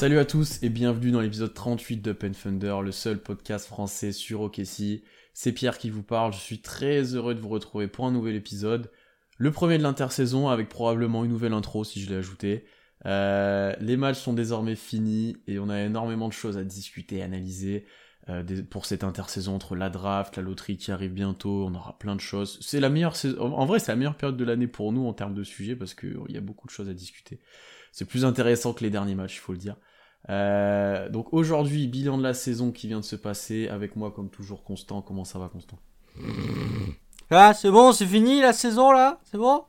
Salut à tous et bienvenue dans l'épisode 38 d'Up and Thunder, le seul podcast français sur OKC. C'est Pierre qui vous parle, je suis très heureux de vous retrouver pour un nouvel épisode. Le premier de l'intersaison avec probablement une nouvelle intro si je l'ai ajouté. Euh, les matchs sont désormais finis et on a énormément de choses à discuter, analyser euh, pour cette intersaison entre la draft, la loterie qui arrive bientôt, on aura plein de choses. C'est la meilleure saison, en vrai c'est la meilleure période de l'année pour nous en termes de sujets parce qu'il y a beaucoup de choses à discuter. C'est plus intéressant que les derniers matchs, il faut le dire. Euh, donc aujourd'hui, bilan de la saison qui vient de se passer avec moi comme toujours Constant. Comment ça va Constant? Ah, c'est bon, c'est fini la saison là? C'est bon?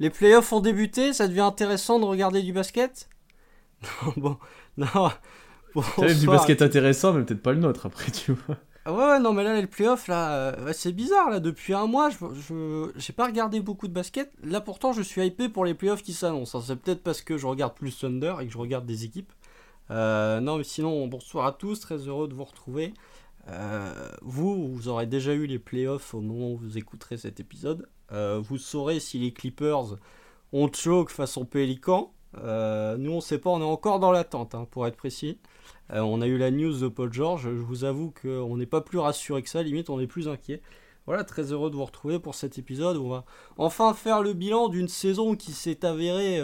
Les playoffs ont débuté, ça devient intéressant de regarder du basket? Non, bon, non. T'as même du basket intéressant, mais peut-être pas le nôtre après, tu vois. Ah ouais, ouais, non, mais là, les playoffs, là, euh, c'est bizarre, là, depuis un mois, je je- j'ai pas regardé beaucoup de basket. Là, pourtant, je suis hypé pour les playoffs qui s'annoncent. hein. C'est peut-être parce que je regarde plus Thunder et que je regarde des équipes. Euh, non, mais sinon, bonsoir à tous, très heureux de vous retrouver. Euh, vous, vous aurez déjà eu les playoffs au moment où vous écouterez cet épisode. Euh, vous saurez si les Clippers ont choke façon Pélican. Nous, on sait pas, on est encore dans l'attente, hein, pour être précis. On a eu la news de Paul George. Je vous avoue qu'on n'est pas plus rassuré que ça, limite, on est plus inquiet. Voilà, très heureux de vous retrouver pour cet épisode on va enfin faire le bilan d'une saison qui s'est avérée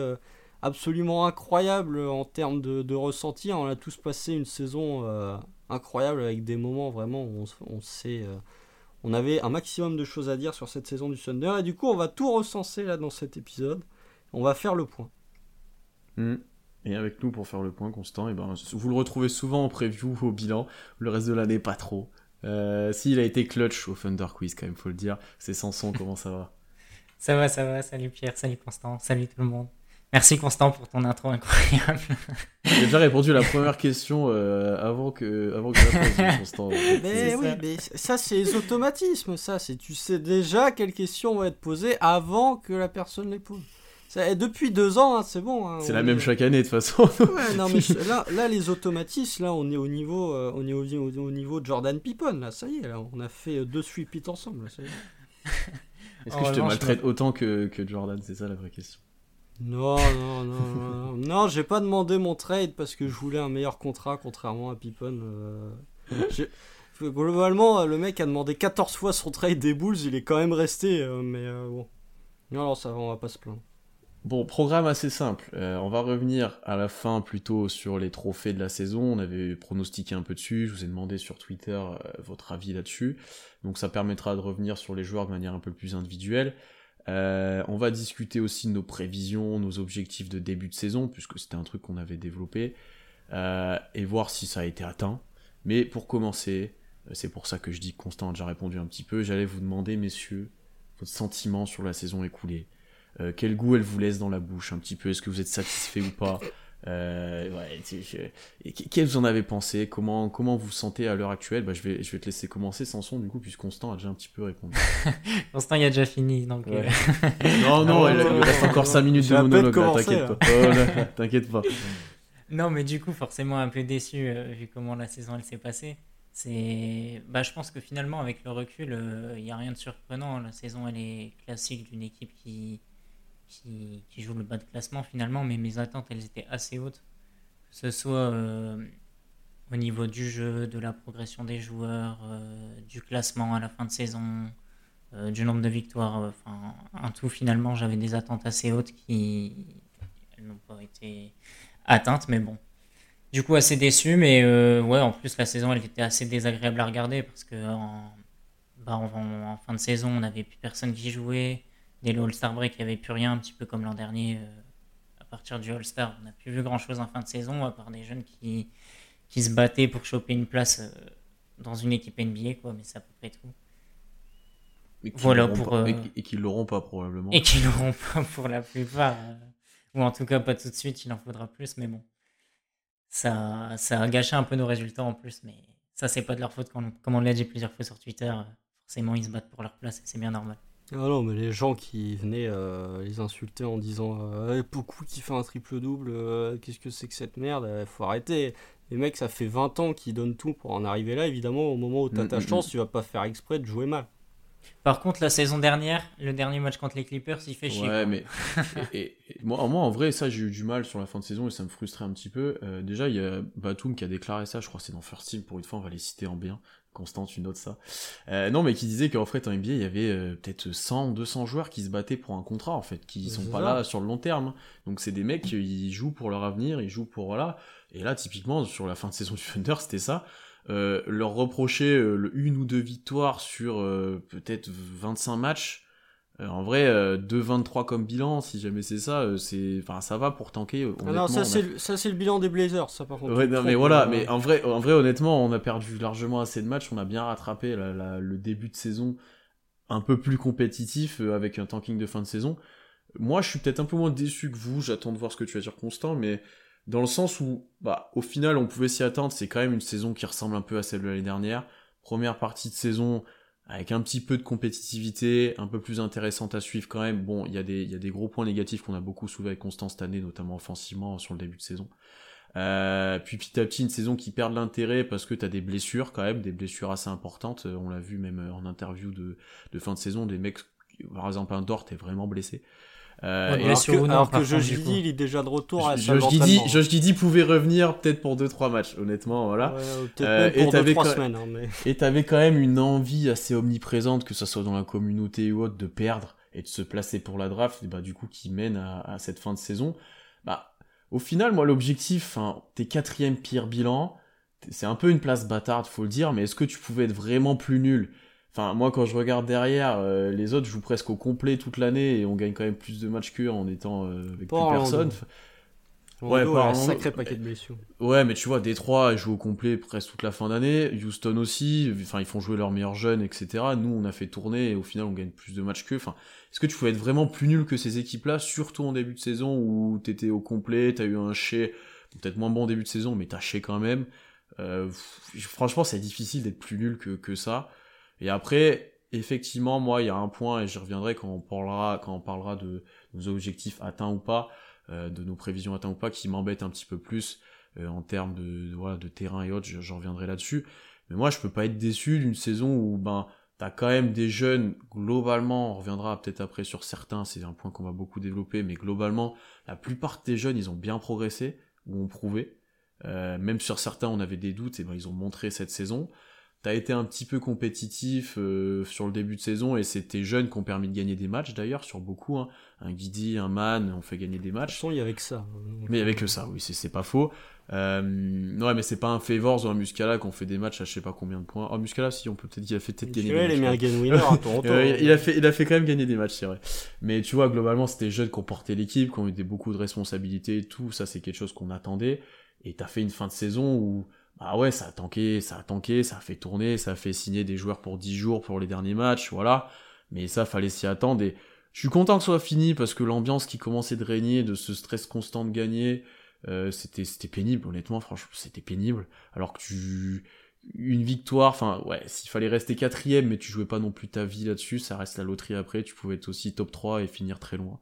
absolument incroyable en termes de, de ressenti. On a tous passé une saison euh, incroyable avec des moments vraiment où on, on sait. euh, on avait un maximum de choses à dire sur cette saison du Thunder et du coup on va tout recenser là dans cet épisode. On va faire le point. Hmm. Et avec nous pour faire le point Constant, et ben, vous le retrouvez souvent en preview au bilan. Le reste de l'année, pas trop. Euh, S'il a été clutch au Thunder Quiz, quand même, faut le dire. C'est Sanson, comment ça va? Ça va, ça va. Salut Pierre, salut Constant, salut tout le monde. Merci Constant pour ton intro incroyable. J'ai déjà répondu à la première question euh, avant que, avant que je la pose, Constant. Mais oui, ça. mais ça c'est les automatismes, ça. C'est tu sais déjà quelles questions vont être posées avant que la personne les pose. Ça, et depuis deux ans, hein, c'est bon. hein, C'est on la est- même chaque année, de toute façon. Ouais, non mais là, là les automatismes, là on est au niveau, euh, on est au, au- au niveau de Jordan Pippen, là. Ça y est, là, on a fait euh, deux sweep ensemble. Là, ça y est. Est-ce que je te maltraite autant que, que Jordan? C'est ça la vraie question. Non, non, non, non, non, j'ai pas demandé mon trade parce que je voulais un meilleur contrat, contrairement à Pippen. euh, Globalement, euh, le mec a demandé 14 fois son trade des Bulls, il est quand même resté, euh, mais bon. Non, non, ça va, on va pas se plaindre. Bon, programme assez simple. On va revenir à la fin plutôt sur les trophées de la saison. On avait pronostiqué un peu dessus. Je vous ai demandé sur Twitter votre avis là-dessus. Donc ça permettra de revenir sur les joueurs de manière un peu plus individuelle. Euh, on va discuter aussi de nos prévisions, nos objectifs de début de saison, puisque c'était un truc qu'on avait développé, euh, et voir si ça a été atteint. Mais pour commencer, euh, c'est pour ça que je dis que Constant a déjà répondu un petit peu, j'allais vous demander, messieurs, votre sentiment sur la saison écoulée. Quel goût elle vous laisse dans la bouche un petit peu? Est-ce que vous êtes satisfait ou pas? Euh, ouais, je- Qu'est-ce que vous en avez pensé? Comment, comment vous vous sentez à l'heure actuelle? Bah, je, vais, je vais te laisser commencer, Samson, du coup, puisque Constant a déjà un petit peu répondu. Constant, il a déjà fini, donc. Ouais. euh, non, non, Ah, il, reste encore ouais. 5 minutes de monologue, là, commencé, t'inquiète hein. pas. Oh, t'inquiète pas. Non, mais du coup, forcément un peu déçu euh, vu comment la saison elle s'est passée. C'est, bah, je pense que finalement, avec le recul, il n'y a rien de surprenant. La saison, elle est classique d'une équipe qui, qui, joue le bas de classement finalement, mais mes attentes, elles étaient assez hautes. Que ce soit euh, au niveau du jeu, de la progression des joueurs, euh, du classement à la fin de saison, euh, du nombre de victoires. Enfin, un tout finalement, j'avais des attentes assez hautes qui n'ont pas été atteintes, mais bon. Du coup, assez déçu, mais ouais, en plus, la saison, elle était assez désagréable à regarder parce que en, bah, fin de saison, on n'avait plus personne qui jouait. Dès le All-Star Break, il n'y avait plus rien, un petit peu comme l'an dernier. euh, à partir du All-Star, on n'a plus vu grand-chose en fin de saison, à part des jeunes qui, qui se battaient pour choper une place euh, dans une équipe NBA, quoi, mais c'est à peu près tout. Qui Voilà l'auront pour, pas- euh, Et, et qui l'auront pas, probablement. Et qui n'auront pas pour la plupart. euh, ou en tout cas pas tout de suite, il en faudra plus, mais bon. Ça, ça a gâché un peu nos résultats en plus, mais ça c'est pas de leur faute, comme, comme on l'a dit plusieurs fois sur Twitter. Forcément, ils se battent pour leur place et c'est bien normal. Ah non, mais les gens qui venaient euh, les insulter en disant euh, beaucoup qui fait un triple-double, euh, qu'est-ce que c'est que cette merde Il Faut arrêter. Les mecs, ça fait 20 ans qu'ils donnent tout pour en arriver là. Évidemment, au moment où tu as Mm, ta mm, chance, tu vas pas faire exprès de jouer mal. Par contre, la saison dernière, le dernier match contre les Clippers, il fait chier. Ouais, mais et, et- et moi, moi, en vrai, ça, j'ai eu du mal sur la fin de saison et ça me frustrait un petit peu. Euh, déjà, il y a Batum qui a déclaré ça, je crois que c'est dans First Team, pour une fois, on va les citer en bien. Constant, tu notes ça. Euh, non, mais qui disait qu'en fait, en NBA, il y avait euh, peut-être 100, 200 joueurs qui se battaient pour un contrat, en fait, qui sont pas ça. là sur le long terme. Donc, c'est des mecs, ils jouent pour leur avenir, ils jouent pour, voilà. Et là, typiquement, sur la fin de saison du Thunder, c'était ça. Euh, leur reprocher euh, une ou deux victoires sur euh, peut-être 25 matchs, euh, en vrai, euh, 2-23 comme bilan, si jamais c'est ça, euh, c'est, enfin, ça va pour tanker. euh, Ah non, ça a- c'est le- ça c'est le bilan des Blazers, ça par contre. Ouais, non, mais voilà, mais en vrai, en vrai, honnêtement, on a perdu largement assez de matchs, on a bien rattrapé la- la- le début de saison un peu plus compétitif euh, avec un tanking de fin de saison. Moi, je suis peut-être un peu moins déçu que vous, j'attends de voir ce que tu vas dire Constant, mais dans le sens où, bah, au final, on pouvait s'y attendre, c'est quand même une saison qui ressemble un peu à celle de l'année dernière. Première partie de saison avec un petit peu de compétitivité, un peu plus intéressante à suivre quand même. Bon, il y, a des- gros points négatifs qu'on a beaucoup soulevé avec Constant cette année, notamment offensivement sur le début de saison. Euh, puis petit à petit une saison qui perd l'intérêt parce que t'as des blessures quand même, des blessures assez importantes. Euh, On l'a vu même euh, en interview de, de fin de saison, des mecs, par exemple un Dort est vraiment blessé. Euh, Ouais, et alors que, alors que Josh. Giddey, il est déjà de retour à la Josh d'entraînement. Josh Giddey pouvait revenir peut-être pour 2-3 matchs, honnêtement, voilà. Ouais, euh, même et t'avais 2-3 quand- semaines. hein, mais... Et t'avais quand même une envie assez omniprésente, que ce soit dans la communauté ou autre, de perdre et de se placer pour la draft, et bah du coup qui mène à, à cette fin de saison. Bah, au final, moi l'objectif, hein, t'es quatrième pire bilan, c'est un peu une place bâtarde, faut le dire, mais est-ce que tu pouvais être vraiment plus nul Enfin, moi quand je regarde derrière, euh, les autres jouent presque au complet toute l'année et on gagne quand même plus de matchs qu'eux en étant euh, avec plus personne. Rondo Ouais, a un sacré paquet de blessures. Ouais, mais tu vois, Détroit jouent au complet presque toute la fin d'année. Houston aussi, enfin, ils font jouer leurs meilleurs jeunes, etc. Nous, on a fait tourner et au final, on gagne plus de matchs qu'eux. Enfin, est-ce que tu pouvais être vraiment plus nul que ces équipes-là, surtout en début de saison où t'étais au complet, t'as eu un chez, peut-être moins bon début de saison, mais t'as chez quand même. Euh, franchement, c'est difficile d'être plus nul que, que ça. Et après, effectivement, moi, il y a un point, et j'y reviendrai quand on parlera, quand on parlera de nos objectifs atteints ou pas, euh, de nos prévisions atteintes ou pas, qui m'embête un petit peu plus euh, en termes de, voilà, de terrain et autres, je- j'en reviendrai là-dessus. Mais moi, je peux pas être déçu d'une saison où ben t'as quand même des jeunes, globalement, on reviendra peut-être après sur certains, c'est un point qu'on va beaucoup développer, mais globalement, la plupart des jeunes, ils ont bien progressé, ou ont prouvé. Euh, même sur certains, on avait des doutes, et ben ils ont montré cette saison. T'as été un petit peu compétitif euh, sur le début de saison, et c'est tes jeunes qui ont permis de gagner des matchs d'ailleurs, sur beaucoup. Hein. Un Guidi, un Man, ont fait gagner des De toute matchs. façon, il y avait que ça. Mais avec que ça, oui, c'est- pas faux. Euh, ouais, mais c'est pas un Favors ou un Muscala qu'on fait des matchs à je sais pas combien de points. Oh, Muscala, si, on peut peut-être qu'il a fait peut-être gagner il des matchs. à Toronto. Euh, il, a fait, il a fait quand même gagner des matchs, c'est vrai. Mais tu vois, globalement, c'était jeunes qui ont porté l'équipe, qui ont eu beaucoup de responsabilités et tout. Ça, c'est quelque chose qu'on attendait. Et t'as fait une fin de saison où, bah ouais, ça a tanké, ça a tanké, ça a fait tourner, ça a fait signer des joueurs pour 10 jours pour les derniers matchs, voilà. Mais ça, fallait s'y attendre. Et je suis content que ce soit fini parce que l'ambiance qui commençait de régner, de ce stress constant de gagner, euh, c'était c'était pénible, honnêtement, franchement, c'était pénible. Alors que tu une victoire, enfin ouais, s'il fallait rester quatrième, mais tu jouais pas non plus ta vie là-dessus, ça reste la loterie après, tu pouvais être aussi top 3 et finir très loin.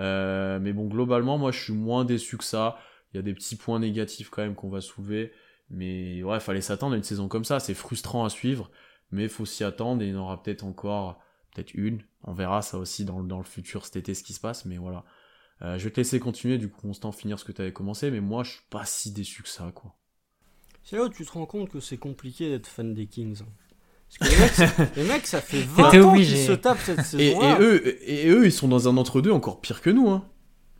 Euh, mais bon, globalement, moi je suis moins déçu que ça. Il y a des petits points négatifs quand même qu'on va soulever. Mais ouais, fallait s'attendre à une saison comme ça. C'est frustrant à suivre, mais faut s'y attendre et il y en aura peut-être encore, peut-être une. On verra ça aussi dans, le- dans le futur cet été ce qui se passe, mais voilà. Euh, je vais te laisser continuer, du coup, Constant, finir ce que tu avais commencé, mais moi je suis pas si déçu que ça, quoi. C'est là où tu te rends compte que c'est compliqué d'être fan des Kings. hein. Parce que les mecs, ça- les mecs, ça fait 20 T'étais ans qu'ils se tapent cette Et, et eux, et eux, ils sont dans un entre-deux encore pire que nous, hein.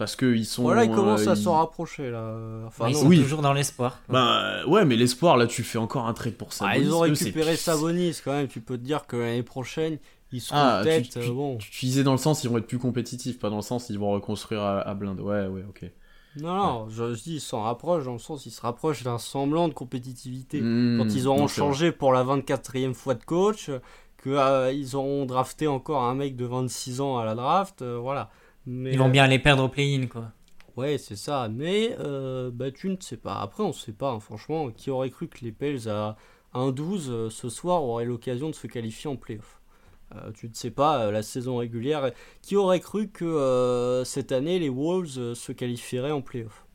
Parce qu'ils sont. Voilà, ils commencent euh, à ils- s'en rapprocher là. Enfin, ils non. sont Oui. toujours dans l'espoir. Bah euh, ouais, mais l'espoir, là, tu fais encore un trade pour ça. Ah, ils ont récupéré Sabonis quand même. Tu peux te dire que l'année prochaine, ils seront Ah, tu, peut-être. tu- euh, bon. tu disais dans le sens ils vont être plus compétitifs, pas dans le sens ils vont reconstruire à, à blinde. Ouais, ouais, ok. Non, non, je, je dis ils s'en rapprochent dans le sens ils se rapprochent d'un semblant de compétitivité. Mmh, Quand ils auront non, changé pour la 24e fois de coach, qu'ils auront drafté encore un mec de 26 ans à la draft, euh, voilà. Mais, Ils vont bien les perdre au play-in, quoi. Ouais, c'est ça. Mais euh, bah, tu ne sais pas. Après, on sait pas, hein, franchement. Qui aurait cru que les Pels à 1-12 euh, ce soir auraient l'occasion de se qualifier en playoff? Euh, tu ne sais pas la saison régulière. Qui aurait cru que cette année les Wolves se qualifieraient en playoff?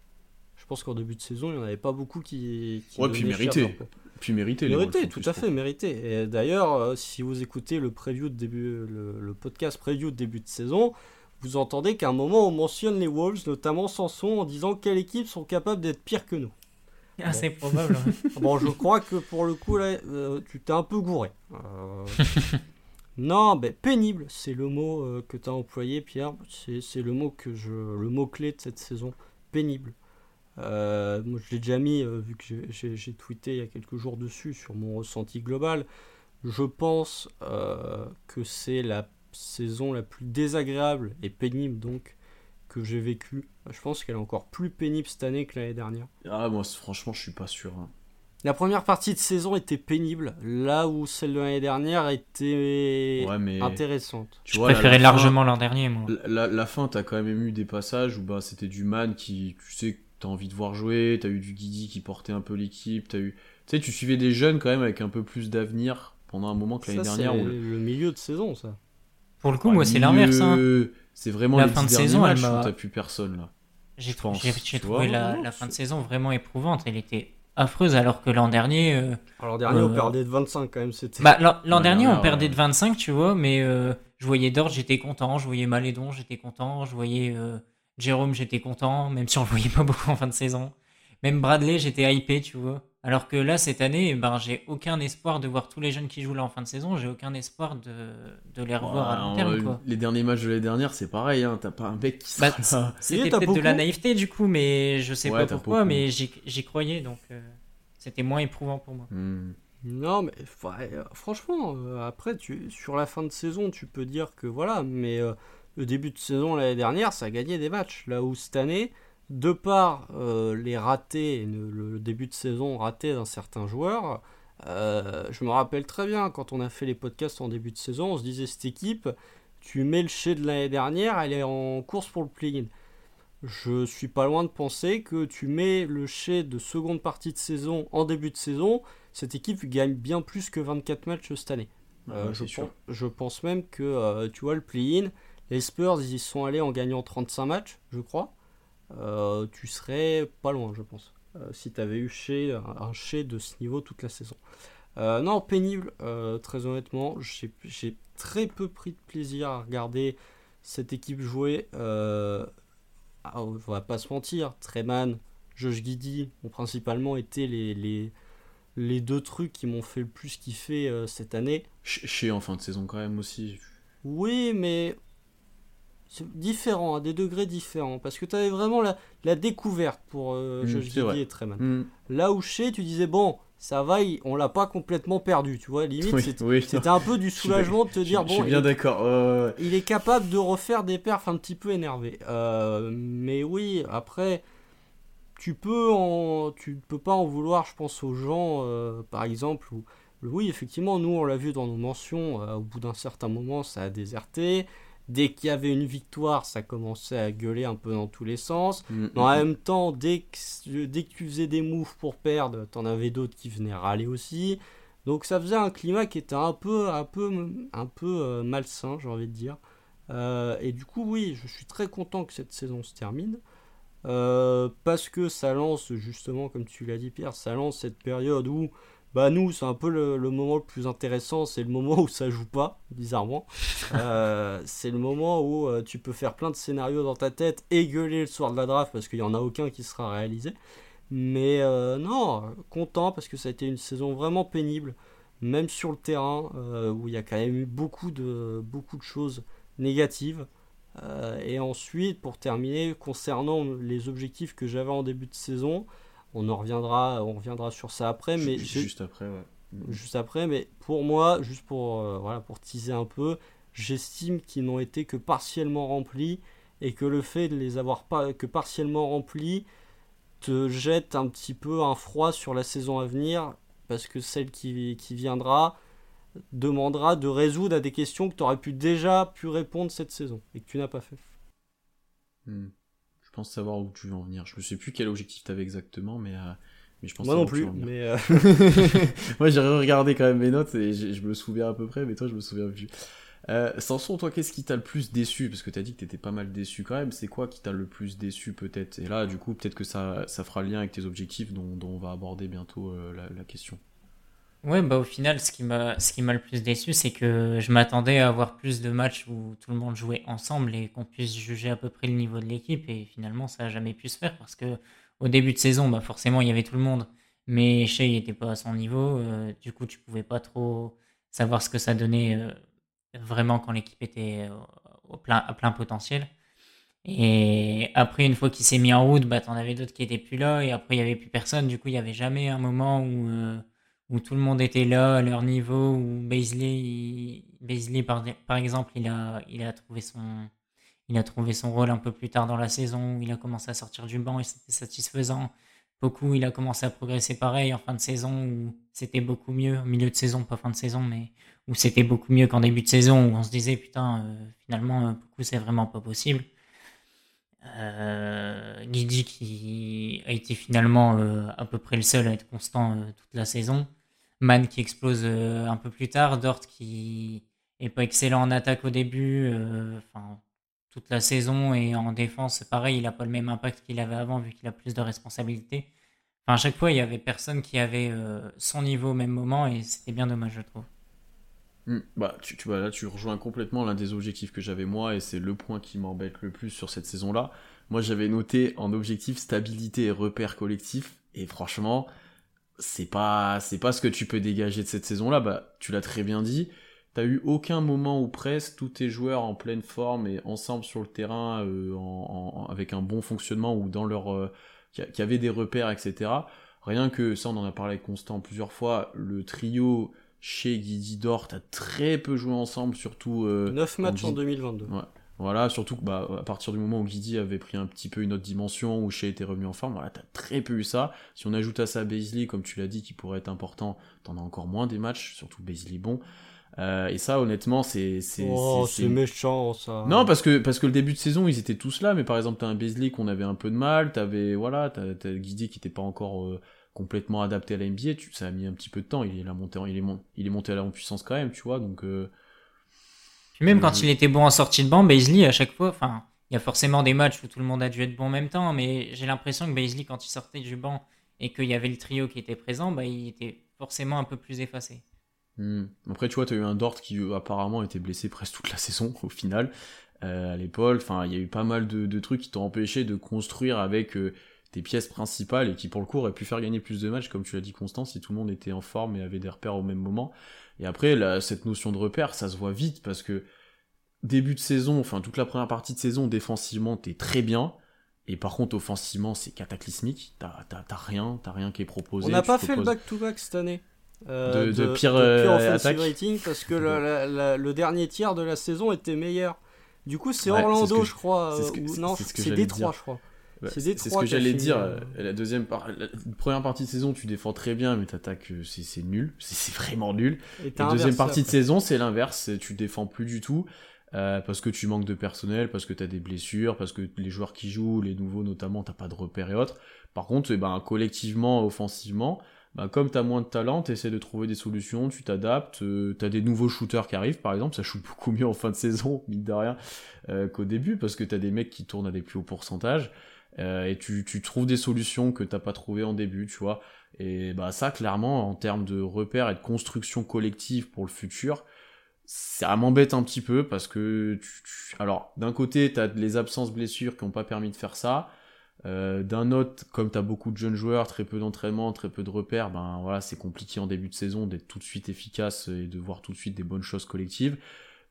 Je pense qu'en début de saison, il n'y en avait pas beaucoup qui. qui ouais, puis mérité. Puis mérité. Mérité, tout à fait mérité. Et d'ailleurs, si vous écoutez le preview de début, le, podcast preview de début de saison, vous entendez qu'à un moment on mentionne les Wolves, notamment Sanson, en disant quelles équipes sont capables d'être pires que nous. Ah, c'est probable. bon, je crois que pour le coup, là, euh, tu t'es un peu gouré. Euh, non, mais pénible, c'est le mot euh, que tu as employé, Pierre. C'est le mot que je, le mot clé de cette saison. Pénible. moi, je l'ai déjà mis, vu que j'ai tweeté il y a quelques jours dessus sur mon ressenti global. Je pense que c'est la saison la plus désagréable et pénible donc que j'ai vécu. Je pense qu'elle est encore plus pénible cette année que l'année dernière. Ah, moi, franchement, je suis pas sûr. Hein. La première partie de saison était pénible, là où celle de l'année dernière était intéressante. Tu je préférais largement l'an dernier, moi. La, la, fin, t'as quand même eu des passages où bah, c'était du man qui, tu sais, t'as envie de voir jouer, t'as eu du Guidi qui portait un peu l'équipe, t'as eu. Tu sais, tu suivais des jeunes quand même avec un peu plus d'avenir pendant un moment que l'année dernière. C'est le milieu de saison, ça. Pour le coup, moi, c'est l'inverse. Hein. C'est vraiment la fin de saison, elle m'a. T'as plus personne là. J'ai trouvé la, fin de saison vraiment éprouvante. Elle était affreuse alors que l'an dernier. Euh, l'an dernier, on euh, perdait de 25 quand même. C'était. Bah, l'an dernier, on perdait de 25, tu vois, mais euh, je voyais Dord, j'étais content. Je voyais Malédon, j'étais content. Je voyais Jérôme, j'étais content, même si on le voyait pas beaucoup en fin de saison. Même Bradley, j'étais hypé, tu vois. Alors que là, cette année, ben, j'ai aucun espoir de voir tous les jeunes qui jouent là en fin de saison. J'ai aucun espoir de, de les revoir à long terme. Quoi. Les derniers matchs de l'année dernière, c'est pareil. Hein, T'as pas un mec qui bah, C'était peut-être de la naïveté du coup, mais je sais pas pourquoi. Mais j'y croyais, donc euh, c'était moins éprouvant pour moi. Hmm. Non, mais euh, franchement, euh, après, tu, sur la fin de saison, tu peux dire que voilà, mais le début de saison l'année dernière, ça a gagné des matchs. Là où cette année, de par euh, les ratés, le, début de saison raté d'un certain joueur, euh, je me rappelle très bien quand on a fait les podcasts en début de saison, on se disait cette équipe, tu mets le chez de l'année dernière, elle est en course pour le play-in. Je suis pas loin de penser que tu mets le chez de seconde partie de saison en début de saison, cette équipe gagne bien plus que 24 matchs cette année. Euh, je, pense, je, pense, même que tu vois le play-in, les Spurs ils y sont allés en gagnant 35 matchs, je crois. Euh, tu serais pas loin, je pense. Euh, si tu avais eu chez, un, chez de ce niveau toute la saison. Euh, non, pénible, très honnêtement. J'ai très peu pris de plaisir à regarder cette équipe jouer. Ah, on va pas se mentir, Treman, Josh Giddy ont principalement été les, les, les deux trucs qui m'ont fait le plus kiffer cette année. Chez en fin de saison quand même aussi. Oui, mais c'est différent, à des degrés différents. Parce que tu avais vraiment la, la, découverte pour euh, mmh, et Treman. Mm. Là où chez, tu disais, bon, ça va, on l'a pas complètement perdu, tu vois. Limite, c'était un peu du soulagement de te dire, bon, je suis bien d'accord. il est capable de refaire des perfs un petit peu énervés. Euh, mais oui, après, tu peux en, tu peux pas en vouloir, je pense, aux gens, euh, par exemple, où, oui, effectivement, nous, on l'a vu dans nos mentions, euh, au bout d'un certain moment, ça a déserté. Dès qu'il y avait une victoire, ça commençait à gueuler un peu dans tous les sens. Mm, mm, en mm. même temps, dès que, dès que tu faisais des moves pour perdre, t'en avais d'autres qui venaient râler aussi. Donc ça faisait un climat qui était un peu, un peu, un peu euh, malsain, j'ai envie de dire. Euh, et du coup, oui, je suis très content que cette saison se termine. Euh, parce que ça lance, justement, comme tu l'as dit Pierre, ça lance cette période où bah nous, c'est un peu le, moment le plus intéressant, c'est le moment où ça joue pas, bizarrement. Euh, c'est le moment où euh, tu peux faire plein de scénarios dans ta tête et gueuler le soir de la draft parce qu'il y en a aucun qui sera réalisé. Mais euh, non, content parce que ça a été une saison vraiment pénible, même sur le terrain où il y a quand même eu beaucoup de, beaucoup de choses négatives. et ensuite, pour terminer, concernant les objectifs que j'avais en début de saison, on en reviendra, on reviendra sur ça après, mais juste après, ouais. Juste après, mais pour moi, juste pour euh, voilà, pour teaser un peu, j'estime qu'ils n'ont été que partiellement remplis et que le fait de les avoir pas que partiellement remplis te jette un petit peu un froid sur la saison à venir parce que celle qui, qui viendra demandera de résoudre à des questions que tu aurais pu déjà pu répondre cette saison et que tu n'as pas fait. Hmm pense savoir où tu veux en venir. Je ne sais plus quel objectif tu avais exactement, mais, euh, mais je pense Moi non plus. Mais euh, Moi j'ai regardé quand même mes notes et je me souviens à peu près, mais toi je me souviens plus. Euh, Samson, toi, qu'est-ce qui t'a le plus déçu? Parce que t'as dit que t'étais pas mal déçu quand même. C'est quoi qui t'a le plus déçu peut-être? Et là, du coup, peut-être que ça, ça fera lien avec tes objectifs dont, dont on va aborder bientôt euh, la, la, question. Ouais, bah au final, ce qui m'a, ce qui m'a le plus déçu, c'est que je m'attendais à avoir plus de matchs où tout le monde jouait ensemble et qu'on puisse juger à peu près le niveau de l'équipe. Et finalement, ça a jamais pu se faire parce que au début de saison, bah forcément, il y avait tout le monde, mais Shea n'était pas à son niveau. Euh, du coup, tu pouvais pas trop savoir ce que ça donnait euh, vraiment quand l'équipe était au plein, à plein potentiel. Et après, une fois qu'il s'est mis en route, bah, t'en avais d'autres qui étaient plus là, et après, il y avait plus personne. Du coup, il y avait jamais un moment où, euh, où tout le monde était là, à leur niveau, où Baisley, par, exemple, il a, trouvé son, rôle un peu plus tard dans la saison, où il a commencé à sortir du banc et c'était satisfaisant. Beaucoup, il a commencé à progresser pareil en fin de saison, où c'était beaucoup mieux, au milieu de saison, pas fin de saison, mais où c'était beaucoup mieux qu'en début de saison, où on se disait, putain, euh, finalement, beaucoup, c'est vraiment pas possible. Euh, Guidi qui a été finalement euh, à peu près le seul à être constant euh, toute la saison. Man qui explose euh, un peu plus tard. Dort qui est pas excellent en attaque au début. euh, Enfin, toute la saison et en défense, pareil, il a pas le même impact qu'il avait avant vu qu'il a plus de responsabilités. Enfin, à chaque fois, il y avait personne qui avait euh, son niveau au même moment et c'était bien dommage, je trouve. Hmm. Bah, tu, tu là, tu rejoins complètement l'un des objectifs que j'avais moi, et c'est le point qui m'embête le plus sur cette saison-là. Moi, j'avais noté en objectif stabilité et repère collectif, et franchement, c'est pas, c'est pas ce que tu peux dégager de cette saison-là. Bah, tu l'as très bien dit. T'as eu aucun moment où presque tous tes joueurs en pleine forme et ensemble sur le terrain, euh, en, en, avec un bon fonctionnement ou dans leur, euh, qui avait des repères, etc. Rien que ça, on en a parlé avec Constant plusieurs fois. Le trio chez Guidi Dort a très peu joué ensemble, surtout. Euh, 9 matchs en, en 2022. Ouais. Voilà, surtout que bah, à partir du moment où Guidi avait pris un petit peu une autre dimension, où Shea était revenu en forme, voilà, t'as très peu eu ça. Si on ajoute à ça Baisley, comme tu l'as dit, qui pourrait être important, t'en as encore moins des matchs, surtout Baisley bon. Euh, et ça, honnêtement, c'est. Oh, c'est méchant, ça. Non, parce que, parce que le début de saison, ils étaient tous là, mais par exemple, t'as un Baisley qu'on avait un peu de mal, t'avais, voilà, t'as Guidi qui était pas encore euh, complètement adapté à la NBA, tu, ça a mis un petit peu de temps, il est, monté, il est, mon, il est monté à la en puissance quand même, tu vois, donc. Euh, Puis même quand il était bon en sortie de banc, Baisley, à chaque fois, enfin, il y a forcément des matchs où tout le monde a dû être bon en même temps, mais j'ai l'impression que Baisley, quand il sortait du banc et qu'il y avait le trio qui était présent, bah, il était forcément un peu plus effacé. Hmm. Après, tu vois, tu as eu un Dort qui euh, apparemment était blessé presque toute la saison au final euh, à l'épaule. Enfin, il y a eu pas mal de, de trucs qui t'ont empêché de construire avec euh, tes pièces principales et qui, pour le coup, auraient pu faire gagner plus de matchs, comme tu l'as dit, Constant, si tout le monde était en forme et avait des repères au même moment. Et après, là, cette notion de repère, ça se voit vite parce que début de saison, enfin toute la première partie de saison, défensivement, t'es très bien. Et par contre, offensivement, c'est cataclysmique. T'as rien, t'as rien qui est proposé. On n'a pas fait le back-to-back -back cette année. Euh, de, de, de, pire, de pire euh, attaque. rating parce que le, la, la, le, dernier tiers de la saison était meilleur. Du coup, c'est ouais, Orlando, je crois. Ce que, non, c'est Détroit, je crois. Ouais, c'est ce que j'allais dire. Euh... La deuxième par... la première partie de saison, tu défends très bien, mais t'attaques, c'est nul. C'est vraiment nul. Et, la deuxième partie de saison, c'est l'inverse. Tu défends plus du tout. Euh, parce que tu manques de personnel, parce que tu as des blessures, parce que les joueurs qui jouent, les nouveaux notamment, t'as pas de repères et autres. Par contre, eh ben, collectivement, offensivement, bah, comme tu as moins de talent, tu essaies de trouver des solutions, tu t'adaptes, euh, tu as des nouveaux shooters qui arrivent, par exemple, ça shoot beaucoup mieux en fin de saison, mine de rien, euh, qu'au début, parce que tu as des mecs qui tournent à des plus hauts pourcentages, euh, et tu, tu, trouves des solutions que t'as pas trouvées en début, tu vois. Et bah ça, clairement, en termes de repères et de construction collective pour le futur, ça m'embête un petit peu parce que tu, tu... alors d'un côté t'as les absences blessures qui n'ont pas permis de faire ça euh, d'un autre comme t'as beaucoup de jeunes joueurs très peu d'entraînement très peu de repères ben voilà c'est compliqué en début de saison d'être tout de suite efficace et de voir tout de suite des bonnes choses collectives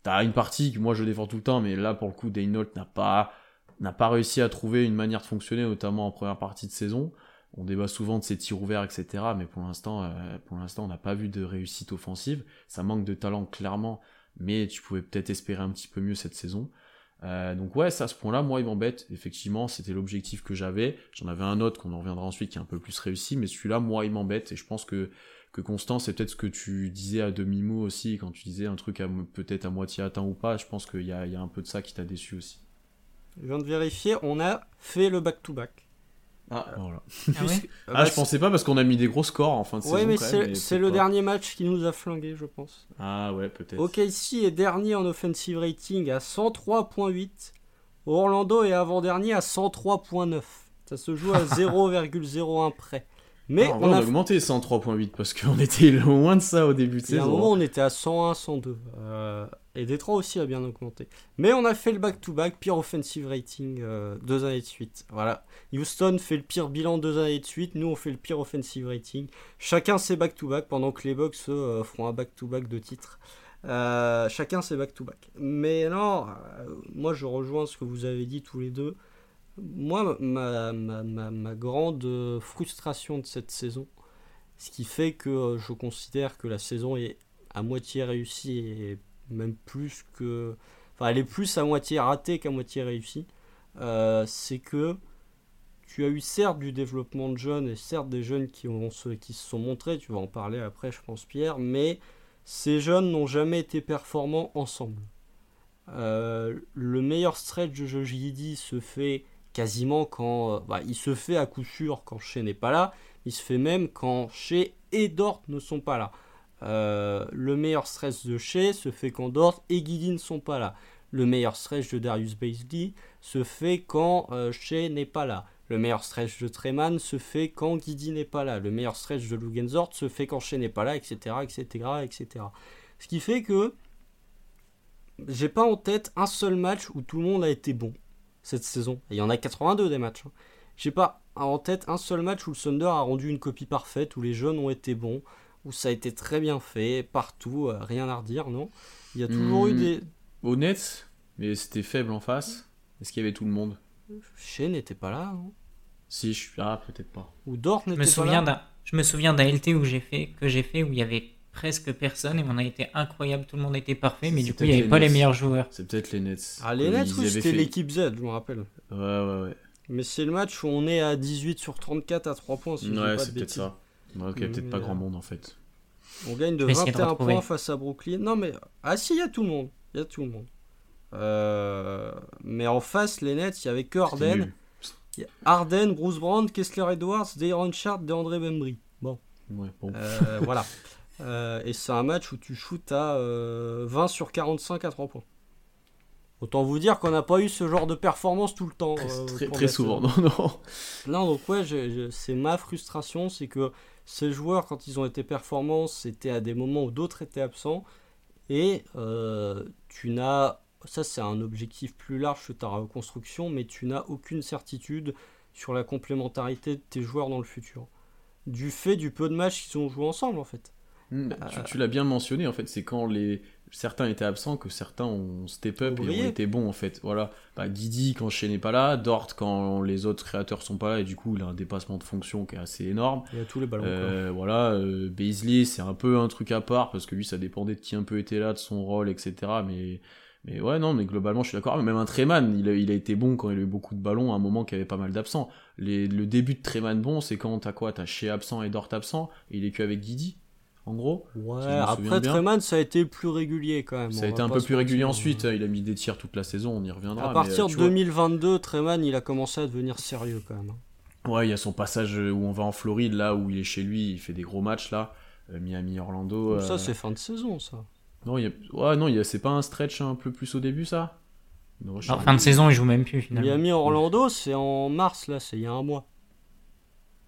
t'as une partie que moi je défends tout le temps mais là pour le coup Daynault n'a pas n'a pas réussi à trouver une manière de fonctionner notamment en première partie de saison on débat souvent de ses tirs ouverts, etc. Mais pour l'instant, euh, pour l'instant, on n'a pas vu de réussite offensive. Ça manque de talent clairement, mais tu pouvais peut-être espérer un petit peu mieux cette saison. Euh, donc ouais, ça, à ce point-là, moi, il m'embête. Effectivement, c'était l'objectif que j'avais. J'en avais un autre qu'on en reviendra ensuite qui est un peu plus réussi, mais celui-là, moi, il m'embête. Et je pense que que Constant, c'est peut-être ce que tu disais à demi-mot aussi quand tu disais un truc peut-être à moitié atteint ou pas. Je pense qu'il y a, y a un peu de ça qui t'a déçu aussi. Je viens de vérifier, on a fait le back-to-back. Ah, voilà. Ah ouais Puisque- Ah, bah, je pensais pas parce qu'on a mis des gros scores en fin de Ouais, saison. mais c'est le pas. dernier match qui nous a flingué, je pense. Ah ouais, peut-être. OKC est dernier en offensive rating à 103.8. Orlando est avant-dernier à 103.9. Ça se joue à 0,01 près. Mais Ah, en vrai, on a augmenté 103.8 parce qu'on était loin de ça au début de y a un saison. moment, on était à 101, 102. Euh, et Détroit aussi a bien augmenté. Mais on a fait le back-to-back, pire offensive rating euh, deux années de suite. Voilà. Houston fait le pire bilan deux années de suite. Nous, on fait le pire offensive rating. Chacun ses back-to-back pendant que les Bucks euh, feront un back-to-back de titres. Euh, chacun ses back-to-back. Mais non, euh, moi je rejoins ce que vous avez dit tous les deux. Moi, ma, ma, ma, grande frustration de cette saison, ce qui fait que euh, je considère que la saison est à moitié réussie et même plus que. Enfin, elle est plus à moitié ratée qu'à moitié réussie. euh, c'est que tu as eu certes du développement de jeunes et certes des jeunes qui, ont, se- qui se sont montrés, tu vas en parler après, je pense, Pierre, mais ces jeunes n'ont jamais été performants ensemble. Euh, le meilleur stretch de Giddey se fait quasiment quand. euh, bah, il se fait à coup sûr quand Shea n'est pas là. Il se fait même quand Shea et Dort ne sont pas là. Euh, le meilleur stress de Shea se fait quand Dort et Guidi ne sont pas là. Le meilleur stretch de Darius Baisley se fait quand euh, Shea n'est pas là. Le meilleur stretch de Treman se fait quand Guidi n'est pas là. Le meilleur stretch de Lugenzort se fait quand Shea n'est pas là, etc., etc., etc. Ce qui fait que j'ai pas en tête un seul match où tout le monde a été bon cette saison. Et il y en a 82 des matchs. hein. J'ai pas en tête un seul match où le Thunder a rendu une copie parfaite, où les jeunes ont été bons, où ça a été très bien fait, partout, euh, rien à redire, non? Il y a toujours eu Hmm. des. Honnête, mais c'était faible en face. Est-ce qu'il y avait tout le monde? Shea n'était pas là, non? Si, je suis. Ah, peut-être pas. Ou Dort Je n'était me pas souviens là d'un, je me souviens d'un LT où j'ai fait, que j'ai fait où il y avait presque personne et on a été incroyable, tout le monde était parfait, mais du coup il n'y avait pas les meilleurs joueurs. C'est peut-être les Nets. Ah, les Nets, oui, c'était fait- l'équipe Z, je me rappelle. Ouais, ouais, ouais. Mais c'est le match où on est à 18 sur 34 à 3 points, si ouais, c'est peut-être ça. Ouais, ok, peut-être pas euh, grand monde en fait. On gagne de Je vais essayer de 21 retrouver. points face à Brooklyn. Non, mais. Ah, si, il y a tout le monde. Il y a tout le monde. Euh, Mais en face, les Nets, il y avait que C'était Harden. nul. Il y a Harden, Bruce Brown, Kessler Edwards, Dayron Sharp, DeAndre Bembry. Bon, Ouais, bon. euh, voilà. Euh, et c'est un match où tu shootes à euh, 20 sur 45 à 3 points. Autant vous dire qu'on n'a pas eu ce genre de performance tout le temps. Très, euh, très, très souvent, non, non. Non, donc ouais, c'est ma frustration, c'est que ces joueurs, quand ils ont été performants, c'était à des moments où d'autres étaient absents. Et euh, tu n'as, ça c'est un objectif plus large que ta reconstruction, mais tu n'as aucune certitude sur la complémentarité de tes joueurs dans le futur. Du fait du peu de matchs qu'ils ont joué ensemble en fait. Hmm, Euh, Tu, tu l'as bien mentionné en fait, c'est quand les certains étaient absents que certains ont step up et ont été bons en fait. Voilà, bah, Guidi quand Shea n'est pas là, Dort quand les autres créateurs sont pas là et du coup il a un dépassement de fonction qui est assez énorme. Il y a tous les ballons. Euh, voilà, euh, Beasley c'est un peu un truc à part parce que lui ça dépendait de qui un peu était là, de son rôle, etc. Mais mais ouais non, mais globalement je suis d'accord. Même un Treman, il a, il a été bon quand il a eu beaucoup de ballons à un moment qu'il y avait pas mal d'absents. Le début de Treman bon, c'est quand t'as quoi, t'as Shea absent et Dort absent et il est que avec Guidi en gros. Ouais, si après. Treman, ça a été plus régulier quand même. Ça a été un peu plus régulier ensuite, il a mis des tirs toute la saison, on y reviendra. À partir euh, de vois, 2022, Treman, il a commencé à devenir sérieux quand même. hein. Ouais, il y a son passage où on va en Floride, là où il est chez lui, il fait des gros matchs là. Euh, Miami, Orlando. euh, Ça, c'est fin de saison, ça. Non, il y a... ouais, non, il y a... c'est pas un stretch un peu plus au début ça? Non, Alors, fin de saison, il joue même plus finalement. Miami Orlando, c'est en mars, là, c'est il y a un mois.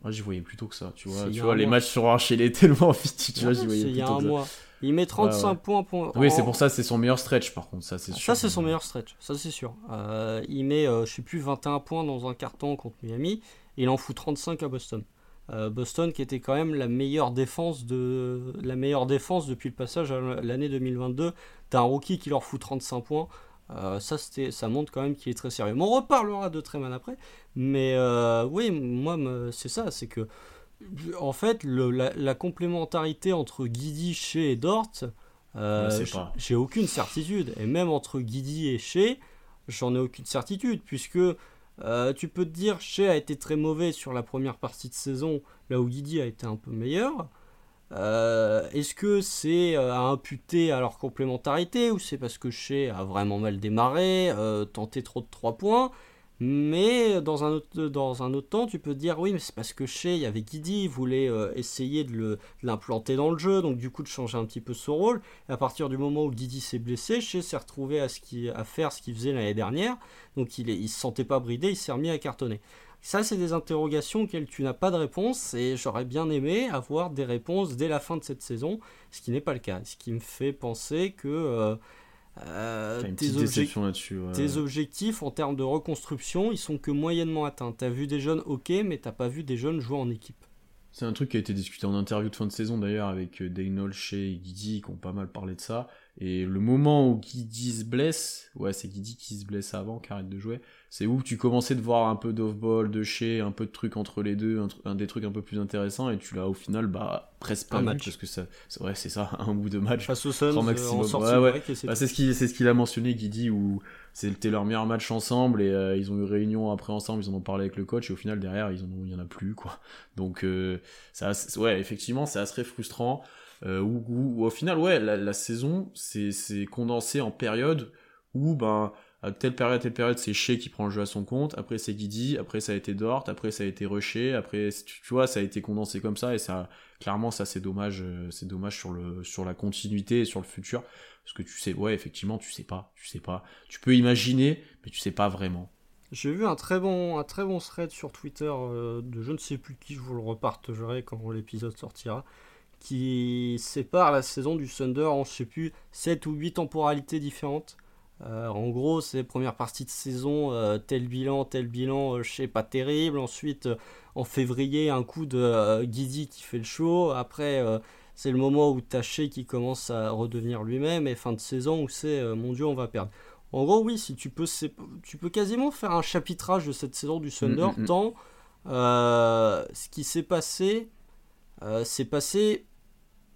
Ah, j'y voyais plutôt que ça, tu vois. Il Tu vois, les mois. matchs sont enchaînés tellement vite, tu vois, j'y voyais c'est il y a plutôt un que ça. mois. Il met 35 ouais. points. pour- Oui, en- c'est pour ça, c'est son meilleur stretch par contre, ça c'est sûr. Ça, c'est son meilleur stretch, ça c'est sûr. Euh, il met, euh, je sais plus, 21 points dans un carton contre Miami, et il en fout 35 à Boston. Euh, Boston qui était quand même la meilleure défense de la meilleure défense depuis le passage à l'année 2022. T'as un rookie qui leur fout 35 points. Euh, ça, ça montre quand même qu'il est très sérieux. Mais on reparlera de Treman après. Mais euh, oui, moi, c'est ça, c'est que en fait, le- la, la complémentarité entre Guidi, Shea et Dort, euh, j'ai aucune certitude. Et même entre Guidi et Shea, j'en ai aucune certitude, puisque euh, tu peux te dire Shea a été très mauvais sur la première partie de saison, là où Guidi a été un peu meilleur. Euh, Est-ce que c'est euh, à imputer à leur complémentarité ou c'est parce que Shea a vraiment mal démarré, euh, tenté trop de 3 points? Mais dans un, autre, temps, tu peux te dire oui, mais c'est parce que chez il y avait Guidi, il voulait essayer de l'implanter dans le jeu, donc du coup de changer un petit peu son rôle. À partir du moment où Guidi s'est blessé, chez s'est retrouvé à, faire ce qu'il faisait l'année dernière, donc il ne se sentait pas bridé, il s'est remis à cartonner. Ça, c'est des interrogations auxquelles tu n'as pas de réponse, et j'aurais bien aimé avoir des réponses dès la fin de cette saison, ce qui n'est pas le cas. Ce qui me fait penser que. Euh, euh, tes, objectifs en termes de reconstruction, ils sont que moyennement atteints. T'as vu des jeunes ok, mais t'as pas vu des jeunes jouer en équipe. C'est un truc qui a été discuté en interview de fin de saison d'ailleurs avec euh, Dane chez et Guidi qui ont pas mal parlé de ça. Et le moment où Guidi se blesse, ouais c'est Guidi qui se blesse avant, qui arrête de jouer, c'est où tu commençais de voir un peu d'off-ball, de chez, un peu de trucs entre les deux, un, des trucs un peu plus intéressants, et tu l'as au final bah, presque pas un match. parce que ça, ouais, c'est ça, un bout de match. Face au Suns, maximum. ouais, bah, c'est ce qu'il ce qu'il a mentionné, Guidi, où c'était leur meilleur match ensemble, et euh, ils ont eu réunion après ensemble, ils en ont parlé avec le coach, et au final, derrière, ils en ont, il y en a plus, quoi. Donc, euh, ça, ouais, effectivement, c'est assez frustrant. Euh, au final, ouais, la, saison, c'est condensé en périodes où, ben, à telle période, telle période, c'est Shea qui prend le jeu à son compte, après c'est Guidi, après ça a été Dort, après ça a été Rusher, après, tu, vois, ça a été condensé comme ça, et ça, clairement, ça c'est dommage, euh, c'est dommage sur le, sur la continuité et sur le futur, parce que tu sais, ouais, effectivement, tu sais pas, tu sais pas, tu peux imaginer, mais tu sais pas vraiment. J'ai vu un très bon, un très bon thread sur Twitter euh, de je ne sais plus qui, je vous le repartagerai quand l'épisode sortira, qui sépare la saison du Thunder en, je sais plus, 7 ou 8 temporalités différentes. Euh, en gros, c'est première partie de saison, euh, tel bilan, tel bilan, euh, je sais pas terrible. Ensuite, en février, un coup de Guidi qui fait le show. Après, c'est le moment où Taché qui commence à redevenir lui-même. Et fin de saison où c'est mon Dieu, on va perdre. En gros, oui, si tu peux, tu peux quasiment faire un chapitrage de cette saison du Thunder, mm, mm, mm. tant ce qui s'est passé, s'est passé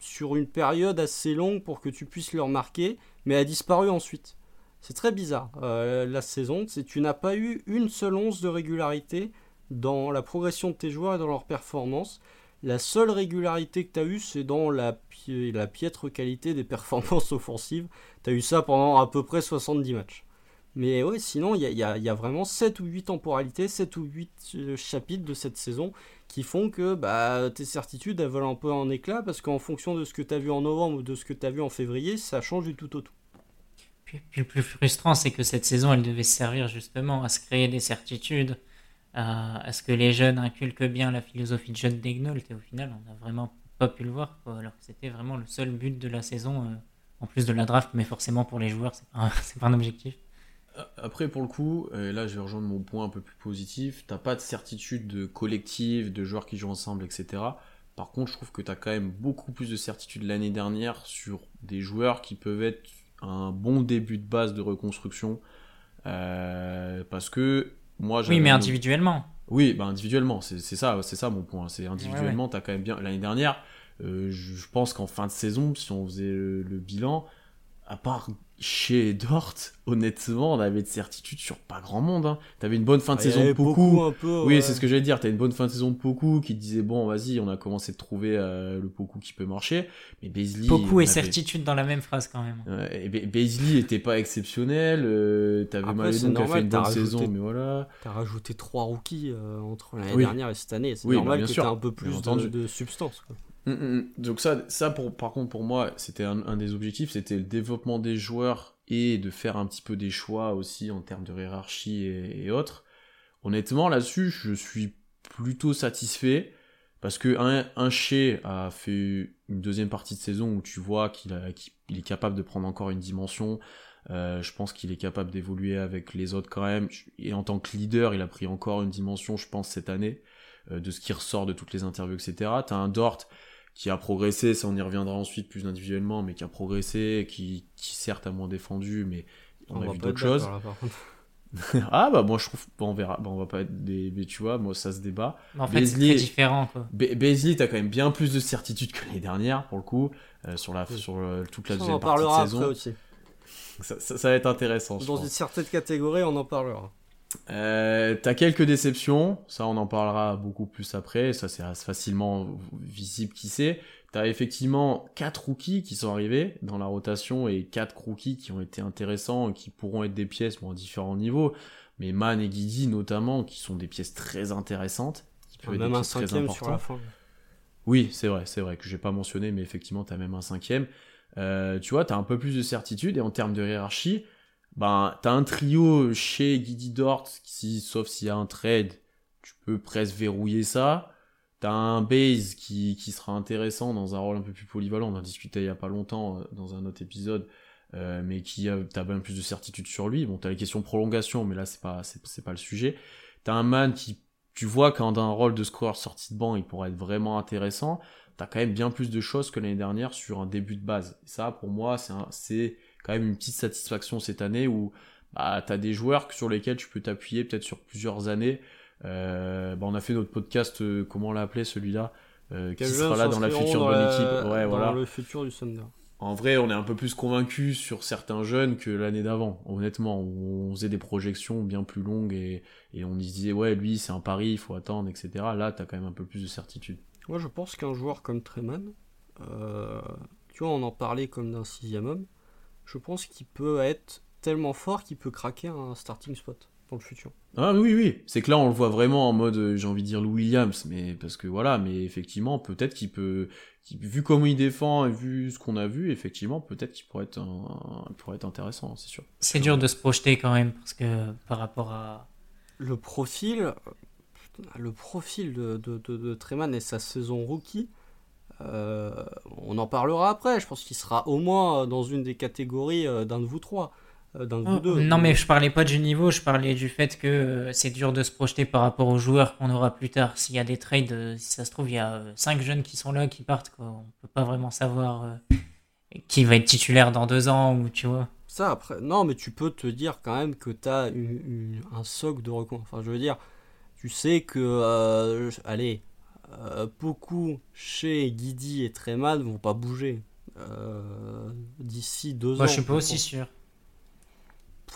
sur une période assez longue pour que tu puisses le remarquer, mais a disparu ensuite. C'est très bizarre euh, la saison. C'est tu n'as pas eu une seule once de régularité dans la progression de tes joueurs et dans leur performance. La seule régularité que tu as eue, c'est dans la, la, piètre qualité des performances offensives. Tu as eu ça pendant à peu près 70 matchs. Mais ouais, sinon, il y, a, vraiment 7 ou 8 temporalités, 7 ou 8 euh, chapitres de cette saison qui font que bah, tes certitudes elles volent un peu en éclat parce qu'en fonction de ce que tu as vu en novembre ou de ce que tu as vu en février, ça change du tout au tout. Puis, le plus frustrant, c'est que cette saison, elle devait servir justement à se créer des certitudes, à, ce que les jeunes inculquent bien la philosophie de John Degnault. Et au final, on n'a vraiment pas pu le voir, alors que c'était vraiment le seul but de la saison, euh, en plus de la draft, mais forcément pour les joueurs, c'est pas, pas un objectif. Après, pour le coup, et là je vais rejoindre mon point un peu plus positif, t'as pas de certitude de collective, de joueurs qui jouent ensemble, etc. Par contre, je trouve que tu as quand même beaucoup plus de certitude l'année dernière sur des joueurs qui peuvent être un bon début de base de reconstruction. Euh, parce que moi Oui, mais individuellement. Oui, bah individuellement, c'est ça, c'est ça mon point. C'est individuellement, tu as quand même bien. L'année dernière, euh, je pense qu'en fin de saison, si on faisait le bilan, à part chez Dort, honnêtement, on avait de certitude sur pas grand monde. Hein. T'avais une bonne fin de saison de Poku. Oui, c'est ce que j'allais dire. T'as une bonne fin de saison de Poku qui disait bon, vas-y, on a commencé de trouver euh, le Poku qui peut marcher. Mais Beasley. Poku et certitude dans la même phrase quand même. et Beasley était pas exceptionnel. Euh, T'avais Maledon qui a fait une bonne saison, mais voilà. T'as rajouté trois rookies euh, entre l'année dernière et cette année. C'est normal bah, que t'aies un peu plus de, de, substance. Quoi. Mm, mm, mm. Donc ça, ça par contre pour moi, c'était un, des objectifs, c'était le développement des joueurs et de faire un petit peu des choix aussi en termes de hiérarchie et, autres. Honnêtement, là-dessus, je suis plutôt satisfait parce que un, un a fait une deuxième partie de saison où tu vois qu'il est capable de prendre encore une dimension. Euh, je pense qu'il est capable d'évoluer avec les autres quand même. Et en tant que leader, il a pris encore une dimension, je pense, cette année, euh, de ce qui ressort de toutes les interviews, etc. T'as un Dort qui a progressé, ça on y reviendra ensuite plus individuellement, mais qui a progressé, qui, qui certes a moins défendu, mais on, a vu d'autres choses. ah bah moi je trouve, bon, on verra, bon, on va pas être des, mais tu vois, moi ça se débat. en fait c'est différent quoi. Beasley t'as quand même bien plus de certitude que l'année dernière pour le coup, euh, sur, la, sur euh, toute la deuxième partie de saison. Aussi. Ça, ça, ça, va être intéressant. Dans une certaine catégorie on en parlera. Euh, t'as quelques déceptions, ça on en parlera beaucoup plus après, ça c'est facilement visible qui sait. T'as effectivement quatre rookies qui sont arrivés dans la rotation et quatre rookies qui ont été intéressants et qui pourront être des pièces bon, à différents niveaux. mais Man et Guidi notamment, qui sont des pièces très intéressantes. Qui peuvent être des Même un très cinquième sur la importantes. fin. Oui, c'est vrai, c'est vrai que j'ai pas mentionné, mais effectivement, t'as même un cinquième. Euh, tu vois, t'as un peu plus de certitude, et en termes de hiérarchie, ben, t'as un trio chez Guidi Dort, qui, sauf s'il y a un trade, tu peux presque verrouiller ça. T'as un base qui, qui sera intéressant dans un rôle un peu plus polyvalent, on en discutait il y a pas longtemps euh, dans un autre épisode, euh, mais qui a, t'as bien plus de certitude sur lui. Bon, t'as les questions prolongation, mais là, c'est pas, c'est, c'est pas le sujet. T'as un man qui, tu vois, quand un rôle de scoreur sorti de banc, il pourrait être vraiment intéressant t'as quand même bien plus de choses que l'année dernière sur un début de base. Et ça, pour moi, c'est un- c'est quand même une petite satisfaction cette année où bah, t'as des joueurs sur lesquels tu peux t'appuyer peut-être sur plusieurs années. Euh, bah, on a fait notre podcast, euh, comment on l'a appelé celui-là euh, Qui sera là dans la future dans bonne la- équipe Ouais, dans voilà. le futur du Thunder. En vrai, on est un peu plus convaincu sur certains jeunes que l'année d'avant, honnêtement. où On faisait des projections bien plus longues et, et on se disait, ouais, lui, c'est un pari, il faut attendre, etc. Là, t'as quand même un peu plus de certitude. Moi, je pense qu'un joueur comme Treman, tu vois, on en parlait comme d'un sixième homme, je pense qu'il peut être tellement fort qu'il peut craquer un starting spot dans le futur. Ah oui, oui, c'est que là on le voit vraiment en mode, euh, j'ai envie de dire Lou Williams, mais parce que voilà, mais effectivement, peut-être qu'il peut, vu comment il défend et vu ce qu'on a vu, effectivement, peut-être qu'il pourrait être, un- pourrait être intéressant, c'est sûr. C'est dur de se projeter quand même, parce que par rapport à. Le profil, euh, putain, le profil de, de, de, de Treman et sa saison rookie, on en parlera après. Je pense qu'il sera au moins dans une des catégories euh, d'un de vous trois, euh, d'un de vous deux. non, mais je parlais pas du niveau, je parlais du fait que euh, c'est dur de se projeter par rapport aux joueurs qu'on aura plus tard. S'il y a des trades, euh, si ça se trouve, il y a 5 jeunes qui sont là, qui partent, quoi. On peut pas vraiment savoir euh, qui va être titulaire dans deux ans, ou tu vois. Ça, après, non, mais tu peux te dire quand même que tu as un socle de recon. Enfin, je veux dire, tu sais que, euh, allez, euh, beaucoup chez Guidi et Treman vont pas bouger euh, d'ici deux ans. Moi, je suis pas aussi pense. sûr.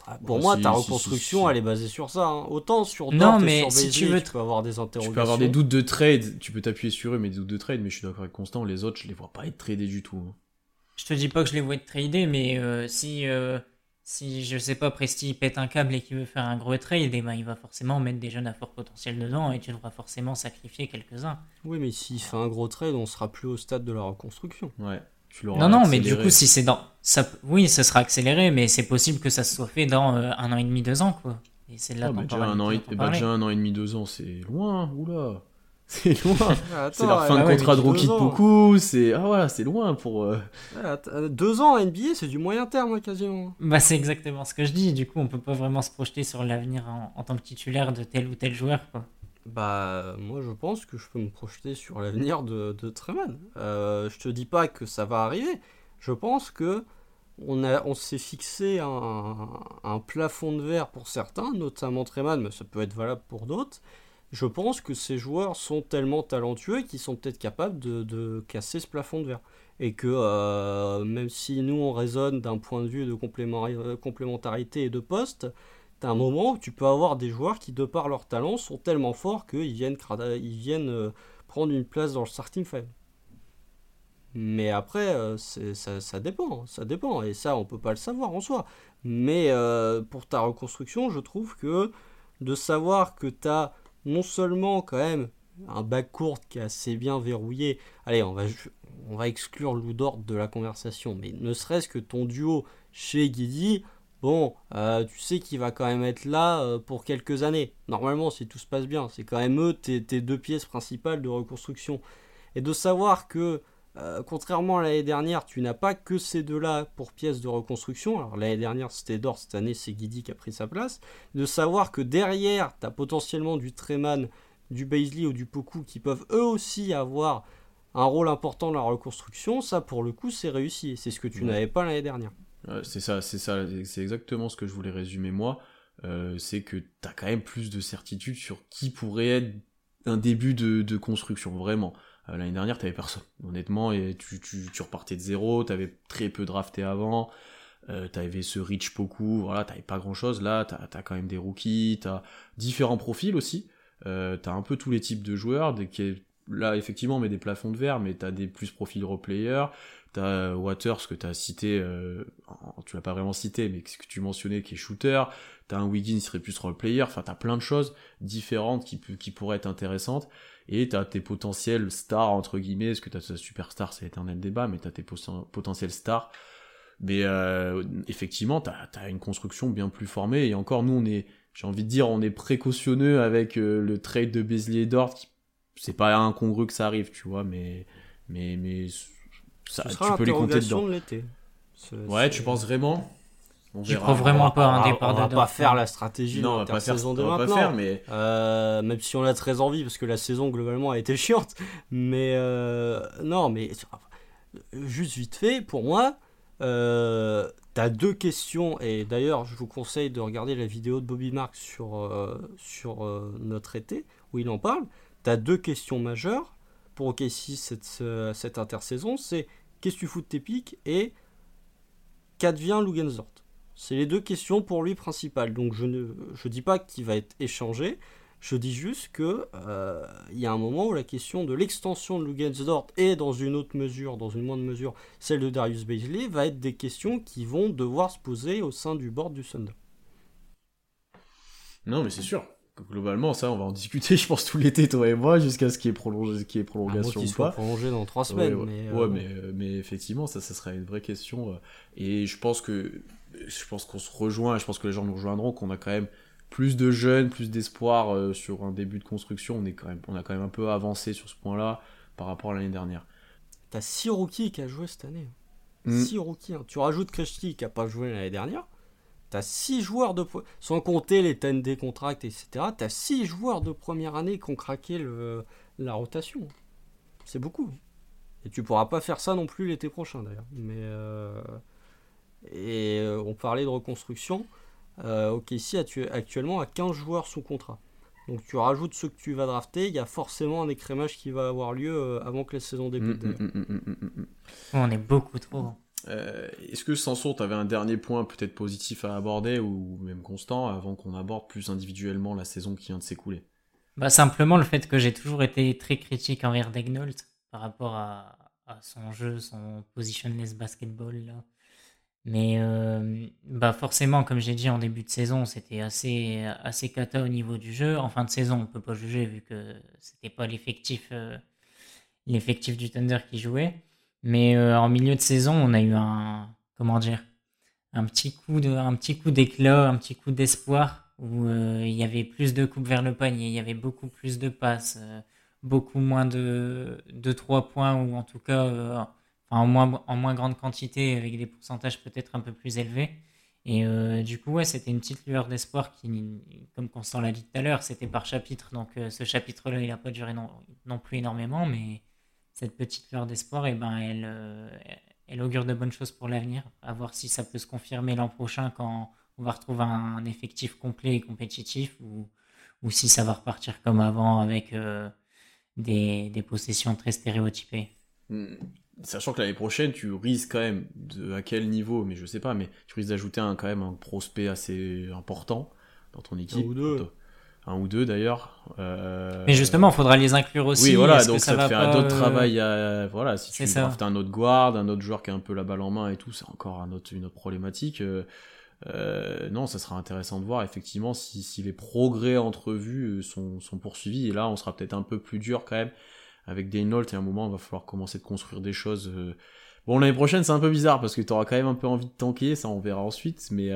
Ah, Pour Bah, moi, si, ta reconstruction, si, si. elle est basée sur ça. hein. Autant sur Non, Dort et mais sur si tu veux tu peux avoir des Tu interrogations. peux avoir des doutes de trade, tu peux t'appuyer sur eux, mais des doutes de trade, mais je suis d'accord avec Constant, les autres, je les vois pas être tradés du tout. hein. Je te dis pas que je les vois être tradés, mais euh, si, euh, si, je sais pas, Presti pète un câble et qu'il veut faire un gros trade, eh ben, il va forcément mettre des jeunes à fort potentiel dedans et tu devras forcément sacrifier quelques-uns. Oui, mais s'il fait un gros trade, on sera plus au stade de la reconstruction. Ouais. Tu Non, non, mais du coup, si c'est dans. Ça, oui, ça sera accéléré, mais c'est possible que ça se soit fait dans euh, un an et demi, deux ans, quoi. Et c'est là Ah, bah, déjà, parle- un an et, bah, déjà un an et demi, deux ans, c'est loin, oula. C'est loin. Ah, c'est leur fin de ouais, contrat de ans. beaucoup, c'est, ah voilà, c'est loin pour, euh, att- euh, Deux ans NBA, c'est du moyen terme hein, quasiment. Bah, c'est exactement ce que je dis. Du coup, on peut pas vraiment se projeter sur l'avenir en, en tant que titulaire de tel ou tel joueur, quoi. Bah, moi je pense que je peux me projeter sur l'avenir de, de Treman. Euh, je te dis pas que ça va arriver. Je pense que on, a, on s'est fixé un, un plafond de verre pour certains, notamment Treman, mais ça peut être valable pour d'autres. Je pense que ces joueurs sont tellement talentueux qu'ils sont peut-être capables de, casser ce plafond de verre. Et que euh, même si nous on raisonne d'un point de vue de complément- complémentarité et de poste, T'as un moment où tu peux avoir des joueurs qui, de par leur talent, sont tellement forts qu'ils viennent, ils viennent euh, prendre une place dans le starting five. Mais après, euh, ça, dépend, ça dépend, et ça, on peut pas le savoir en soi. Mais pour ta reconstruction, je trouve que de savoir que t'as non seulement quand même un bac court qui est assez bien verrouillé, allez, on va, on va exclure Lou Dort de la conversation, mais ne serait-ce que ton duo chez Guidi, Bon, euh, tu sais qu'il va quand même être là euh, pour quelques années. Normalement, si tout se passe bien, c'est quand même eux tes deux pièces principales de reconstruction. Et de savoir que, euh, contrairement à l'année dernière, tu n'as pas que ces deux-là pour pièces de reconstruction. Alors l'année dernière, c'était Dor, cette année, c'est Guidi qui a pris sa place. De savoir que derrière, tu as potentiellement du Treman, du Baisley ou du Poku qui peuvent eux aussi avoir un rôle important dans la reconstruction, ça pour le coup, c'est réussi. C'est ce que tu Ouais. n'avais pas l'année dernière. Ouais, c'est ça, c'est ça, c'est exactement ce que je voulais résumer moi. Euh, c'est que t'as quand même plus de certitude sur qui pourrait être un début de, de construction, vraiment. Euh, L'année dernière, t'avais personne, honnêtement, et tu, tu, tu repartais de zéro, t'avais très peu drafté avant, euh, t'avais ce Rich Poku, voilà, t'avais pas grand chose. Là, t'as as quand même des rookies, t'as différents profils aussi. Euh, t'as un peu tous les types de joueurs, des, qui là, effectivement, mais des plafonds de verre, mais t'as des plus profils replayers. T'as Waters que t'as cité, euh, tu l'as pas vraiment cité, mais que tu mentionnais qui est shooter. t'as un Wiggins qui serait plus role player, enfin t'as plein de choses différentes qui, qui pourraient être intéressantes, et t'as tes potentiels stars, entre guillemets, parce que t'as ta superstar, c'est l'éternel débat, mais t'as tes potentiels stars, mais euh, effectivement, t'as as une construction bien plus formée, et encore, nous, on est, j'ai envie de dire, on est précautionneux avec euh, le trade de et Dort, c'est pas incongru que ça arrive, tu vois, mais, mais, mais, ça, tu peux les compter dedans. De l'été. Ouais, tu penses vraiment? Je crois vraiment pas un départ on va, pas faire la stratégie non, on va pas faire, de on va pas faire, mais euh, même si on a très envie parce que la saison globalement a été chiante, mais euh, non, mais juste vite fait, pour moi, euh, t'as deux questions. Et d'ailleurs je vous conseille de regarder la vidéo de Bobby Marks sur euh, sur notre été où il en parle. T'as deux questions majeures pour OKC cette cette intersaison, c'est qu'est-ce que tu fous de tes pics? Et qu'advient Lugensdort C'est les deux questions pour lui principales. Donc je ne je dis pas qu'il va être échangé, je dis juste que euh, il y a un moment où la question de l'extension de Lugensdort et dans une autre mesure, dans une moindre mesure, celle de Darius Baisley va être des questions qui vont devoir se poser au sein du board du Thunder. Non, mais c'est sûr globalement, ça, on va en discuter, je pense, tout l'été, toi et moi, jusqu'à ce qu'il y ait, prolongé, qu ait prolongation ou pas. prolongé dans trois semaines. Ouais, mais, euh, mais, euh, mais, effectivement, ça, ça serait une vraie question. Et je pense que je pense qu'on se rejoint, et je pense que les gens nous rejoindront, qu'on a quand même plus de jeunes, plus d'espoir sur un début de construction. On, est quand même, on a quand même un peu avancé sur ce point-là par rapport à l'année dernière. T'as 6 rookies qui a joué cette année. 6 mm. rookies. Hein. Tu rajoutes Kreshti qui a pas joué l'année dernière. T'as 6 joueurs de. Sans compter les 10 contracts, etc. T'as 6 joueurs de première année qui ont craqué le, la rotation. C'est beaucoup. Et tu pourras pas faire ça non plus l'été prochain d'ailleurs. Mais. Euh, et euh, on parlait de reconstruction. Euh, ok, ici actuellement à 15 joueurs sous contrat. Donc tu rajoutes ceux que tu vas drafter, il y a forcément un écrémage qui va avoir lieu avant que la saison débute. Mm, mm, mm, on est beaucoup trop. Euh, est-ce que Sanson, tu avais un dernier point peut-être positif à aborder ou même constant avant qu'on aborde plus individuellement la saison qui vient de s'écouler? Bah, Simplement le fait que j'ai toujours été très critique envers Degnault par rapport à, son jeu, son positionless basketball. Là. Mais euh, bah forcément, comme j'ai dit en début de saison, c'était assez, assez cata au niveau du jeu. En fin de saison, on peut pas juger vu que c'était pas l'effectif euh, l'effectif du Thunder qui jouait. Mais euh, en milieu de saison, on a eu un comment dire un petit coup de un petit coup d'éclat, un petit coup d'espoir où il y avait plus de coupes vers le panier, il y avait beaucoup plus de passes, beaucoup moins de de trois points ou en tout cas en moins en moins grande quantité avec des pourcentages peut-être un peu plus élevés. Et du coup, ouais, c'était une petite lueur d'espoir qui, comme Constant l'a dit tout à l'heure, c'était par chapitre. Donc ce chapitre-là, il n'a pas duré non, non, plus énormément, mais cette petite lueur d'espoir, eh ben, elle, euh, elle augure de bonnes choses pour l'avenir. À voir si ça peut se confirmer l'an prochain quand on va retrouver un effectif complet et compétitif ou, ou si ça va repartir comme avant avec euh, des, des, possessions très stéréotypées. Hmm. Sachant que l'année prochaine, tu risques quand même, de, à quel niveau, mais je sais pas, mais tu risques d'ajouter un, quand même un prospect assez important dans ton équipe. ou deux un ou deux d'ailleurs. Euh... Mais justement, il faudra les inclure aussi. Oui, voilà, donc ça, ça fait un autre euh, travail. À... Voilà, si tu draftes un autre guard, un autre joueur qui a un peu la balle en main et tout, c'est encore un autre, une autre problématique. Euh, euh non, ça sera intéressant de voir effectivement si, si les progrès entrevus sont, sont poursuivis. Et là, on sera peut-être un peu plus dur quand même avec Daynolt et à un moment, il va falloir commencer de construire des choses. Bon, l'année prochaine, c'est un peu bizarre parce que tu auras quand même un peu envie de tanker, ça on verra ensuite, mais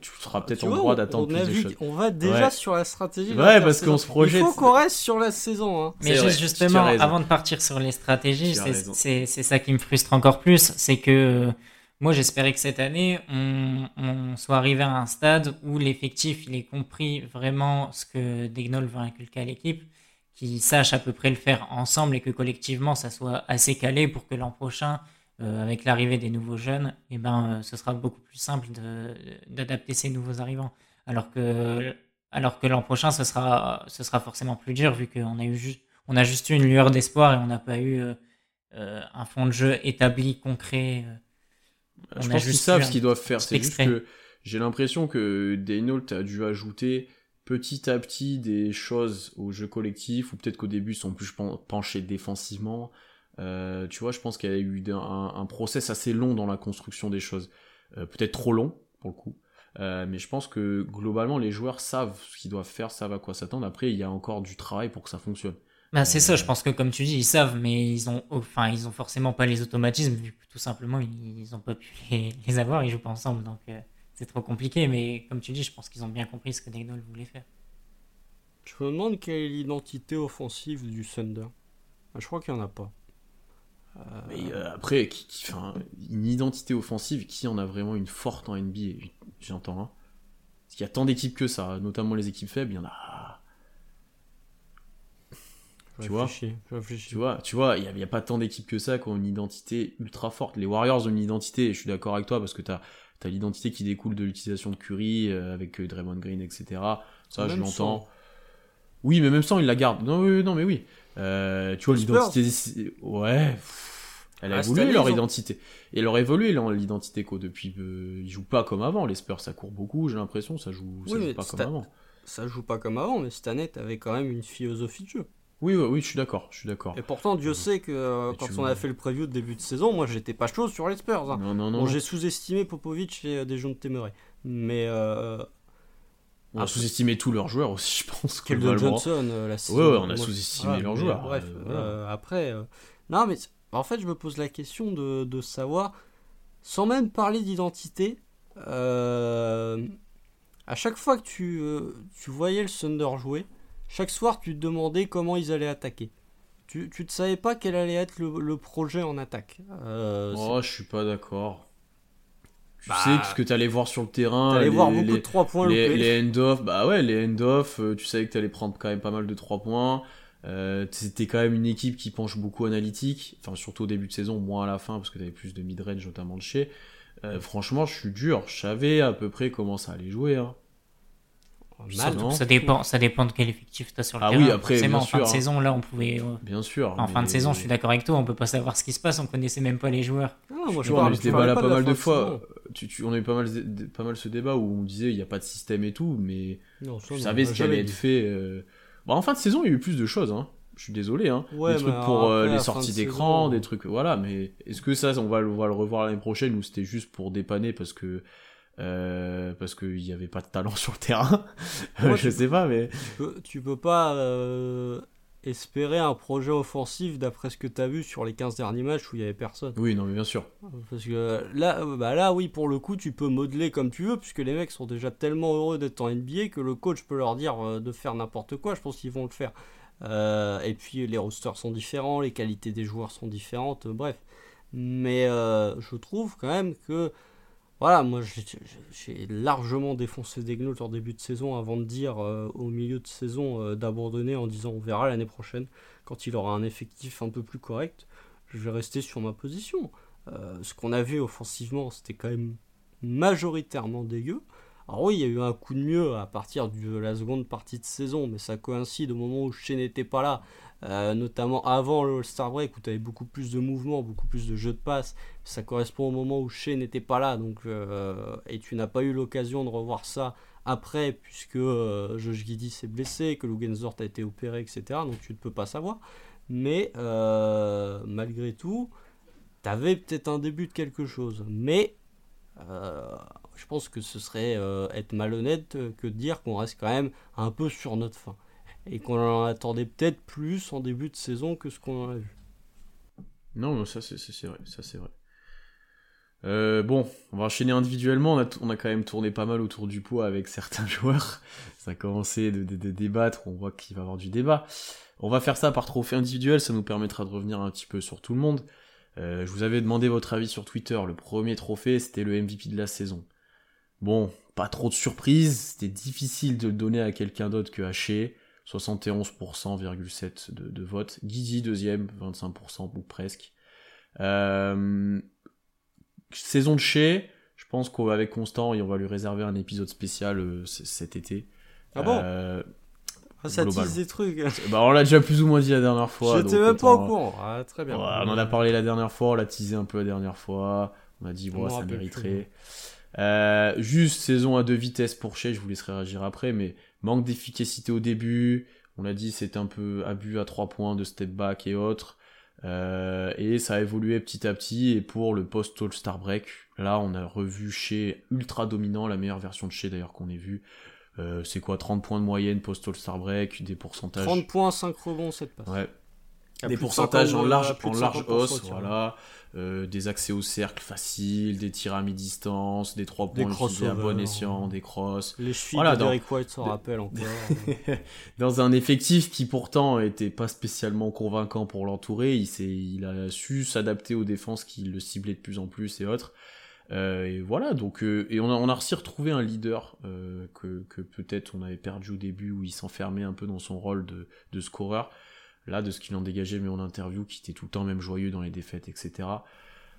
tu seras peut-être en droit d'attendre plus de choses. On va déjà sur la stratégie. Ouais, parce qu'on se projette. Il faut qu'on reste sur la saison. Hein. Mais justement, avant de partir sur les stratégies, c'est ça qui me frustre encore plus. C'est que moi, j'espérais que cette année, on, soit arrivé à un stade où l'effectif, il ait compris vraiment ce que Degnol veut inculquer à l'équipe, qu'il sache à peu près le faire ensemble et que collectivement, ça soit assez calé pour que l'an prochain, euh, avec l'arrivée des nouveaux jeunes, eh ben, euh, ce sera beaucoup plus simple d'adapter ces nouveaux arrivants. Alors que, alors que l'an prochain, ce sera, ce sera forcément plus dur vu qu'on a eu juste, on a juste eu une lueur d'espoir et on n'a pas eu euh, un fond de jeu établi, concret. Je pense qu'ils savent ce qu'ils doivent faire. C'est juste que j'ai l'impression que Daynault a dû ajouter petit à petit des choses au jeu collectif, ou peut-être qu'au début ils sont plus penchés défensivement, euh, tu vois, je pense qu'il y a eu un, un, process assez long dans la construction des choses. Euh, peut-être trop long, pour le coup. Euh, mais je pense que globalement, les joueurs savent ce qu'ils doivent faire, savent à quoi s'attendre. Après, il y a encore du travail pour que ça fonctionne. Bah, c'est ça, je pense que comme tu dis, ils savent, mais ils ont, enfin, ils ont forcément pas les automatismes, vu que tout simplement, ils ont pas pu les, les avoir, ils jouent pas ensemble, donc euh, c'est trop compliqué. Mais comme tu dis, je pense qu'ils ont bien compris ce que Dagnall voulait faire. Je me demande quelle est l'identité offensive du Thunder. Ah, je crois qu'il n'y en a pas. Euh, Mais euh, après, qui, qui- enfin, une identité offensive, qui en a vraiment une forte en NBA J'entends. Hein. Parce qu'il y a tant d'équipes que ça, notamment les équipes faibles, il y en a. Je Tu vois réfléchis, je réfléchis. Tu vois, tu vois, il n'y a, a pas tant d'équipes que ça qui ont une identité ultra forte. Les Warriors ont une identité, et je suis d'accord avec toi, parce que tu as, l'identité qui découle de l'utilisation de Curry, euh, avec euh, Draymond Green, etc. Ça, je l'entends. Oui, mais même sans, ils la gardent. Non, oui, non mais oui. Euh, tu vois, l'identité... Ouais. pff, Elle a Ah, évolué, leur identité. Et elle a évolué, leur- l'identité, quoi, depuis... euh, ils jouent pas comme avant. Les Spurs, ça court beaucoup, j'ai l'impression. Ça joue, ça Oui, joue pas comme avant. Ça joue pas comme avant, mais cette année, t'avais quand même une philosophie de jeu. Oui, oui, oui, je suis d'accord, je suis d'accord. Et pourtant, Dieu sait que euh, quand on a fait le preview de début de saison, moi j'étais pas chaud sur les Spurs. hein. Non, non, non. Bon, j'ai sous-estimé Popovic et euh, des jeunes Temeray. Mais euh, On a sous-estimé tous leurs joueurs aussi, je pense. Keldon globalement. Johnson, euh, la saison, Ouais, ouais, on a sous-estimé voilà, leurs joueurs. Bref, voilà. après. Non, mais c'est- en fait, je me pose la question de, de savoir, sans même parler d'identité, à chaque fois que tu, tu voyais le Thunder jouer, chaque soir tu te demandais comment ils allaient attaquer. Tu, tu ne savais pas quel allait être le, le projet en attaque. Euh, Oh, je suis pas d'accord. Tu Bah, sais ce que t'allais voir sur le terrain. T'allais voir beaucoup les- de 3 points les, les end-off, bah ouais, les end-off, euh, tu savais que t'allais prendre quand même pas mal de 3 points. Euh, C'était quand même une équipe qui penche beaucoup analytique, enfin surtout au début de saison, moins à la fin parce que t'avais plus de mid-range notamment de chez. Euh, franchement, je suis dur, je savais à peu près comment ça allait jouer. Hein. Mal. Ça dépend, ça dépend de quel effectif tu as sur le Ah terrain. oui, après, Forcément, bien en fin de sûr, hein. saison, là, on pouvait. euh, Bien sûr. En fin de mais- saison, je suis d'accord avec toi, on peut pas savoir ce qui se passe, on connaissait même pas les joueurs. Ah, moi, Tu je vois, on a eu ce débat là pas mal de de fois. saison. Tu, tu- on a eu pas mal, pas mal ce débat où on disait il n'y a pas de système et tout, mais Non, ça, savais ce qui allait être fait. euh. Bon, en fin de saison, il y a eu plus de choses. Hein. Je suis désolé. Hein. Ouais, des trucs pour euh, les sorties d'écran, des trucs. Voilà, mais est-ce que ça, on va, le- on va le revoir l'année prochaine ou c'était juste pour dépanner parce que. Euh, parce qu'il n'y avait pas de talent sur le terrain Moi, Je sais pas, mais. Tu peux, tu peux pas euh, espérer un projet offensif d'après ce que tu as vu sur les 15 derniers matchs où il y avait personne. Oui, non, mais bien sûr. Parce que là, euh, bah là, oui, pour le coup, tu peux modeler comme tu veux, puisque les mecs sont déjà tellement heureux d'être en NBA que le coach peut leur dire euh, de faire n'importe quoi. Je pense qu'ils vont le faire. Euh, et puis les rosters sont différents, les qualités des joueurs sont différentes, euh, bref. Mais euh, je trouve quand même que voilà, moi j'ai- largement défoncé Degnault en début de saison avant de dire euh, au milieu de saison euh, d'abandonner en disant on verra l'année prochaine quand il aura un effectif un peu plus correct. Je vais rester sur ma position. Euh, ce qu'on a vu offensivement, c'était quand même majoritairement dégueu. Alors oui, il y a eu un coup de mieux à partir de la seconde partie de saison, mais ça coïncide au moment où Shea n'était pas là, euh, notamment avant le All-Star Break, où tu avais beaucoup plus de mouvements, beaucoup plus de jeux de passe. Ça correspond au moment où Shea n'était pas là, donc, euh, et tu n'as pas eu l'occasion de revoir ça après, puisque euh, Josh Giddy s'est blessé, que Lugensort a été opéré, etc. Donc tu ne peux pas savoir. Mais euh, malgré tout, tu avais peut-être un début de quelque chose. Mais je pense que ce serait euh, être malhonnête euh, que de dire qu'on reste quand même un peu sur notre fin. Et qu'on en attendait peut-être plus en début de saison que ce qu'on en a vu. Non, ça c'est vrai, ça c'est vrai. Euh, bon, on va enchaîner individuellement. On a, quand même tourné pas mal autour du pot avec certains joueurs. Ça a commencé de, débattre. On voit qu'il va y avoir du débat. On va faire ça par trophée individuel. Ça nous permettra de revenir un petit peu sur tout le monde. Je vous avais demandé votre avis sur Twitter. Le premier trophée, c'était le MVP de la saison. Bon, pas trop de surprise. C'était difficile de le donner à quelqu'un d'autre que Haché. 71,7% de, de vote. Guidi, deuxième, 25% ou presque. Euh, saison de chez, je pense qu'avec Constant, on va lui réserver un épisode spécial euh, cet été. Ah bon? Euh, Ah, ça tease des trucs. bah, On l'a déjà plus ou moins dit la dernière fois. J'étais donc même pas au courant. Ah, très bien. On en a parlé la dernière fois, on l'a teasé un peu la dernière fois. On a dit, Je me ça mériterait. Euh, juste saison à deux vitesses pour Shea, je vous laisserai réagir après, mais manque d'efficacité au début. On l'a dit, c'est un peu abus à trois points de step back et autres. Euh, et ça a évolué petit à petit, et pour le post-All-Star Break, là on a revu chez ultra dominant, la meilleure version de chez d'ailleurs qu'on ait vu. Euh, c'est quoi 30 points de moyenne post-All-Star Break, des pourcentages... 30 points, 5 rebonds, 7 passes. Ouais, des pourcentages 50, en large, en large 50% hausse, voilà. Euh, des accès au cercle faciles, des tirs à mi-distance, des 3 points Des à bon escient, des crosses. Les chevilles Voilà, de dans- Derek White s'en rappellent encore. Dans un effectif qui pourtant était pas spécialement convaincant pour l'entourer, il, il a su s'adapter aux défenses qui le ciblaient de plus en plus et autres. Euh, et voilà, donc euh, et on a, on a réussi à retrouver un leader euh, que, que peut-être on avait perdu au début où il s'enfermait un peu dans son rôle de, de scoreur. Là, de ce qu'il en dégageait, mais en interview, qui était tout le temps même joyeux dans les défaites, etc.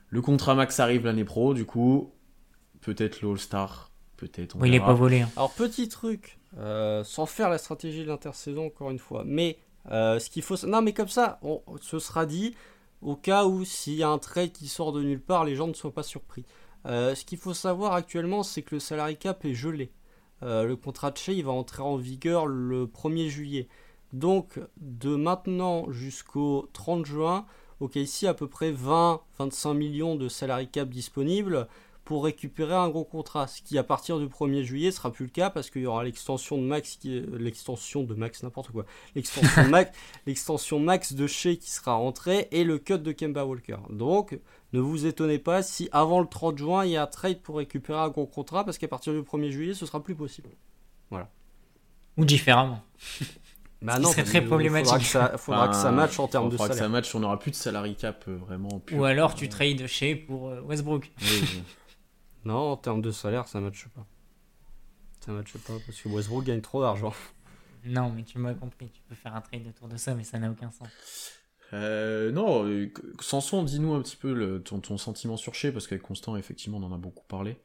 Le contrat max arrive l'année pro, du coup, peut-être le All-Star, peut-être. on Bon, il est pas volé. hein. Alors, petit truc, euh, sans faire la stratégie de l'intersaison, encore une fois, mais euh, ce qu'il faut. Non, mais comme ça, on, ce sera dit au cas où s'il y a un trade qui sort de nulle part, les gens ne soient pas surpris. Euh, ce qu'il faut savoir actuellement, c'est que le salary cap est gelé. Euh, le contrat de Shea il va entrer en vigueur le 1er juillet. Donc, de maintenant jusqu'au 30 juin, ok, ici à peu près 20-25 millions de salary cap disponibles pour récupérer un gros contrat. Ce qui, à partir du 1er juillet, sera plus le cas parce qu'il y aura l'extension de max, l'extension de max, n'importe quoi, l'extension max, l'extension max de chez qui sera rentrée et le cut de Kemba Walker. Donc, ne vous étonnez pas si avant le 30 juin, il y a un trade pour récupérer un gros contrat parce qu'à partir du 1er juillet, ce sera plus possible. Ou différemment. Bah non, serait très que problématique. Faudra que ça, faudra que ça Enfin, matche en termes de faudra que ça salaire. match, on n'aura plus de salary cap euh, vraiment pur. Ou alors tu trades chez pour euh, Westbrook. Oui, oui. Non, en termes de salaire, ça matche pas. Ça matche pas parce que Westbrook gagne trop d'argent. Non, mais tu m'as compris. Tu peux faire un trade autour de ça, mais ça n'a aucun sens. Euh, non, euh, Samson, dis-nous un petit peu le- ton, ton sentiment sur Shea, parce qu'avec Constant, effectivement, on en a beaucoup parlé.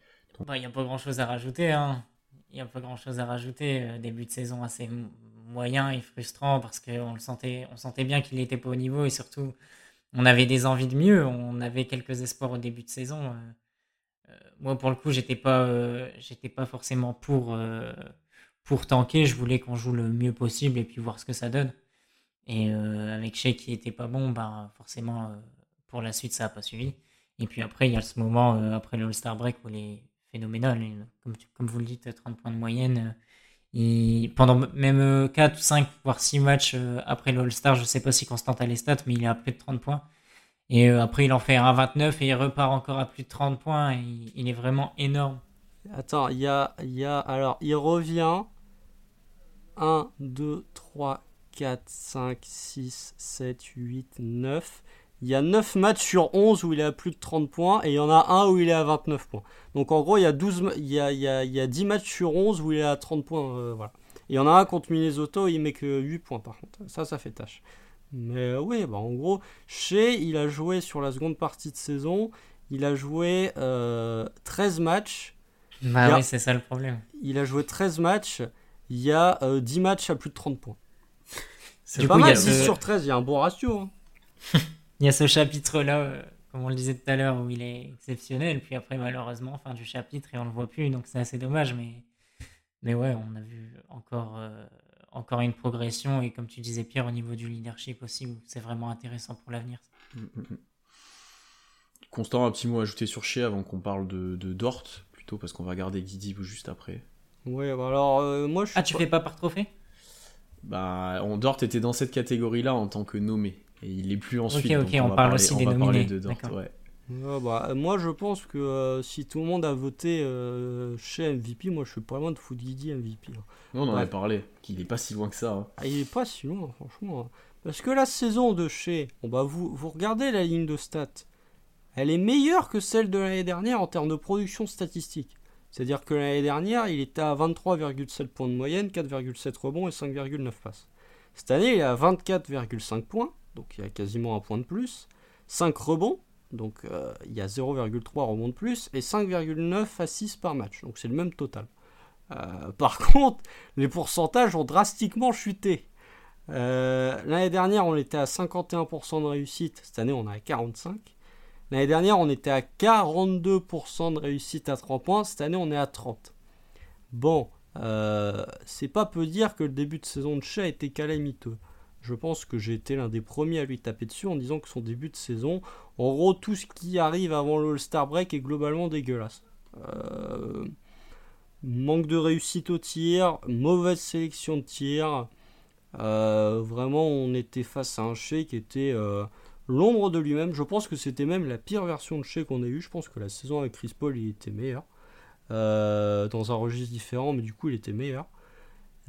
Il n'y a pas grand chose à rajouter. hein. Il n'y a pas grand chose à rajouter. Euh, début de saison assez moyen et frustrant parce qu'on le sentait, on sentait bien qu'il n'était pas au niveau et surtout on avait des envies de mieux. On avait quelques espoirs au début de saison. Euh, euh, moi, pour le coup, j'étais pas, euh, pas forcément pour, pour tanker. Je voulais qu'on joue le mieux possible et puis voir ce que ça donne. Et avec Shea qui était pas bon, ben, forcément, pour la suite, ça n'a pas suivi. Et puis après, il y a ce moment, après le All-Star Break, où il est phénoménal. Comme, comme vous le dites, 30 points de moyenne. Euh, il- pendant même euh, 4 ou 5, voire 6 matchs euh, après le All-Star, je sais pas si Constant a les stats, mais il est à plus de 30 points. Et euh, après, il en fait un 29 et il repart encore à plus de 30 points. Et il, est vraiment énorme. Attends, il y a. Alors, il revient. 1, 2, 3, 4, 5, 6, 7, 8, 9. Il y a 9 matchs sur 11 où il est à plus de 30 points et il y en a un où il est à 29 points. Donc en gros, il y a, 12, ma- il y a, il y a, il y a 10 matchs sur 11 où il est à 30 points. euh, voilà. Et il y en a un contre Minnesota où il met que 8 points par contre. Ça, ça fait tâche. Mais euh, oui, bah, en gros, Shea, il a joué sur la seconde partie de saison. Il a joué euh, 13 matchs. Bah oui, c'est ça le problème. Il a joué 13 matchs. Il y a euh, 10 matchs à plus de 30 points. C'est pas coup, mal, a 6 ce- sur 13, il y a un bon ratio. hein. Il y a ce chapitre-là, euh, comme on le disait tout à l'heure, où il est exceptionnel. Puis après, malheureusement, fin du chapitre et on le voit plus. Donc c'est assez dommage. Mais, mais ouais, on a vu encore, euh, encore une progression. Et comme tu disais, Pierre, au niveau du leadership aussi, où c'est vraiment intéressant pour l'avenir. Mm, mm, mm. Constant, un petit mot à ajouter sur Shea avant qu'on parle de, de Dort, plutôt, parce qu'on va garder Guidi juste après. Ouais, bah alors euh, moi je Ah, tu pas- fais pas par trophée? Bah, on, Dort était dans cette catégorie-là en tant que nommé. Et il est plus ensuite. Ok, ok, donc on va parle parler- aussi on des va parler nominés, de Dort, ouais. Ouais, bah, moi je pense que euh, si tout le monde a voté euh, chez MVP, moi je suis pas loin de foutre Guidi MVP. hein. Non, on en Ouais. a parlé, qu'il est pas si loin que ça. hein. Ah, il est pas si loin, franchement. hein. Parce que la saison de chez, bon bah vous, vous regardez la ligne de stats, elle est meilleure que celle de l'année dernière en termes de production statistique. C'est-à-dire que l'année dernière, il était à 23,7 points de moyenne, 4,7 rebonds et 5,9 passes. Cette année, il est à 24,5 points, donc il y a quasiment un point de plus, 5 rebonds, donc euh, il y a 0,3 rebonds de plus, et 5,9 à 6 par match, donc c'est le même total. Euh, par contre, les pourcentages ont drastiquement chuté. Euh, L'année dernière, on était à 51% de réussite. Cette année, on est à 45%. L'année dernière, on était à 42% de réussite à 3 points. Cette année, on est à 30%. Bon, c'est pas peu dire que le début de saison de chat était calamiteux. Je pense que j'ai été l'un des premiers à lui taper dessus en disant que son début de saison, en gros, tout ce qui arrive avant le All-Star Break est globalement dégueulasse. Euh, manque de réussite au tir, mauvaise sélection de tir. Euh, vraiment, on était face à un Shea qui était euh, l'ombre de lui-même. Je pense que c'était même la pire version de Shea qu'on ait eu. Je pense que la saison avec Chris Paul, il était meilleur. dans un registre différent, mais du coup, il était meilleur.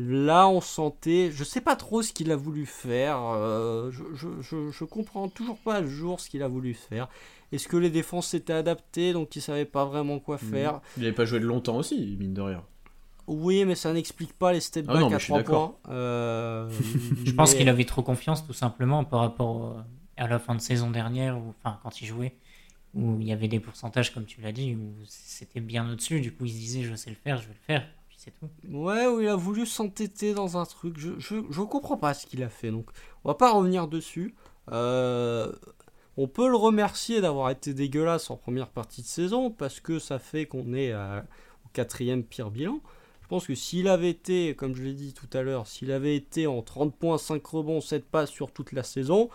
Là, on sentait, je sais pas trop ce qu'il a voulu faire. Euh, je, je, je, comprends toujours pas le jour ce qu'il a voulu faire. Est-ce que les défenses s'étaient adaptées, donc il savait pas vraiment quoi mhm. faire Il n'avait pas joué de longtemps aussi, mine de rien. Oui, mais ça n'explique pas les step ah back à 3 points. Euh, je pense qu'il avait trop confiance, tout simplement, par rapport à la fin de saison dernière, ou enfin quand il jouait, où il y avait des pourcentages, comme tu l'as dit, où c'était bien au-dessus. Du coup, il se disait, je sais le faire, je vais le faire Ouais, il a voulu s'entêter dans un truc. Je, je, comprends pas ce qu'il a fait. Donc, on va pas revenir dessus. Euh, on peut le remercier d'avoir été dégueulasse en première partie de saison parce que ça fait qu'on est au quatrième pire bilan. Je pense que s'il avait été, comme je l'ai dit tout à l'heure, s'il avait été en 30 points, 5 rebonds, 7 passes sur toute la saison,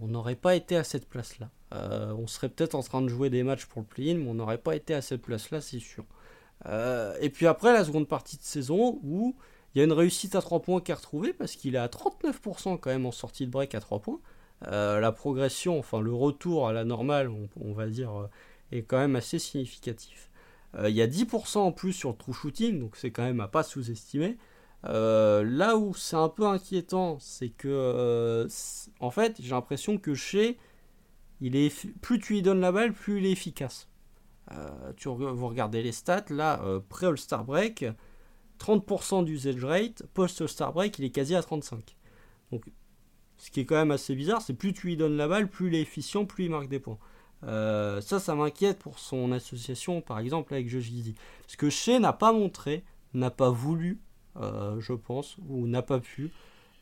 on n'aurait pas été à cette place-là. Euh, on serait peut-être en train de jouer des matchs pour le play-in, mais on n'aurait pas été à cette place-là, c'est sûr. Euh, et puis après, la seconde partie de saison où il y a une réussite à 3 points qui est retrouvée parce qu'il est à 39% quand même en sortie de break à 3 points. Euh, la progression, enfin le retour à la normale, on, va dire, euh, est quand même assez significatif. il y a 10% en plus sur le true shooting, donc c'est quand même à pas sous-estimer. là où c'est un peu inquiétant, c'est que, en fait, j'ai l'impression que chez, il est, plus tu lui donnes la balle, plus il est efficace. Euh, tu, vous regardez les stats, là, euh, pré-All-Star Break, 30% d'usage rate, post-All-Star Break, il est quasi à 35. Donc, ce qui est quand même assez bizarre, c'est plus tu lui donnes la balle, plus il est efficient, plus il marque des points. Euh, ça, ça m'inquiète pour son association, par exemple, avec Josh Giddy. Ce que Shea n'a pas montré, n'a pas voulu, je pense, ou n'a pas pu,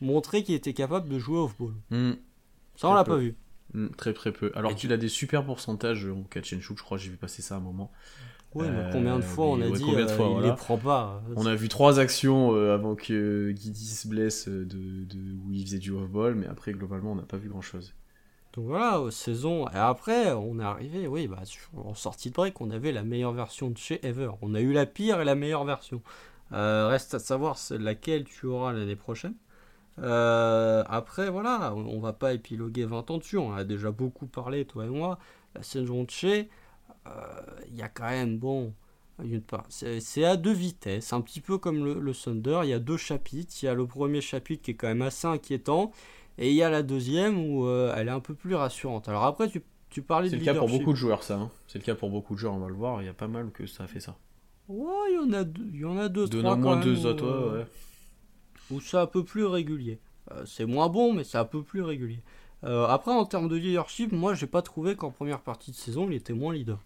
montrer qu'il était capable de jouer off-ball. Hmm. ça, on l'a pas vu. Mm, très très peu. Alors qu'il a des super pourcentages en catch and shoot, je crois, j'ai vu passer ça à un moment. Ouais, mais combien de fois on a dit combien de fois, il les prend pas On a vu trois actions euh, avant que Guidi se blesse euh, de, de, où il faisait du off-ball, mais après globalement on n'a pas vu grand chose. Donc voilà, saison. Et après, on est arrivé, oui, bah, en sortie de break, on avait la meilleure version de chez Ever. On a eu la pire et la meilleure version. Euh, reste à savoir laquelle tu auras l'année prochaine. Euh, après, voilà, on, va pas épiloguer 20 ans dessus, on a déjà beaucoup parlé, toi et moi. La saison de chez, il euh, y a quand même, bon, c'est à deux vitesses, un petit peu comme le, le Thunder, il y a deux chapitres. Il y a le premier chapitre qui est quand même assez inquiétant, et il y a la deuxième où euh, elle est un peu plus rassurante. Alors après, tu, tu parlais de C'est le cas pour beaucoup de joueurs, ça. Hein. C'est le cas pour beaucoup de joueurs, on va le voir. Il y a pas mal que ça a fait ça. Ouais, il y en a deux, il y en a deux, trois. moins deux à toi, ouais où c'est un peu plus régulier. Euh, c'est moins bon, mais c'est un peu plus régulier. Euh, après, en termes de leadership, moi, j'ai pas trouvé qu'en première partie de saison, il était moins leader.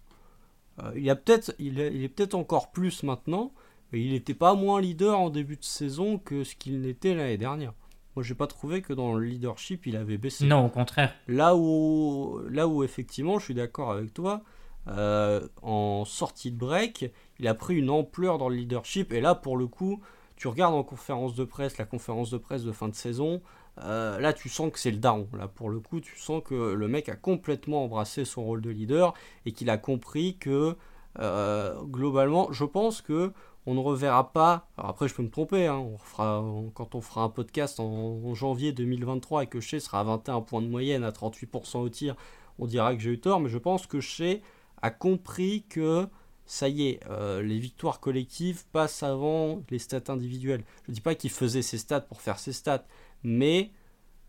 Euh, il, a peut-être, il, est peut-être encore plus maintenant, mais il n'était pas moins leader en début de saison que ce qu'il n'était l'année dernière. Moi, j'ai pas trouvé que dans le leadership, il avait baissé. Non, au contraire. Là où, là où effectivement, je suis d'accord avec toi, en sortie de break, il a pris une ampleur dans le leadership, et là, pour le coup, tu regardes en conférence de presse, la conférence de presse de fin de saison, euh, là tu sens que c'est le daron. Là pour le coup, tu sens que le mec a complètement embrassé son rôle de leader et qu'il a compris que euh, globalement, je pense que on ne reverra pas. Alors après, je peux me tromper. Hein, on fera, quand on fera un podcast en, janvier 2023 et que Shea sera à 21 points de moyenne à 38% au tir, on dira que j'ai eu tort. Mais je pense que Shea a compris que ça y est, euh, les victoires collectives passent avant les stats individuelles. Je ne dis pas qu'il faisait ses stats pour faire ses stats, mais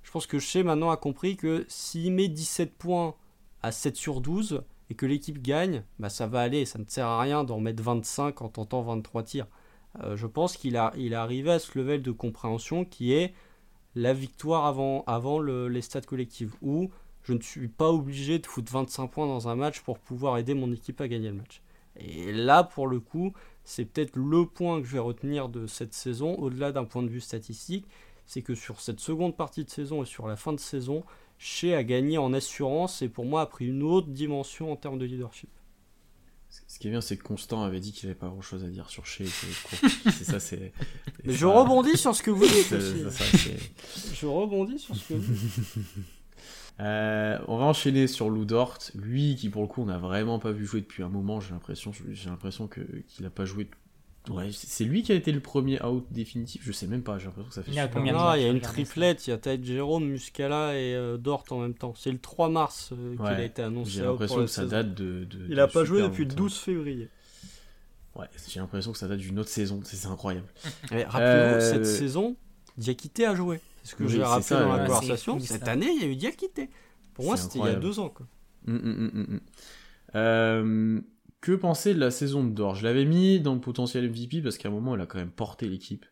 je pense que Shea maintenant a compris que s'il met 17 points à 7 sur 12 et que l'équipe gagne, bah ça va aller, ça ne sert à rien d'en mettre 25 en tentant 23 tirs. Euh, je pense qu'il a, est arrivé à ce level de compréhension qui est la victoire avant, avant les stats collectives, où je ne suis pas obligé de foutre 25 points dans un match pour pouvoir aider mon équipe à gagner le match. Et là, pour le coup, c'est peut-être le point que je vais retenir de cette saison, au-delà d'un point de vue statistique, c'est que sur cette seconde partie de saison et sur la fin de saison, Shea a gagné en assurance et pour moi a pris une autre dimension en termes de leadership. Ce qui est bien, c'est que Constant avait dit qu'il avait pas grand chose à dire sur Shea. C'est ça, c'est. Mais je rebondis sur ce que vous dites aussi. je rebondis sur ce que vous dites. Euh, on va enchaîner sur Lou Dort, lui qui pour le coup on n'a vraiment pas vu jouer depuis un moment. J'ai l'impression, j'ai l'impression que qu'il a pas joué. Ouais, c'est lui qui a été le premier out définitif. Je sais même pas. J'ai l'impression que ça fait. Il y a combien Il y a une triplette. Il y a Tide Jérôme, Muscala et euh, Dort en même temps. C'est le 3 mars euh, qu'il a été annoncé. J'ai l'impression que ça date de. Il a pas joué depuis le 12 février. Ouais, j'ai l'impression que ça date d'une autre saison. C'est incroyable. Rappelez-vous, cette saison, Diakité a joué. C'est ce que j'ai rappelé dans la conversation. Cette année, il y a eu Diakité. Pour moi, c'était il y a deux ans. Quoi. Hum, hum, hum, euh, que penser de la saison de Dor? Je l'avais mis dans le potentiel MVP parce qu'à un moment, il a quand même porté l'équipe.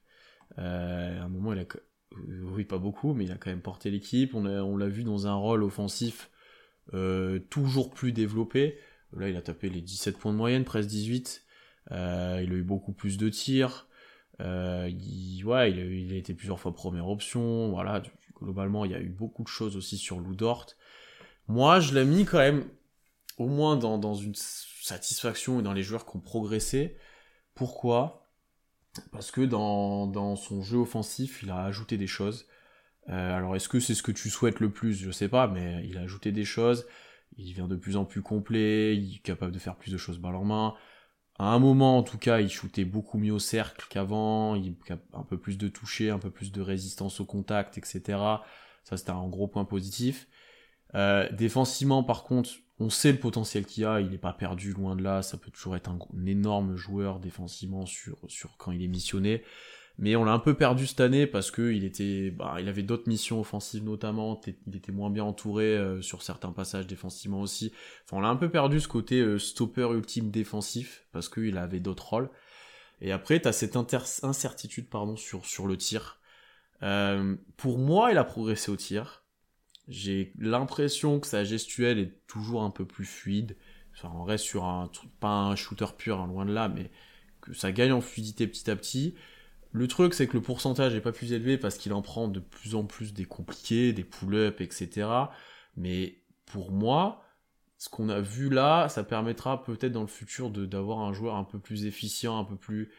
Euh, à un moment, il a. Euh, oui, pas beaucoup, mais il a quand même porté l'équipe. On l'a vu dans un rôle offensif toujours plus développé. Là, il a tapé les 17 points de moyenne, presque 18. il a eu beaucoup plus de tirs. Euh, il, ouais, il a, été plusieurs fois première option. Voilà, globalement, il y a eu beaucoup de choses aussi sur Lou Dort. Moi, je l'ai mis quand même au moins dans, une satisfaction et dans les joueurs qui ont progressé. Pourquoi? Parce que dans, son jeu offensif, il a ajouté des choses. Euh, alors, est-ce que c'est ce que tu souhaites le plus? Je sais pas, mais il a ajouté des choses. Il devient de plus en plus complet, il est capable de faire plus de choses balle en main. À un moment, en tout cas, il shootait beaucoup mieux au cercle qu'avant, il a un peu plus de toucher, un peu plus de résistance au contact, etc. Ça, c'était un gros point positif. Euh, défensivement, par contre, on sait le potentiel qu'il a, il n'est pas perdu, loin de là, ça peut toujours être un, énorme joueur défensivement sur, sur quand il est missionné mais on l'a un peu perdu cette année parce que il était, bah, il avait d'autres missions offensives notamment, il était moins bien entouré euh, sur certains passages défensivement aussi. Enfin, on l'a un peu perdu ce côté euh, stopper ultime défensif parce qu'il avait d'autres rôles. Et après, t'as cette incertitude pardon sur sur le tir. Euh, pour moi, il a progressé au tir. J'ai l'impression que sa gestuelle est toujours un peu plus fluide. Enfin, on reste sur un pas un shooter pur, hein, loin de là, mais que ça gagne en fluidité petit à petit. Le truc, c'est que le pourcentage n'est pas plus élevé parce qu'il en prend de plus en plus des compliqués, des pull-ups, etc. Mais pour moi, ce qu'on a vu là, ça permettra peut-être dans le futur d'avoir un joueur un peu plus efficient, un peu plus.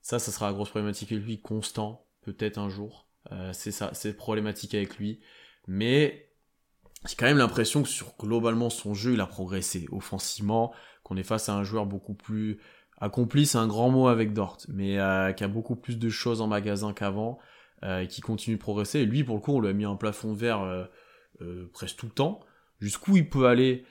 Ça, ça sera la grosse problématique avec lui, constant, peut-être un jour. Euh, c'est ça, c'est problématique avec lui. Mais j'ai quand même l'impression que sur globalement son jeu, il a progressé offensivement, qu'on est face à un joueur beaucoup plus accompli, c'est un grand mot avec Dort, mais euh, qui a beaucoup plus de choses en magasin qu'avant, euh, qui continue de progresser. Et lui, pour le coup, on lui a mis un plafond de verre euh, presque tout le temps. Jusqu'où il peut aller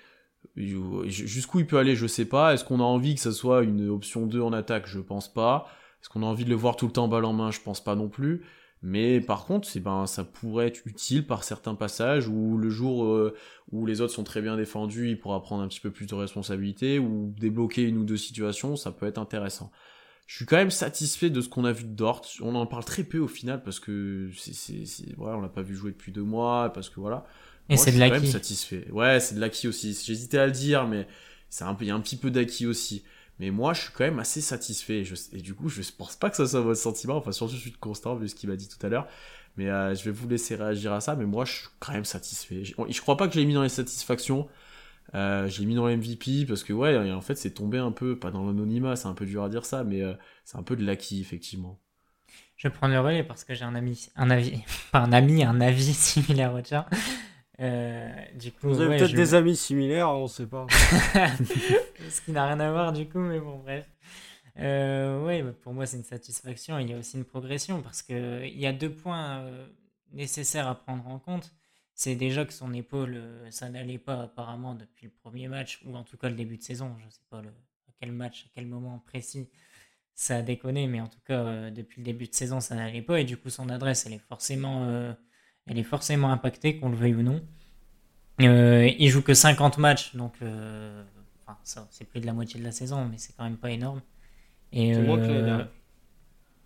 Jusqu'où il peut aller, je sais pas. Est-ce qu'on a envie que ça soit une option 2 en attaque? Je pense pas. Est-ce qu'on a envie de le voir tout le temps balle en main? Je pense pas non plus. Mais par contre, c'est ben, ça pourrait être utile par certains passages où le jour euh, où les autres sont très bien défendus, il pourra prendre un petit peu plus de responsabilité ou débloquer une ou deux situations, ça peut être intéressant. Je suis quand même satisfait de ce qu'on a vu de Dort. On en parle très peu au final parce que c'est, voilà, on l'a pas vu jouer depuis deux mois, parce que voilà. Et c'est de l'acquis. Satisfait. Ouais, c'est de l'acquis aussi. J'hésitais à le dire, mais c'est un peu, il y a un petit peu d'acquis aussi. Mais moi, je suis quand même assez satisfait. Et, du coup, je pense pas que ça soit votre sentiment. Enfin, surtout, je suis constant vu ce qu'il m'a dit tout à l'heure. Mais euh, je vais vous laisser réagir à ça. Mais moi, je suis quand même satisfait. Je, je crois pas que je l'ai mis dans les satisfactions. Euh, je l'ai mis dans l'MVP parce que, ouais, en fait, c'est tombé un peu, pas dans l'anonymat, c'est un peu dur à dire ça, mais euh, c'est un peu de l'acquis, effectivement. Je prends le relais parce que j'ai un ami, un avis, pas un ami, un avis similaire au tien. Euh, du coup, Vous avez peut-être des amis similaires, on sait pas. Ce qui n'a rien à voir du coup, mais bon, bref. Euh, oui, bah, pour moi, c'est une satisfaction. Il y a aussi une progression parce qu'il y a deux points euh, nécessaires à prendre en compte. C'est déjà que son épaule, ça n'allait pas apparemment depuis le premier match, ou en tout cas le début de saison. Je ne sais pas le, à quel match, à quel moment précis ça a déconné, mais en tout cas, depuis le début de saison, ça n'allait pas. Et du coup, son adresse, elle est forcément elle est forcément impactée, qu'on le veuille ou non. Euh, il joue que 50 matchs, donc euh, enfin, ça, c'est plus de la moitié de la saison, mais c'est quand même pas énorme. Et, c'est moins que l'année euh, dernière.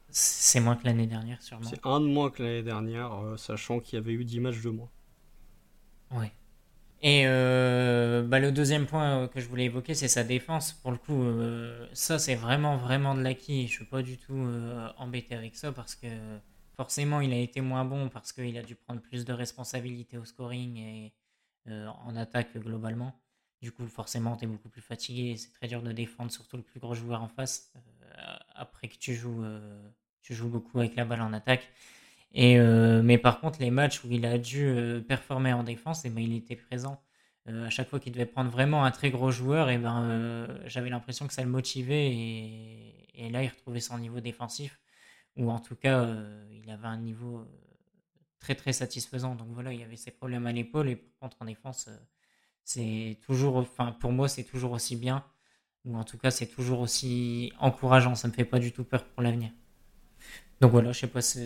C'est moins que l'année dernière, sûrement. C'est un de moins que l'année dernière, sachant qu'il y avait eu 10 matchs de moins. Ouais. Et bah, le deuxième point que je voulais évoquer, c'est sa défense. Pour le coup, ça, c'est vraiment, vraiment de l'acquis. Je suis pas du tout embêté avec ça parce que Forcément, il a été moins bon parce qu'il a dû prendre plus de responsabilités au scoring et euh, en attaque globalement. Du coup, forcément, tu es beaucoup plus fatigué. C'est très dur de défendre, surtout le plus gros joueur en face, après que tu joues, tu joues beaucoup avec la balle en attaque. Mais par contre, les matchs où il a dû performer en défense, eh ben, il était présent. à chaque fois qu'il devait prendre vraiment un très gros joueur, eh ben, j'avais l'impression que ça le motivait. Et, là, il retrouvait son niveau défensif. Ou en tout cas, il avait un niveau très très satisfaisant. Donc voilà, il y avait ses problèmes à l'épaule. Et par contre, en défense, c'est toujours, enfin, pour moi, c'est toujours aussi bien. Ou en tout cas, c'est toujours aussi encourageant. Ça me fait pas du tout peur pour l'avenir. Donc voilà, je sais pas ce,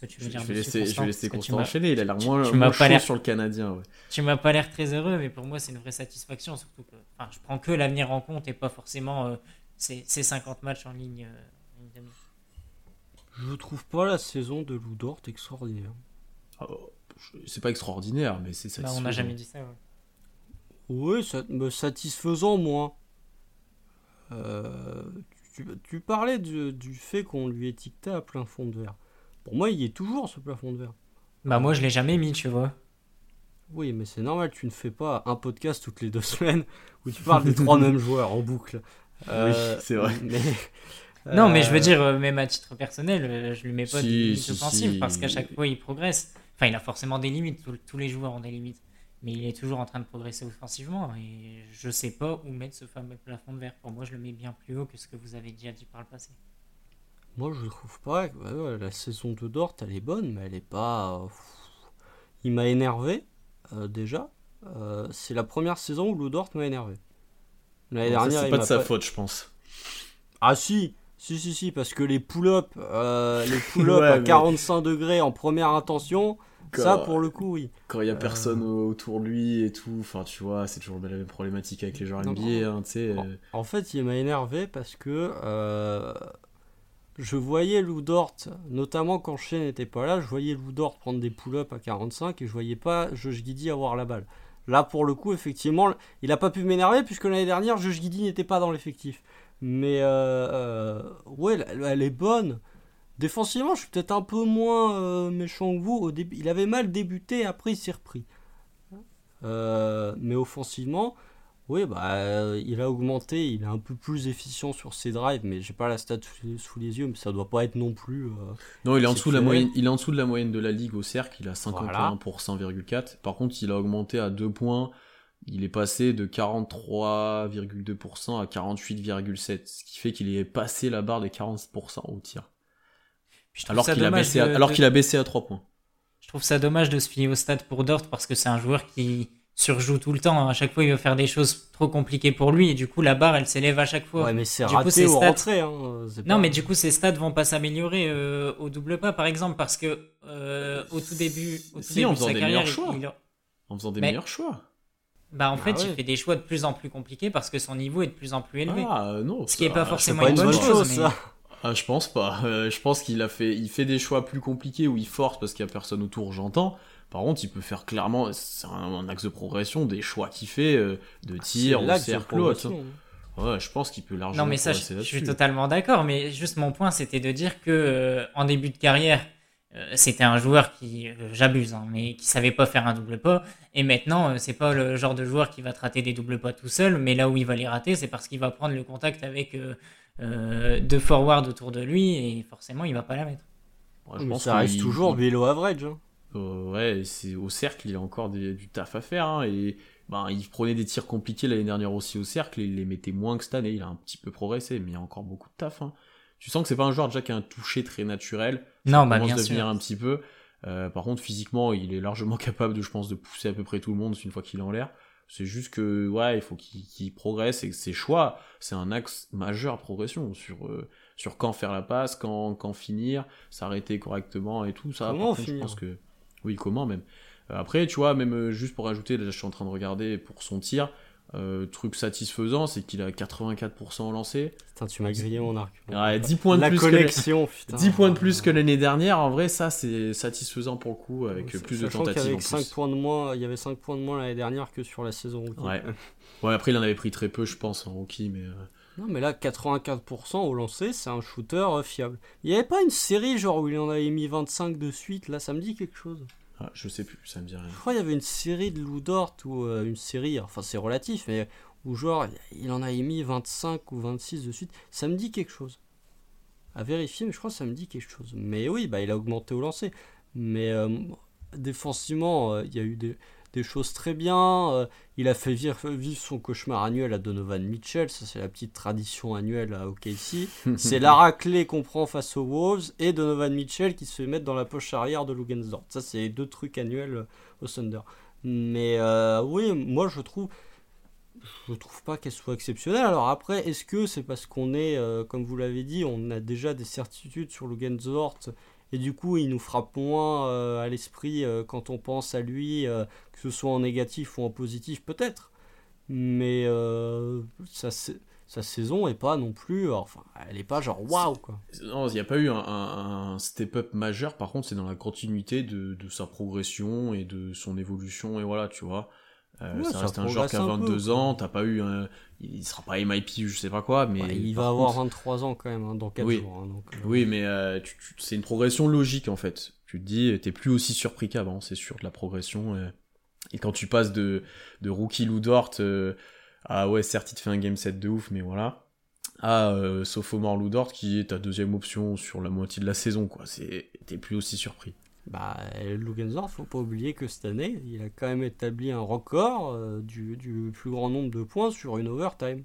que tu veux dire. Je vais laisser, je vais laisser Constant enchaîner, il a l'air moins, tu, moins chaud sur le Canadien. Ouais. Tu m'as pas l'air très heureux, mais pour moi c'est une vraie satisfaction, surtout que enfin, je prends que l'avenir en compte et pas forcément euh, ces, 50 matchs en ligne. Euh, je trouve pas la saison de Loudort extraordinaire. Ah, c'est pas extraordinaire, mais c'est satisfaisant. on n'a jamais dit ça. Ouais. Oui, ça, me satisfaisant moi. Euh, tu, parlais du fait qu'on lui étiquetait à plein fond de verre. Pour moi, il est toujours ce plafond de verre. Bah moi, je l'ai jamais mis, tu vois. Oui, mais c'est normal, tu ne fais pas un podcast toutes les deux semaines où tu parles des trois mêmes joueurs en boucle. oui, euh, c'est vrai. Non, mais je veux euh, dire, euh, même à titre personnel, je lui mets pas des limites offensives parce qu'à chaque fois, il progresse. Enfin, il a forcément des limites, tous les joueurs ont des limites mais il est toujours en train de progresser offensivement et je sais pas où mettre ce fameux plafond de verre. Pour moi, je le mets bien plus haut que ce que vous avez déjà dit par le passé. Moi, je trouve pas. la saison de Dort, elle est bonne, mais elle est pas. il m'a énervé euh, déjà. Euh, c'est la première saison où le Dort m'a énervé. L'année dernière, c'est pas de sa faute, je pense. Ah si, si, si, si, parce que les pull-ups, euh, les pull à 45 degrés en première intention, ça, pour le coup, oui. Quand il y a personne euh. autour de lui et tout, enfin, tu vois, c'est toujours la même problématique avec les joueurs NBA, hein, tu sais. En, euh. en, fait, il m'a énervé parce que euh, je voyais Lou Dort, notamment quand Shea n'était pas là, je voyais Lou Dort prendre des pull-ups à 45 et je voyais pas Josh Giddy avoir la balle. Là, pour le coup, effectivement, il n'a pas pu m'énerver puisque l'année dernière, Josh Giddy n'était pas dans l'effectif. Mais ouais, elle est bonne. Défensivement, je suis peut-être un peu moins euh, méchant que vous. Au début, il avait mal débuté, après il s'est repris. Euh, mais offensivement, oui, bah, euh, il a augmenté, il est un peu plus efficient sur ses drives, mais j'ai pas la stat sous les, yeux, mais ça doit pas être non plus. non, il est, en dessous de la moyenne, il est en dessous de la moyenne de la ligue au cercle, il a 51 pour 100,4. Par contre, il a augmenté à 2 points, il est passé de 43,2% à 48,7%, ce qui fait qu'il est passé la barre des 40% au tir alors qu'il a, baissé à, alors qu'il a baissé à 3 points. Je trouve ça dommage de se fier au stade pour Dort parce que c'est un joueur qui surjoue tout le temps. À chaque fois, il veut faire des choses trop compliquées pour lui et du coup, la barre, elle s'élève à chaque fois. Ouais, mais c'est raté ou rentré. Hein, non, mais du coup, ses stats vont pas s'améliorer euh, au double pas, par exemple, parce que euh, au tout début, au tout début de sa carrière, choix. en faisant des meilleurs choix. Bah en fait, ah il fait des choix de plus en plus compliqués parce que son niveau est de plus en plus élevé. Ah non. Ce qui est pas forcément une, bonne, chose. ça. Ah, je pense pas. Euh, je pense qu'il a fait, il fait des choix plus compliqués où il force parce qu'il y a personne autour, j'entends. Par contre, il peut faire clairement, c'est un, axe de progression des choix qu'il fait euh, de tir au cercle Ouais, je pense qu'il peut largement. Non, mais ça, je, suis totalement d'accord. Mais juste mon point, c'était de dire que euh, en début de carrière, c'était un joueur qui, j'abuse, hein, mais qui savait pas faire un double pas. Et maintenant, c'est pas le genre de joueur qui va te rater des double pas tout seul, mais là où il va les rater, c'est parce qu'il va prendre le contact avec euh, de forward autour de lui et forcément il va pas la mettre. je pense ça reste toujours vélo average. Hein. Euh, ouais, c'est au cercle, il a encore du taf à faire hein, et ben, il prenait des tirs compliqués l'année dernière aussi au cercle et il les mettait moins que cette année. Il a un petit peu progressé, mais il y a encore beaucoup de taf. Hein. Tu sens que c'est pas un joueur déjà qui a un toucher très naturel. Non, bah bien sûr. un petit peu. Euh, par contre, physiquement, il est largement capable, de, je pense, de pousser à peu près tout le monde une fois qu'il est en l'air. C'est juste que, ouais, il faut qu'il progresse et que ses choix, c'est un axe majeur de progression sur, euh, sur quand faire la passe, quand, quand finir, s'arrêter correctement et tout. Ça, comment finir je pense que. Oui, comment même. Euh, après, tu vois, même juste pour ajouter, là, je suis en train de regarder pour son tir, euh, truc satisfaisant, c'est qu'il a 84% au lancer. Putain, tu m'as grillé mon arc. 10 points de La plus connexion, que 10 points de plus que l'année dernière. En vrai, ça, c'est satisfaisant pour le coup, avec plus de tentatives. Avec 5 points de moins, il y avait 5 points de moins l'année dernière que sur la saison rookie. Ouais. ouais, après, il en avait pris très peu, je pense, en rookie, mais. Euh. Non, mais là, 84% au lancer, c'est un shooter euh, fiable. Il n'y avait pas une série genre où il en avait mis 25 de suite, là, ça me dit quelque chose. Ah, je sais plus, ça me dit rien. Je crois qu'il y avait une série de Lou Dort ou euh, une série, enfin c'est relatif, mais où genre il en a émis 25 ou 26 de suite. Ça me dit quelque chose. À vérifier, mais je crois que ça me dit quelque chose. Mais oui, bah il a augmenté au lancer. Mais euh, défensivement, euh, il y a eu des, des choses très bien. Euh, il a fait vivre, vivre son cauchemar annuel à Donovan Mitchell. Ça, c'est la petite tradition annuelle à OKC. c'est la raclée qu'on prend face aux Wolves et Donovan Mitchell qui se fait mettre dans la poche arrière de Lugensdort. Ça, c'est les deux trucs annuels au Thunder. Mais euh, oui, moi, je trouve. Je trouve pas qu'elle soit exceptionnelle. Alors après, est-ce que c'est parce qu'on est, euh, comme vous l'avez dit, on a déjà des certitudes sur Lugensdort et du coup il nous frappe moins euh, à l'esprit euh, quand on pense à lui, euh, que ce soit en négatif ou en positif peut-être. Mais sa, sa- sa saison est pas non plus, enfin elle est pas genre waouh quoi. Non, il n'y a pas eu un, un- un step-up majeur, par contre, c'est dans la continuité de, de sa progression et de son évolution, et voilà, tu vois. Euh, Ouais, ça reste un joueur qui a un peu, 22 quoi. ans, t'as pas eu un... Il sera pas MIP, je sais pas quoi, mais... Ouais, il va avoir contre- 23 ans quand même hein, dans 4 Oui. jours. hein, donc, euh, Oui, mais euh, tu- tu- c'est une progression logique, en fait. Tu te dis, t'es plus aussi surpris qu'avant, c'est sûr, de la progression. euh. Et quand tu passes de, de rookie Lou Dort à, ouais, certes, il te fait un game set de ouf, mais voilà, à sophomore Lou Dort, qui est ta deuxième option sur la moitié de la saison, quoi. C'est, t'es plus aussi surpris. Bah, Lugensdorf, faut pas oublier que cette année, il a quand même établi un record euh, du, du plus grand nombre de points sur une overtime.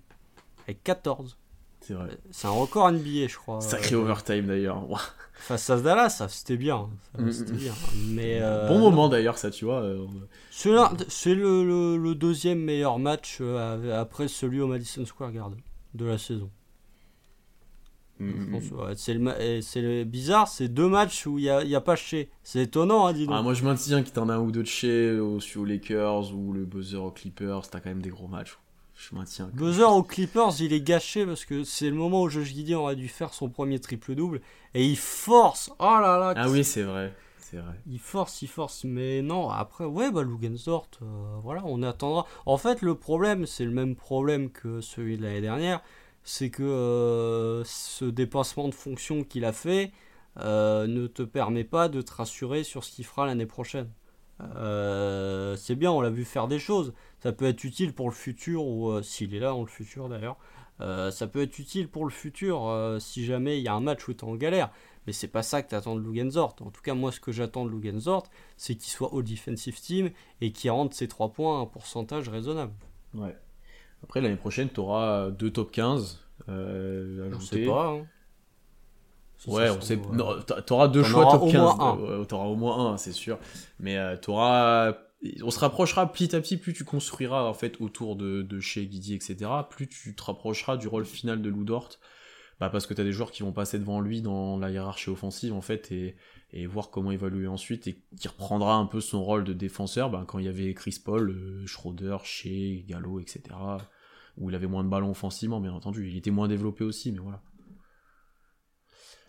Avec 14. C'est vrai. C'est un record NBA, je crois. Sacré Euh, overtime d'ailleurs. Face à Dallas, ça c'était bien. Ça, Mm, c'était mm. bien. Mais, euh, bon moment d'ailleurs, ça, tu vois. euh, C'est le, le- le deuxième meilleur match euh, après celui au Madison Square Garden de la saison. Mm, mm. c'est le, bizarre, c'est deux matchs où il n'y a, y a pas chez. C'est étonnant, hein, dis donc. Ah, moi je maintiens qu'il t'en a un ou deux de chez, au, aux Lakers ou le buzzer aux Clippers, t'as quand même des gros matchs. Je maintiens. Buzzer aux Clippers, il est gâché parce que c'est le moment où Josh Gideon aurait dû faire son premier triple-double et il force. Oh là là. Ah oui, c'est vrai. C'est vrai. Il force, il force, mais non, après, ouais, bah, Lugensdort, euh, voilà, on attendra. En fait, le problème, c'est le même problème que celui de l'année dernière, c'est que euh, ce dépassement de fonction qu'il a fait euh, ne te permet pas de te rassurer sur ce qu'il fera l'année prochaine. Euh, c'est bien, on l'a vu faire des choses. Ça peut être utile pour le futur, ou s'il est là dans le futur d'ailleurs. Ça peut être utile pour le futur si jamais il y a un match où tu es en galère. Mais c'est pas ça que tu attends de Lugensort. En tout cas, moi, ce que j'attends de Lugensort, c'est qu'il soit all defensive team et qu'il rentre ses 3 points à un pourcentage raisonnable. Ouais. Après, l'année prochaine, t'auras deux top 15 euh, On sait pas. hein. Ouais, on sait. euh, t'auras deux choix auras top au 15. moins un. Ouais, t'auras au moins un, c'est sûr. Mais euh, t'auras. On se rapprochera petit à petit, plus tu construiras en fait autour de, de chez Guidi, etc. Plus tu te rapprocheras du rôle final de Lou Dort. Bah parce que t'as des joueurs qui vont passer devant lui dans la hiérarchie offensive en fait et, et voir comment évaluer ensuite et qui reprendra un peu son rôle de défenseur bah, quand il y avait Chris Paul, euh, Schroeder, Shea, Gallo, etc. Où il avait moins de ballons offensivement bien entendu. Il était moins développé aussi mais voilà.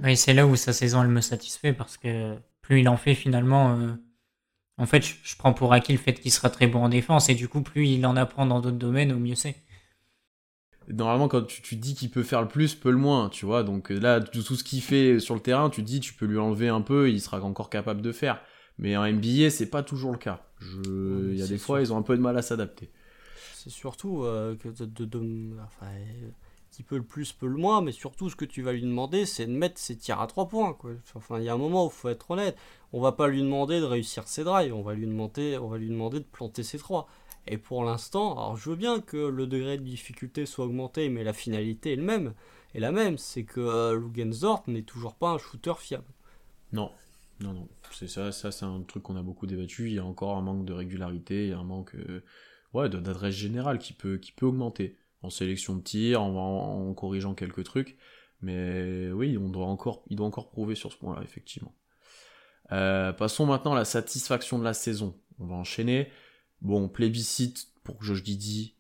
Oui, c'est là où sa saison elle me satisfait parce que plus il en fait finalement, euh, en fait, je prends pour acquis le fait qu'il sera très bon en défense et du coup, plus il en apprend dans d'autres domaines, au mieux c'est. Normalement, quand tu, tu dis qu'il peut faire le plus, peut le moins, tu vois. Donc euh, là, tout ce qu'il fait sur le terrain, tu dis, tu peux lui enlever un peu, il sera encore capable de faire. Mais en NBA, c'est pas toujours le cas. Je... Il y a des fois, ils ont un peu de mal à s'adapter. C'est surtout euh, que de, de- de- enfin, euh, qui peut le plus, peut le moins, mais surtout ce que tu vas lui demander, c'est de mettre ses tirs à 3 points. Quoi. Enfin, il y a un moment où il faut être honnête. On va pas lui demander de réussir ses drives, on va lui demander, on va lui demander de planter ses 3. Et pour l'instant, alors je veux bien que le degré de difficulté soit augmenté, mais la finalité est le même. Et la même, c'est que euh, Lugensdort n'est toujours pas un shooter fiable. Non, non, non. C'est ça, ça c'est un truc qu'on a beaucoup débattu. Il y a encore un manque de régularité, il y a un manque euh, ouais, d'adresse générale qui peut, qui peut augmenter. En sélection de tir, en corrigeant quelques trucs. Mais oui, on doit encore, il doit encore prouver sur ce point-là, effectivement. Euh, passons maintenant à la satisfaction de la saison. On va enchaîner. Bon, plébiscite pour Josh Giddy,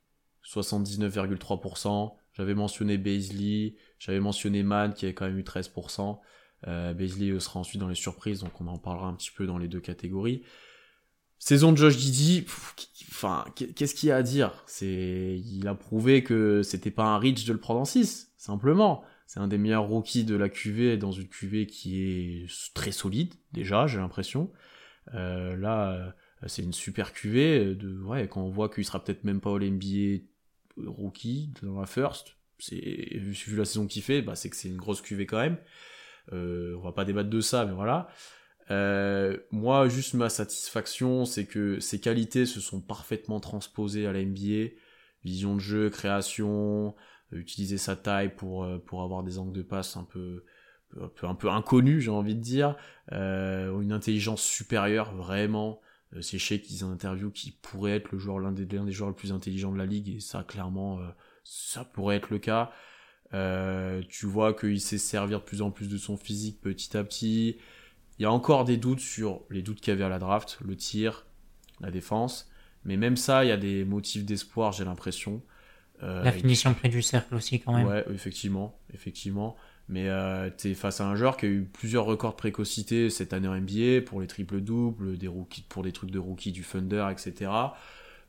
79,3%. J'avais mentionné Baisley, j'avais mentionné Mann qui avait quand même eu 13%. Euh, Baisley euh, sera ensuite dans les surprises, donc on en parlera un petit peu dans les deux catégories. Saison de Josh qui- enfin, qu'est-ce qu'il y a à dire? C'est, il a prouvé que c'était pas un reach de le prendre en 6, simplement. C'est un des meilleurs rookies de la QV dans une QV qui est très solide déjà, j'ai l'impression. là, c'est une super cuvée. De, ouais, quand on voit qu'il sera peut-être même pas au NBA rookie dans la first, c'est vu la saison qu'il fait, bah, c'est que c'est une grosse cuvée quand même. on va pas débattre de ça, mais voilà. Euh, moi, juste ma satisfaction, c'est que ses qualités se sont parfaitement transposées à la NBA. Vision de jeu, création, euh, utiliser sa taille pour, euh, pour avoir des angles de passe un peu, un peu inconnus, j'ai envie de dire. une intelligence supérieure, vraiment. C'est chez qu'ils ont interview qui pourrait être le joueur, l'un des, des joueurs les plus intelligents de la ligue, et ça, clairement, ça pourrait être le cas. tu vois qu'il sait servir de plus en plus de son physique petit à petit. Il y a encore des doutes sur les doutes qu'il y avait à la draft, le tir, la défense. Mais même ça, il y a des motifs d'espoir, j'ai l'impression. Euh, la finition près du cercle aussi, quand même. Ouais, effectivement. effectivement. Mais euh, tu es face à un joueur qui a eu plusieurs records de précocité cette année en NBA pour les triples-doubles, des rookies, pour des trucs de rookie du Thunder, etc.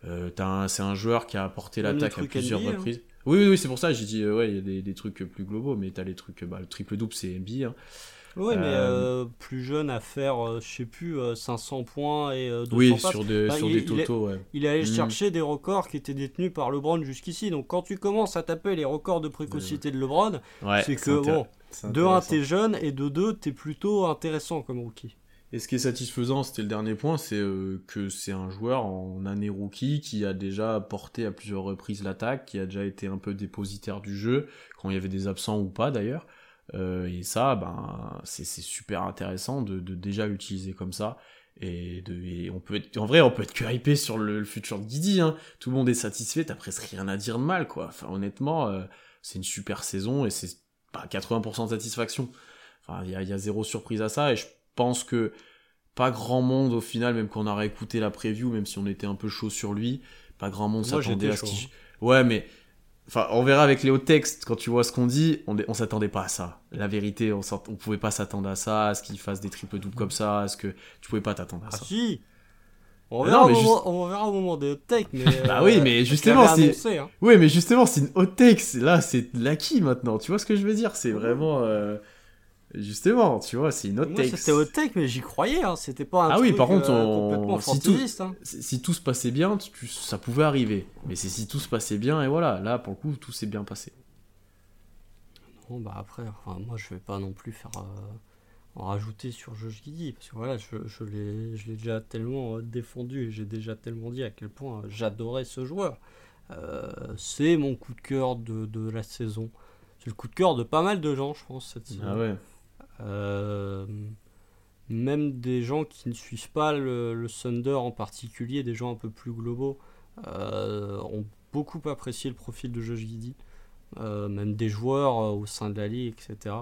Euh, c'est un joueur qui a apporté l'attaque à plusieurs hein. reprises. Oui, oui, c'est pour ça j'ai dit, ouais, il y a des, trucs plus globaux, mais tu as les trucs, bah, le triple-double, c'est NBA. Hein. Oui, mais euh, euh, plus jeune à faire, euh, je sais plus, 500 points et 200 Oui, sur, des, sur des totaux, ouais. Il allait chercher des records qui étaient détenus par LeBron jusqu'ici. Donc quand tu commences à taper les records de précocité de LeBron, c'est que, bon, de 1, t'es jeune, et de 2, t'es plutôt intéressant comme rookie. Et ce qui est satisfaisant, c'était le dernier point, c'est que c'est un joueur en année rookie qui a déjà porté à plusieurs reprises l'attaque, qui a déjà été un peu dépositaire du jeu, quand il y avait des absents ou pas d'ailleurs. Euh, et ça, ben, c'est super intéressant de, déjà l'utiliser comme ça. Et, de, on peut être, en vrai, on peut être que hypé sur le, futur de Guidi. Hein. Tout le monde est satisfait, t'as presque rien à dire de mal, quoi. Enfin, honnêtement, euh, c'est une super saison et c'est pas 80% de satisfaction. Enfin, il y a, y a, zéro surprise à ça et je pense que pas grand monde au final, même qu'on aurait écouté la preview, même si on était un peu chaud sur lui, pas grand monde s'attendait à ce qu'il. Hein. Ouais, mais Enfin, on verra avec les hauts textes, quand tu vois ce qu'on dit, on, on s'attendait pas à ça. La vérité, on, on pouvait pas s'attendre à ça, à ce qu'il fasse des triples doubles comme ça, à ce que tu pouvais pas t'attendre à ah, ça. si on verra, au moment, on verra, au moment, des hot takes, mais. bah oui, mais euh, justement, c'est. Hein. Oui, mais justement, c'est une hot take. Là, c'est l'acquis maintenant. Tu vois ce que je veux dire? C'est vraiment. Euh, Justement, tu vois, c'est une autre take. C'était hot take, mais j'y croyais. Hein. C'était pas un ah truc oui, par contre, euh, complètement si, tout... Hein. si tout se passait bien, ça pouvait arriver. Mais c'est si tout se passait bien, et voilà, là, pour le coup, tout s'est bien passé. Non, bah après, enfin, moi, je vais pas non plus faire euh, en rajouter sur Josh Giddy, parce que voilà, je, je l'ai déjà tellement euh, défendu et j'ai déjà tellement dit à quel point j'adorais ce joueur. c'est mon coup de cœur de, de la saison. C'est le coup de cœur de pas mal de gens, je pense, cette saison. Ah ouais. Euh, même des gens qui ne suivent pas le, le, Thunder en particulier, des gens un peu plus globaux, euh, ont beaucoup apprécié le profil de Josh Giddy. Euh, même des joueurs au sein de la ligue, etc.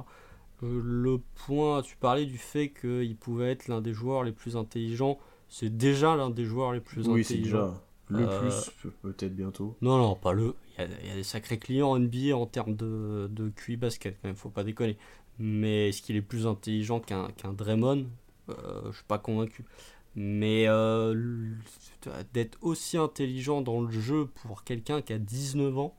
le point, tu parlais du fait qu'il pouvait être l'un des joueurs les plus intelligents. C'est déjà l'un des joueurs les plus oui, intelligents. Déjà le plus, peut-être bientôt. Non, non, pas le. Il y, a des sacrés clients NBA en termes de, de QI basket, même, faut pas déconner. Mais est-ce qu'il est plus intelligent qu'un qu'un Draymond? Euh, Je suis pas convaincu. Mais euh, d'être aussi intelligent dans le jeu pour quelqu'un qui a 19 ans,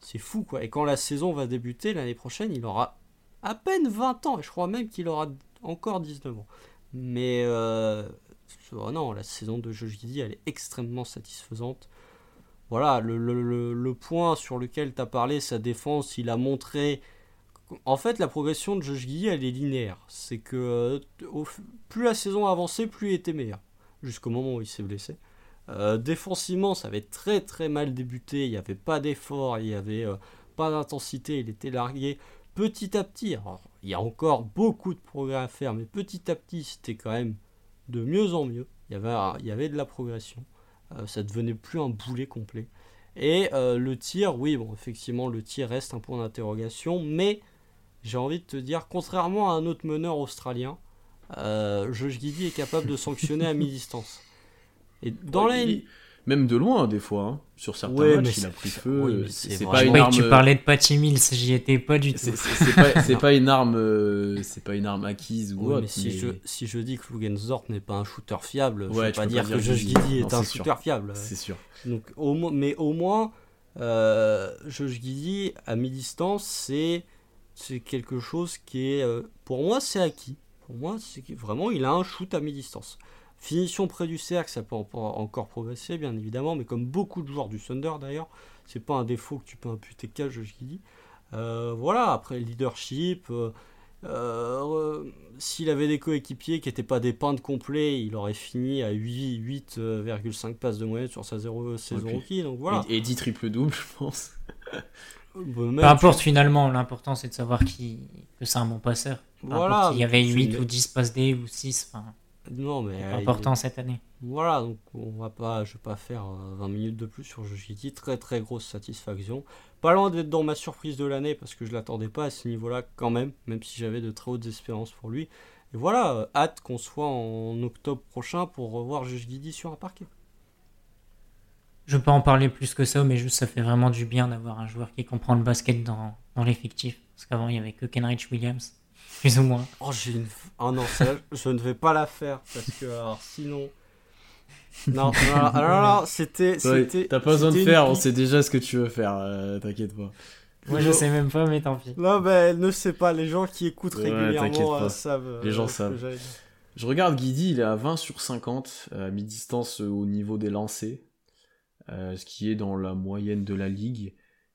c'est fou quoi. Et quand la saison va débuter l'année prochaine, il aura à peine 20 ans. Et je crois même qu'il aura encore 19 ans. Mais euh, oh non, la saison de Giddy, elle est extrêmement satisfaisante. Voilà, le, le, le point sur lequel tu as parlé, sa défense, il a montré en fait, la progression de Josh Giddy, elle est linéaire. C'est que euh, plus la saison avançait, plus il était meilleur. Jusqu'au moment où il s'est blessé. Euh, défensivement, ça avait très très mal débuté. Il n'y avait pas d'effort, il n'y avait euh, pas d'intensité. Il était largué petit à petit. il y a encore beaucoup de progrès à faire, mais petit à petit, c'était quand même de mieux en mieux. Il y avait, avait de la progression. ça devenait plus un boulet complet. Et le tir, oui, effectivement, le tir reste un point d'interrogation, mais j'ai envie de te dire, contrairement à un autre meneur australien, euh, Josh Giddy est capable de sanctionner à mi-distance. Et dans la même de loin des fois hein. sur certains matchs il a pris feu c'est pas une arme tu parlais de Patty Mills j'y étais pas du tout. c'est pas, une arme euh, c'est pas une arme acquise ou autre, mais si, Je, si je dis que Lugensdorf n'est pas un shooter fiable je vais pas dire, que Josh Giddy. Est un shooter fiable. C'est sûr. Donc au mais au moins euh, Josh Giddy à mi-distance c'est c'est quelque chose qui est, euh, pour moi, c'est acquis. Pour moi, c'est vraiment, il a un shoot à mi-distance. Finition près du cercle, ça peut encore progresser, bien évidemment, mais comme beaucoup de joueurs du Thunder d'ailleurs, c'est pas un défaut que tu peux imputer qu'à Josh. Euh, voilà, après leadership, euh, euh, s'il avait des coéquipiers qui n'étaient pas des peintres complets, il aurait fini à 8,5 passes de moyenne sur sa zéro saison rookie. Donc voilà. Et, 10 triple-double, je pense. Bah, Peu importe finalement, l'important c'est de savoir qui, que c'est un bon passeur. Voilà. Il y avait 8 ou 10 passes D ou 6. Enfin, non, mais. important cette année. Voilà, donc on va pas, je vais pas faire 20 euh, minutes de plus sur Joshiti. Très très grosse satisfaction. Pas loin d'être dans ma surprise de l'année parce que je l'attendais pas à ce niveau-là quand même, même si j'avais de très hautes espérances pour lui. Et voilà, euh, hâte qu'on soit en octobre prochain pour revoir Josh sur un parquet. Je peux en parler plus que ça, mais juste ça fait vraiment du bien d'avoir un joueur qui comprend le basket dans, dans l'effectif. Parce qu'avant, il n'y avait que Kenrich Williams, plus ou moins. Oh, j'ai une. Oh non, je ne vais pas la faire parce que alors, sinon. Non, alors c'était. T'as pas besoin de faire, on sait déjà ce que tu veux faire, euh, t'inquiète pas. Moi je sais même pas, mais tant pis. Non, mais elle ne sait pas, les gens qui écoutent régulièrement euh, savent. Euh, les gens savent. Je regarde Guidi, il est à 20 sur 50 à mi-distance au niveau des lancers, ce qui est dans la moyenne de la ligue.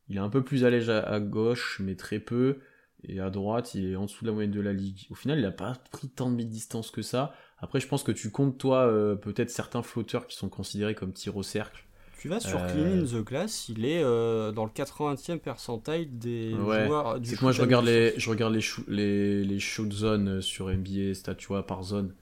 Il est un peu plus à l'aise à gauche, mais très peu. Et à droite, il est en dessous de la moyenne de la ligue. Au final, il n'a pas pris tant de mid-distance que ça. Après, je pense que tu comptes, toi, euh, peut-être certains flotteurs qui sont considérés comme tir au cercle. Tu vas sur Clean in the Class, il est euh, dans le 80e percentile des joueurs du C'est que moi, je regarde, les, je regarde les, les, les shoot zones sur NBA, statut par zone.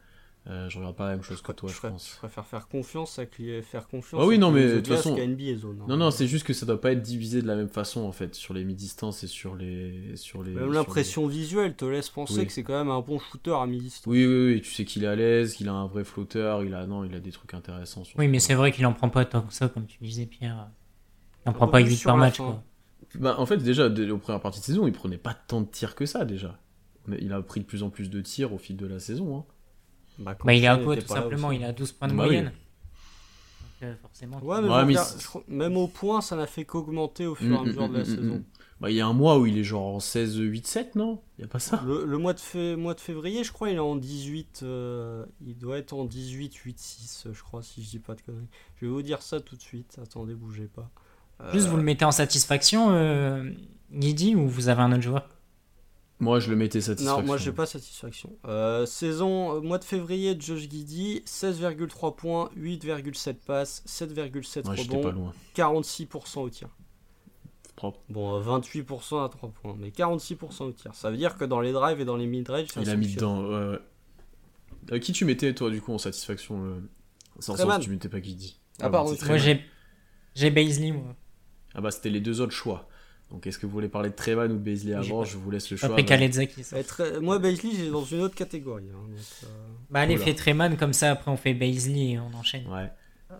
Euh, je regarde pas la même chose que toi, je, pense. Je préfère faire confiance à faire confiance. Ah oui, non, mais de toute façon. zone, hein. non, non, c'est juste que ça doit pas être divisé de la même façon en fait sur les mi-distance et sur les sur les. Même l'impression visuelle te laisse penser que c'est quand même un bon shooter à mi-distance. Oui, oui, oui. Tu sais qu'il est à l'aise, qu'il a un vrai flotteur, il a non, il a des trucs intéressants. oui, mais c'est vrai qu'il en prend pas tant que ça, comme tu disais, Pierre. Il en prend pas 8 par match. Quoi. Bah, en fait, déjà, aux premières parties de saison, il prenait pas tant de tirs que ça déjà. Il a pris de plus en plus de tirs au fil de la saison. Hein. Bah, bah il est à quoi tout simplement Il a 12 points de bah moyenne. Euh, forcément. même au point, ça n'a fait qu'augmenter au fur et à mm, mesure de la mm, mm, saison. Bah, il y a un mois où il est genre en 16, 8, 7, non? Il y a pas ça? Le, mois, de mois de février, je crois, il est en 18. Euh, il doit être en 18, 8, 6, je crois, si je dis pas de conneries. Je vais vous dire ça tout de suite. Attendez, bougez pas. Juste, vous le mettez en satisfaction, euh, Guidi, ou vous avez un autre joueur? Moi, je le mettais satisfaction. Non, moi, j'ai pas satisfaction. Euh, saison, euh, mois de février de Josh Giddy, 16,3 points, 8,7 passes, 7,7 rebonds, 46% au tir. Propre. Bon, 28% euh, à 3 points, mais 46% au tir. Ça veut dire que dans les drives et dans les mid-range, Il a mis dedans. Ouais, qui tu mettais, toi, du coup, en satisfaction Sans sens, tu mettais pas Giddy. Ah, pardon. Moi, j'ai, j'ai Baisley, moi. Ah bah, c'était les deux autres choix. Donc, est-ce que vous voulez parler de Trevan ou de Baisley avant Je vous laisse le choix. Après Kaledzaki. Moi, Baisley, j'ai dans une autre catégorie. Hein, euh, Bah, allez, fais Treman, comme ça, après, on fait Baisley et on enchaîne. Ouais.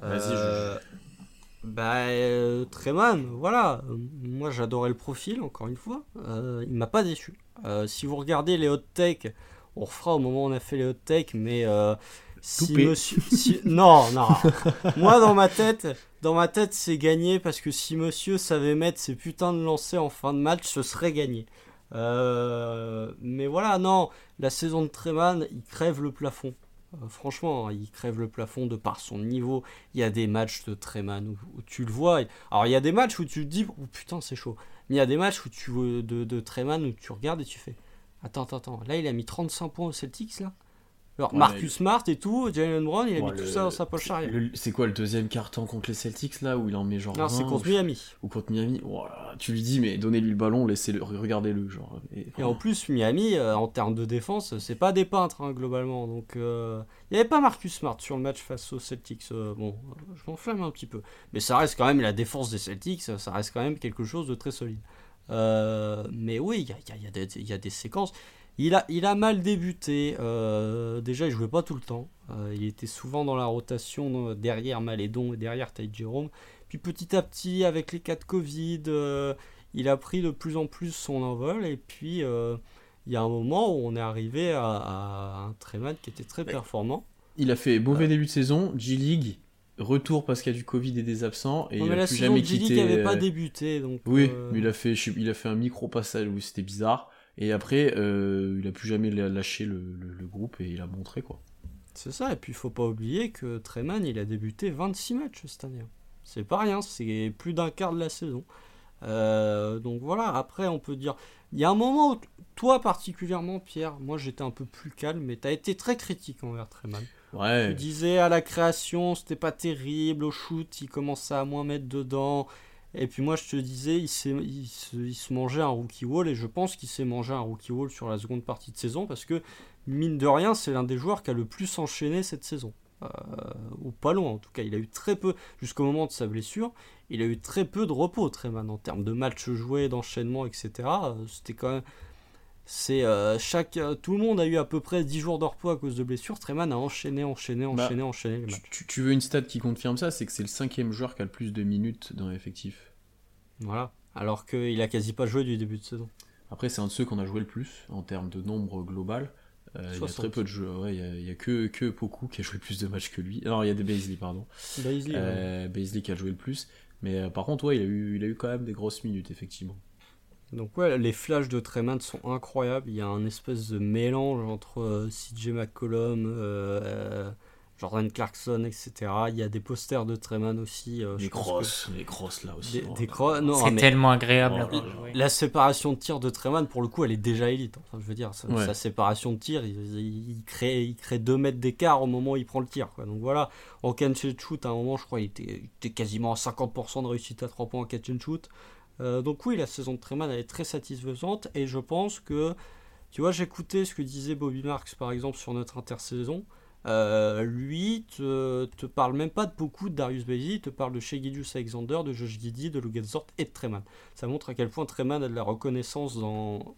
Vas-y, euh... Bah, euh, Treman, voilà. Moi, j'adorais le profil, encore une fois. Euh, il m'a pas déçu. si vous regardez les hot takes, on refera au moment où on a fait les hot takes, mais si monsieur, non, non. Moi, dans ma tête, dans ma tête, c'est gagné parce que si monsieur savait mettre ses putains de lancers en fin de match, ce serait gagné. Euh, mais voilà, non, la saison de Treman, il crève le plafond. Euh, franchement, il crève le plafond de par son niveau. Il y a des matchs de Treman où, tu le vois. Alors, il y a des matchs où tu te dis, oh putain, c'est chaud. Mais il y a des matchs où tu de, de Treman où tu regardes et tu fais, attends, attends, attends. Là, il a mis 35 points au Celtics, là. Alors, Marcus Smart et tout, Jalen Brown, il a mis tout ça dans sa poche arrière. C'est quoi le deuxième carton contre les Celtics là où il en met genre. Non, c'est contre Miami. Ou contre Miami. tu lui dis, mais donnez-lui le ballon, laissez-le, regardez-le. Genre. Et, en plus, Miami, euh, en termes de défense, c'est pas des peintres hein, globalement. Donc, euh, il n'y avait pas Marcus Smart sur le match face aux Celtics. Euh, bon, je m'enflamme un petit peu. Mais ça reste quand même la défense des Celtics, ça reste quand même quelque chose de très solide. mais oui, il y a, des séquences. Il a, il a mal débuté. Euh, déjà, il jouait pas tout le temps. Euh, il était souvent dans la rotation derrière Malédon et derrière Ty Jerome. Puis petit à petit, avec les cas de Covid, euh, il a pris de plus en plus son envol. Et puis, il y a un moment où on est arrivé à, un Treman qui était très performant. Il a fait mauvais début de saison, G-League, retour parce qu'il y a du Covid et des absents. Et il a plus jamais quitté. n'avait pas débuté. Donc, oui, mais il a, fait, il a fait un micro passage où c'était bizarre. Et après, euh, il a plus jamais lâché le, groupe et il a montré quoi. C'est ça, et puis il faut pas oublier que Treman, il a débuté 26 matchs cette année. C'est pas rien, c'est plus d'un quart de la saison. Euh, donc voilà, après on peut dire... Il y a un moment où, toi particulièrement Pierre, moi j'étais un peu plus calme, mais tu as été très critique envers Treman. Ouais. Tu disais à la création, c'était pas terrible, au shoot, il commençait à moins mettre dedans. Et puis moi je te disais, il, se mangeait un rookie wall, et je pense qu'il s'est mangé un rookie wall sur la seconde partie de saison, parce que mine de rien, c'est l'un des joueurs qui a le plus enchaîné cette saison. Euh, ou pas loin en tout cas, il a eu très peu, jusqu'au moment de sa blessure, il a eu très peu de repos, Treman, en termes de matchs joués, d'enchaînement, etc. Euh, C'était quand même. C'est euh, chaque, euh, tout le monde a eu à peu près 10 jours de repos à cause de blessures. Treman a enchaîné, enchaîné, Bah, enchaîné, enchaîné les Tu, matchs. tu- tu veux une stat qui confirme ça, c'est que c'est le cinquième joueur qui a le plus de minutes dans l'effectif. Voilà. Alors qu'il a quasi pas joué du début de saison. Après, c'est un de ceux qu'on a joué le plus en termes de nombre global. Euh, il y a 60. très peu de jeux. Ouais, il y a, il y a que, que Poku qui a joué plus de matchs que lui. Non, il y a des Baisley, pardon. Ouais. Baisley qui a joué le plus. Mais euh, par contre, ouais, il a, eu, il a eu quand même des grosses minutes, effectivement. Donc ouais, les flashs de Treman sont incroyables. Il y a un espèce de mélange entre euh, CJ McCollum, euh, euh, Jordan Clarkson, etc. Il y a des posters de Treman aussi. euh, pense crosses, les crosses là que- aussi. Des, Oh des cro- non, C'est mais tellement agréable Oh là la séparation de tir de Treman, pour le coup, elle est déjà élite. Enfin, je veux dire, sa, Ouais. sa séparation de tir, il, il- il crée, il crée 2 mètres d'écart au moment où il prend le tir. Quoi. Donc voilà, en catch and shoot, à un moment, je crois, il était, il était quasiment à 50% de réussite à 3 points en catch and shoot. Euh, donc oui, la saison de Treman, est très satisfaisante. Et je pense que, tu vois, j'écoutais ce que disait Bobby Marks, par exemple, sur notre intersaison. Euh, lui te, te parle même pas de beaucoup de Darius Bailey, il te parle de Shea Gilgeous Alexander, de Josh Giddy, de Lugensort et de Treman. Ça montre à quel point Treman a de la reconnaissance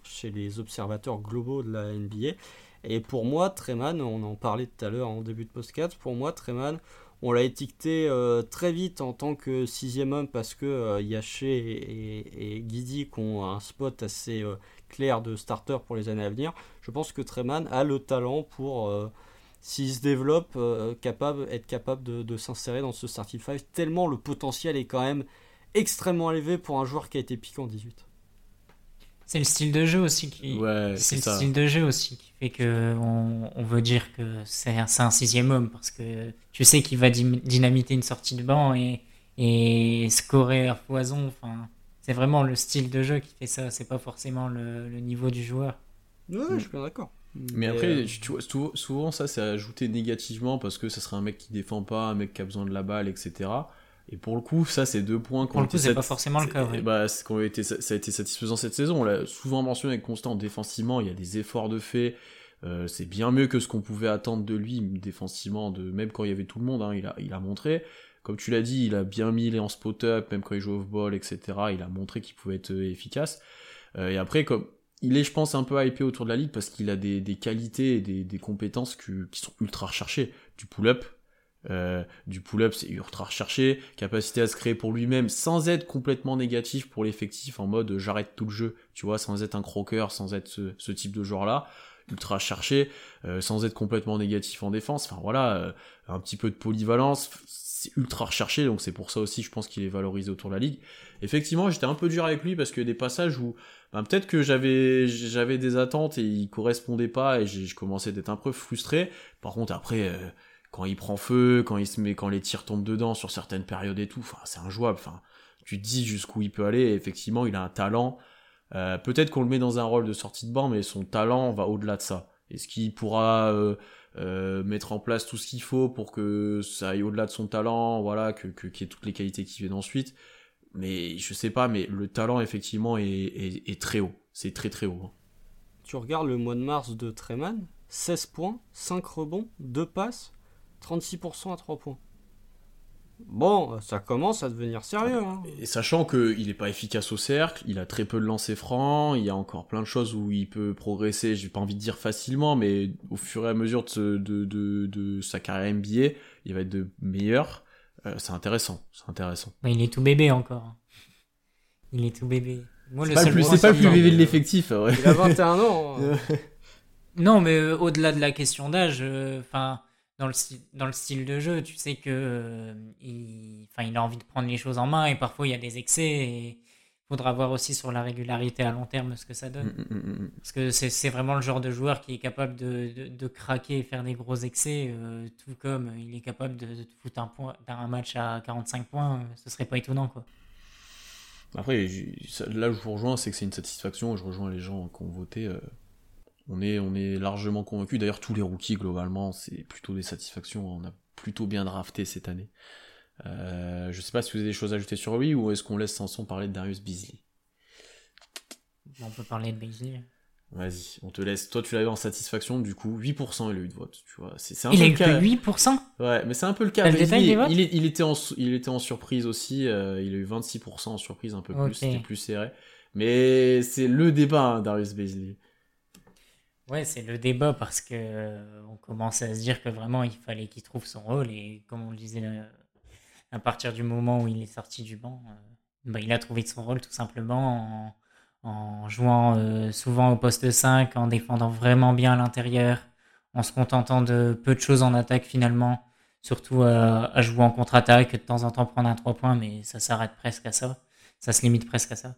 chez les observateurs globaux de la NBA. Et pour moi, Treman, on en parlait tout à l'heure en début de podcast, pour moi, Treman, on l'a étiqueté euh, très vite en tant que sixième homme parce que euh, Yaché et, et, Guidi ont un spot assez euh, clair de starter pour les années à venir. Je pense que Treman a le talent pour, s'il se développe, être capable de, de s'insérer dans ce starting five, tellement le potentiel est quand même extrêmement élevé pour un joueur qui a été piqué en 18. C'est le style de jeu aussi qui. Ouais, c'est le ça. style de jeu aussi qui fait que on, on veut dire que c'est un, c'est un sixième homme parce que tu sais qu'il va dy- dynamiter une sortie de banc et, et scorer à foison. Enfin, c'est vraiment le style de jeu qui fait ça. C'est pas forcément le, le niveau du joueur. Ouais, Mm. je suis bien d'accord. Mais après, euh, tu vois, sou- souvent ça c'est ajouté négativement parce que ça serait un mec qui défend pas, un mec qui a besoin de la balle, etc. Et pour le coup, ça c'est deux points coup, été c'est sat- pas forcément le cas, ouais. bah, été, ça a été satisfaisant cette saison. On l'a souvent mentionné avec Constant défensivement, il y a des efforts de fait. Euh, c'est bien mieux que ce qu'on pouvait attendre de lui défensivement, de même quand il y avait tout le monde. hein, il a, il a montré. Comme tu l'as dit, il a bien mis les en spot-up, même quand il joue off-ball, etc. Il a montré qu'il pouvait être euh, efficace. Euh, et après, comme il est, je pense, un peu hypé autour de la ligue parce qu'il a des, des qualités et des, des compétences que- qui sont ultra recherchées. Du pull-up, euh, du pull-up, c'est ultra recherché. Capacité à se créer pour lui-même sans être complètement négatif pour l'effectif en mode euh, j'arrête tout le jeu, tu vois, sans être un croqueur, sans être ce, ce type de joueur-là. Ultra recherché, euh, sans être complètement négatif en défense. Enfin voilà, euh, un petit peu de polyvalence. C'est ultra recherché, donc c'est pour ça aussi, je pense qu'il est valorisé autour de la ligue. Effectivement, j'étais un peu dur avec lui parce que des passages où ben, peut-être que j'avais j'avais des attentes et il correspondait pas et je commençais d'être un peu frustré. Par contre, après, euh, quand il prend feu, quand il se met, quand les tirs tombent dedans sur certaines périodes et tout, enfin, c'est injouable. Enfin, tu te dis jusqu'où il peut aller. Et effectivement, il a un talent. Euh, peut-être qu'on le met dans un rôle de sortie de banc, mais son talent va au-delà de ça. Est-ce qu'il pourra euh, euh, mettre en place tout ce qu'il faut pour que ça aille au-delà de son talent, voilà, que qu'il y ait toutes les qualités qui viennent ensuite? Mais je sais pas, mais le talent effectivement est, est, est très haut. C'est très très haut. hein. Tu regardes le mois de mars de Treman, 16 points, 5 rebonds, 2 passes, 36% à 3 points. Bon, ça commence à devenir sérieux. Hein. Et sachant qu'il n'est pas efficace au cercle, il a très peu de lancers francs, il y a encore plein de choses où il peut progresser, j'ai pas envie de dire facilement, mais au fur et à mesure de, ce- de, de, de sa carrière NBA, il va être de meilleur. Euh, c'est intéressant, c'est intéressant. Bah, il est tout bébé encore. Il est tout bébé. Moi, C'est pas, le plus, point, c'est pas le c'est plus un- bébé de l'effectif, ouais. Il a 21 ans. hein. Non, mais euh, au-delà de la question d'âge, euh, enfin, dans, le style, dans le style de jeu, tu sais que euh, il, il a envie de prendre les choses en main et parfois il y a des excès. Et Faudra voir aussi sur la régularité à long terme ce que ça donne. Mm, mm, mm. Parce que c'est vraiment le genre de joueur qui est capable de, de, de craquer et faire des gros excès, euh, tout comme il est capable de, de foutre un, point, un match à 45 points, euh, ce serait pas étonnant. quoi. Après, là où je vous rejoins, c'est que c'est une satisfaction. Je rejoins les gens qui ont voté. euh, on, est, on est largement convaincus. D'ailleurs, tous les rookies, globalement, c'est plutôt des satisfactions. On a plutôt bien drafté cette année. Euh, je sais pas si vous avez des choses à ajouter sur lui ou est-ce qu'on laisse Sanson parler de Darius Beasley? On peut parler de Beasley. Vas-y, on te laisse. Toi, tu l'avais en satisfaction, du coup, 8% il a eu de vote. Tu vois, c'est un Il peu a le eu cas. que 8% Ouais, mais c'est un peu le cas. Le Beasley, des votes? il, était en, il était en surprise aussi. euh, il a eu 26% en surprise, un peu plus. C'était plus serré. Mais c'est le débat, hein, Darius Beasley. Ouais, c'est le débat parce que euh, on commence à se dire que vraiment il fallait qu'il trouve son rôle et comme on le disait euh, à partir du moment où il est sorti du banc, euh, bah, il a trouvé son rôle tout simplement en, jouant souvent au poste 5, en défendant vraiment bien à l'intérieur, en se contentant de peu de choses en attaque finalement, surtout à jouer en contre-attaque, de temps en temps prendre un 3 points, mais ça s'arrête presque à ça, ça se limite presque à ça.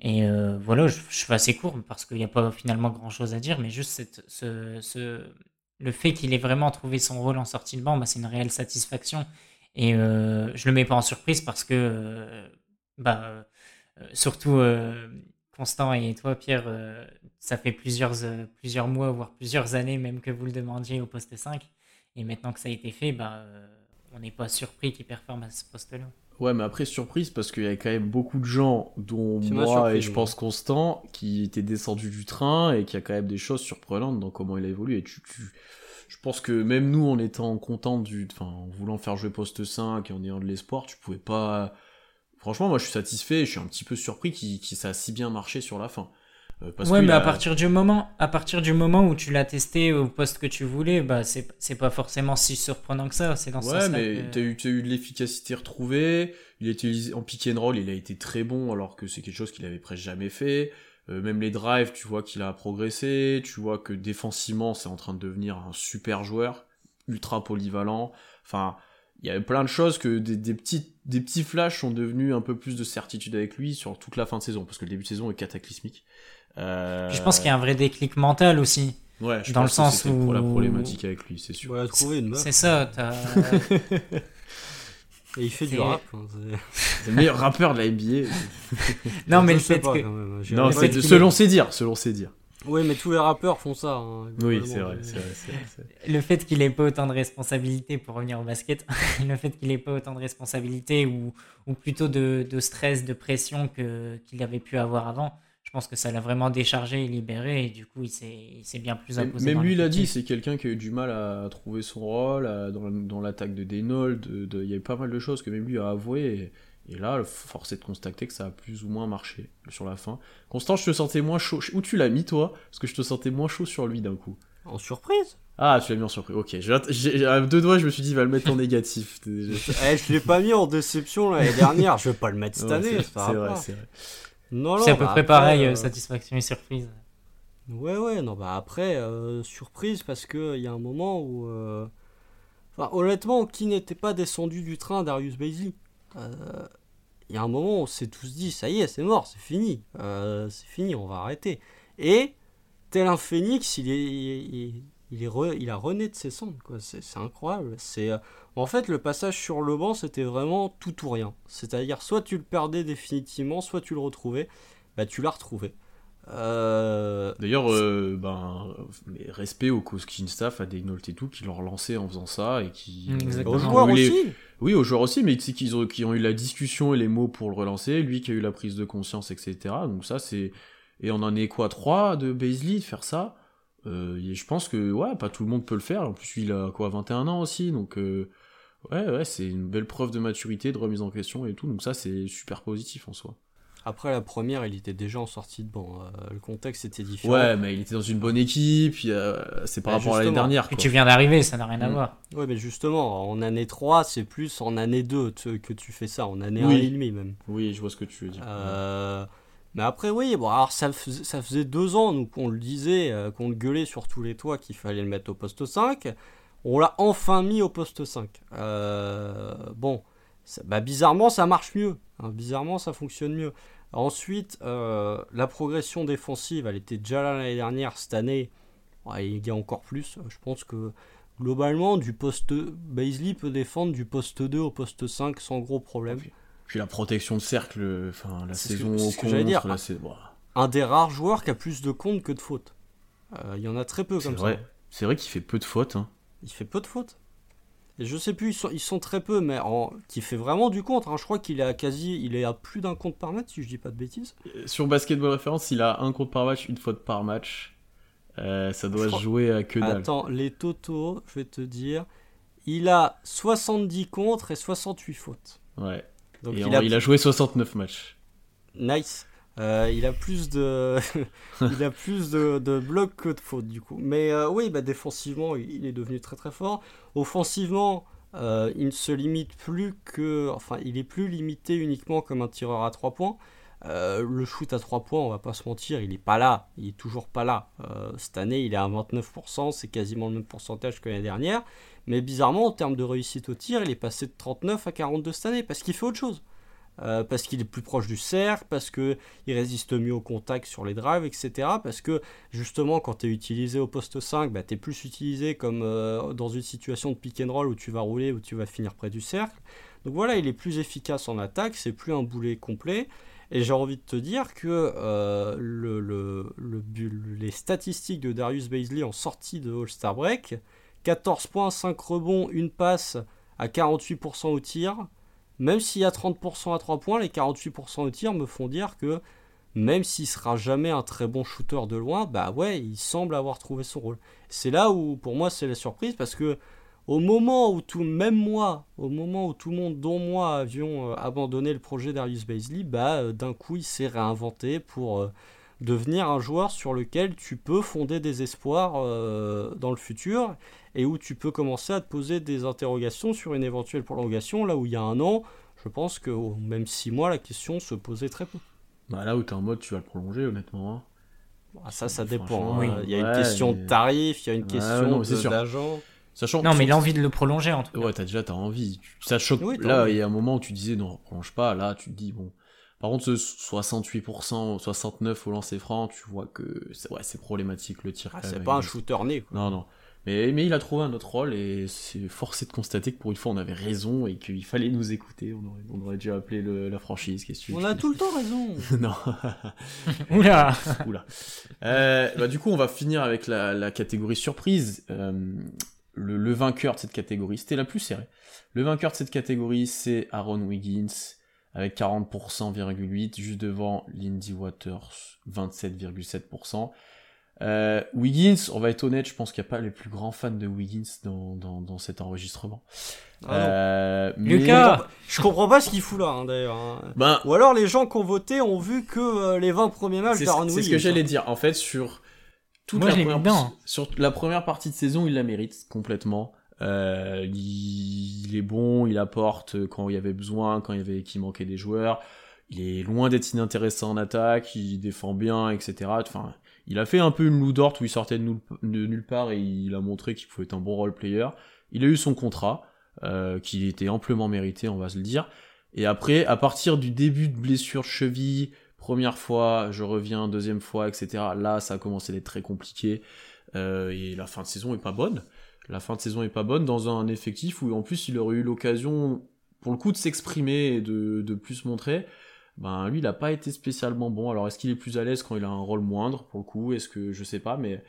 Et euh, voilà, je, je fais assez court parce qu'il n'y a pas finalement grand chose à dire, mais juste le fait qu'il ait vraiment trouvé son rôle en sortie de banc, bah, c'est une réelle satisfaction. Et euh, je le mets pas en surprise parce que, euh, bah, euh, surtout Constant et toi, Pierre, ça fait plusieurs, mois, voire plusieurs années même que vous le demandiez au poste 5. Et maintenant que ça a été fait, bah, on n'est pas surpris qu'il performe à ce poste-là. Ouais, mais après, surprise, parce qu'il y avait quand même beaucoup de gens, dont moi et je pense Constant, qui étaient descendus du train et qui a quand même des choses surprenantes dans comment il a évolué. Et tu, tu- je pense que même nous, en étant contents du, enfin, en voulant faire jouer poste 5 et en ayant de l'espoir, tu pouvais pas. Franchement, moi, je suis satisfait. Je suis un petit peu surpris qu'il, qu'il- ça a si bien marché sur la fin. Euh, parce ouais, mais a- à partir du moment, à partir du moment où tu l'as testé au poste que tu voulais, bah c'est c'est pas forcément si surprenant que ça. C'est dans ce Ouais, sens-là mais que- t'as eu, t'as eu de l'efficacité retrouvée. Il a utilisé en pick and roll, il a été très bon, alors que c'est quelque chose qu'il avait presque jamais fait. Euh, même les drives, tu vois qu'il a progressé. Tu vois que défensivement, c'est en train de devenir un super joueur, ultra polyvalent. Enfin, il y a plein de choses que des, des petits, des petits flashs sont devenus un peu plus de certitude avec lui sur toute la fin de saison, parce que le début de saison est cataclysmique. Euh, Puis je pense qu'il y a un vrai déclic mental aussi. ouais, je dans pense le que sens c'était pour la où- problématique avec lui, c'est sûr. C'est ça. Et il fait du rap. hein, c'est- le meilleur rappeur de la NBA. non, mais le fait pas, que même, Non, rien fait selon ses dires, selon ses dires. Oui, mais tous les rappeurs font ça. hein, Oui, globalement. c'est vrai, c'est vrai, c'est vrai, c'est vrai. le fait qu'il ait pas autant de responsabilités pour revenir au basket, le fait qu'il ait pas autant de responsabilités ou, ou plutôt de, de stress, de pression que qu'il avait pu avoir avant, je pense que ça l'a vraiment déchargé et libéré et du coup il s'est bien plus Même, imposé. même lui, il a dit, c'est quelqu'un qui a eu du mal à trouver son rôle à- dans, dans l'attaque de Denold. de- de- Il y a eu pas mal de choses que même lui a avoué. Et, et là, force est de constater que ça a plus ou moins marché sur la fin. Constant, je te sentais moins chaud. Où tu l'as mis, toi? Parce que je te sentais moins chaud sur lui d'un coup. En surprise Ah, tu l'as mis en surprise. Ok, j'ai- à deux doigts, je me suis dit, il va le mettre en négatif. Eh, Je l'ai pas mis en déception l'année dernière. Je vais pas le mettre cette Ouais, année. c'est vrai, c'est vrai. Non, non, C'est à peu bah près après, pareil, euh, euh, satisfaction et surprise. Ouais, ouais, non, bah après, euh, surprise parce qu'il y a un moment où. euh, Enfin, honnêtement, qui n'était pas descendu du train Darius Bailey Il y a un moment où on s'est tous dit, ça y est, c'est mort, c'est fini. C'est fini, on va arrêter. Et, tel un phénix, il est. Il, il est re- il a rené de ses cendres, quoi. C'est c'est incroyable. C'est. euh, En fait, le passage sur le banc, c'était vraiment tout ou rien. C'est-à-dire, soit tu le perdais définitivement, soit tu le retrouvais. Bah, tu l'as retrouvé. Euh, D'ailleurs, euh, ben, mais respect au coaching staff, à Degnault et tout, qui l'ont relancé en faisant ça et qui. Mm, exactement. Aux joueurs les- aussi Oui, aux joueurs aussi, mais tu sais qu'ils ont, qui ont eu la discussion et les mots pour le relancer, lui qui a eu la prise de conscience, etc. Donc ça, c'est... Et on en est quoi, trois de Baisley, de faire ça? Et Je pense que, ouais, pas tout le monde peut le faire. En plus, il a quoi, 21 ans aussi, donc... euh, Ouais, ouais, c'est une belle preuve de maturité, de remise en question et tout, donc ça, c'est super positif en soi. Après la première, il était déjà en sortie de banc. euh, le contexte était différent. Ouais, mais il était dans une bonne équipe, a- c'est par Bah, rapport à l'année dernière, quoi. tu viens d'arriver, ça n'a rien à Mm. voir. Ouais, mais justement, en année 3, c'est plus en année 2 te- que tu fais ça, en année Oui. 1,5 même. Oui, je vois ce que tu veux dire. Euh, Mais après, oui, bon, alors ça, fais- ça faisait deux ans, nous, qu'on le disait, euh, qu'on le gueulait sur tous les toits qu'il fallait le mettre au poste 5. On l'a enfin mis au poste 5. Euh, bon, bah, bizarrement, ça marche mieux. hein, bizarrement, ça fonctionne mieux. Ensuite, euh, la progression défensive, elle était déjà là l'année dernière. Cette année, il y a encore plus. Je pense que globalement, du poste Baisley peut défendre du poste 2 au poste 5 sans gros problème. Puis la protection de cercle, enfin la saison au que j'allais dire. Un des rares joueurs qui a plus de comptes que de fautes. Euh, Il y en a très peu comme vrai. ça. C'est vrai qu'il fait peu de fautes. Hein. Il fait peu de fautes. Et je sais plus, ils sont, ils sont très peu, mais en, qui fait vraiment du contre. hein. Je crois qu'il est à quasi, il est à plus d'un compte par match, si je dis pas de bêtises. Euh, Sur Basketball Référence, il a un compte par match, une faute par match. Euh, ça doit Je se crois- jouer à que dalle. Attends, les totaux, je vais te dire, il a 70 contre et 68 fautes. Ouais. Donc Et il, en- a, il a joué 69 matchs. nice. Euh, il a plus de, il a plus de, de blocs que de fautes du coup. Mais euh, oui, bah, défensivement, il il est devenu très très fort. Offensivement, euh, il ne se limite plus que, enfin, il est plus limité uniquement comme un tireur à 3 points. Euh, le shoot à 3 points, on va pas se mentir, il est pas là, il est toujours pas là. Euh, cette année, il est à 29%, c'est quasiment le même pourcentage que l'année dernière. Mais bizarrement, en termes de réussite au tir, il est passé de 39 à 42 cette année parce qu'il fait autre chose. Euh, parce qu'il est plus proche du cercle, parce qu'il résiste mieux au contact sur les drives, etc. Parce que justement, quand tu es utilisé au poste 5, bah, tu es plus utilisé comme dans une situation de pick and roll où tu vas rouler, où tu vas finir près du cercle. Donc voilà, il est plus efficace en attaque, c'est plus un boulet complet. Et j'ai envie de te dire que euh, les statistiques de Darius Baisley en sortie de All-Star Break, 14 points, 5 rebonds, une passe à 48% au tir, même s'il y a 30% à 3 points, les 48% au tir me font dire que même s'il sera jamais un très bon shooter de loin, bah ouais, il semble avoir trouvé son rôle. C'est là où pour moi c'est la surprise parce que au moment où tout, même moi, au moment où tout le monde, dont moi, avions euh, abandonné le projet Darius Baisley, bah euh, d'un coup il s'est réinventé pour euh, devenir un joueur sur lequel tu peux fonder des espoirs euh, dans le futur et où tu peux commencer à te poser des interrogations sur une éventuelle prolongation, là où il y a un an, je pense que oh, même six mois, la question se posait très peu. Bah, là où t'es en mode, tu vas le prolonger, honnêtement. hein. Ah, ça, ça dépend. hein. oui. Il y a une Ouais, question mais- de tarif, il y a une Ouais, question non, de-. Sachant Non, mais l'envie de le prolonger en tout cas. Ouais, t'as déjà t'as envie. Ça choque. Oui, là, il y a un moment où tu disais non, prolonge pas. Là, tu te dis bon. Par contre, ce 68%, 69 au lancer franc, tu vois que c'est ouais, c'est problématique le tir. Ah, c'est pas un shooter né. quoi. Non, non. Mais, mais il a trouvé un autre rôle et c'est forcé de constater que pour une fois on avait raison et qu'il fallait nous écouter. On aurait, on aurait dû appeler le- la franchise. Qu'est-ce que tu On a tout le temps raison. non. Oula Oula. Euh, bah, du coup, on va finir avec la, la catégorie surprise. Euh, le, le vainqueur de cette catégorie, c'était la plus serrée. Le vainqueur de cette catégorie, c'est Aaron Wiggins, avec 40,8%, juste devant Lindy Waters, 27,7%. Euh, Wiggins, on va être honnête, je pense qu'il n'y a pas les plus grands fans de Wiggins dans, dans, dans cet enregistrement. Ah. Euh, mais- Lucas Je comprends pas ce qu'il fout là, hein, d'ailleurs. hein. Ben, Ou alors les gens qui ont voté ont vu que euh, les 20 premiers matchs d'Aaron c'est ce Wiggins, que hein. j'allais dire. En fait, sur toute Moi, la première, dedans. sur la première partie de saison, il la mérite complètement. Euh, il, il est bon, il apporte quand il y avait besoin, quand il y avait qui manquait des joueurs. Il est loin d'être inintéressant en attaque, il défend bien, etc. Enfin, il a fait un peu une Dort où il sortait de nulle, de nulle part et il a montré qu'il pouvait être un bon role player. Il a eu son contrat, euh, qui était amplement mérité, on va se le dire. Et après, à partir du début de blessure cheville, première fois, je reviens, deuxième fois, etc. Là, ça a commencé d'être très compliqué. Euh, et la fin de saison est pas bonne. La fin de saison est pas bonne dans un effectif où en plus il aurait eu l'occasion, pour le coup, de s'exprimer et de, de plus montrer. Ben lui, il a pas été spécialement bon. Alors est-ce qu'il est plus à l'aise quand il a un rôle moindre pour le coup? Est-ce que je sais pas, mais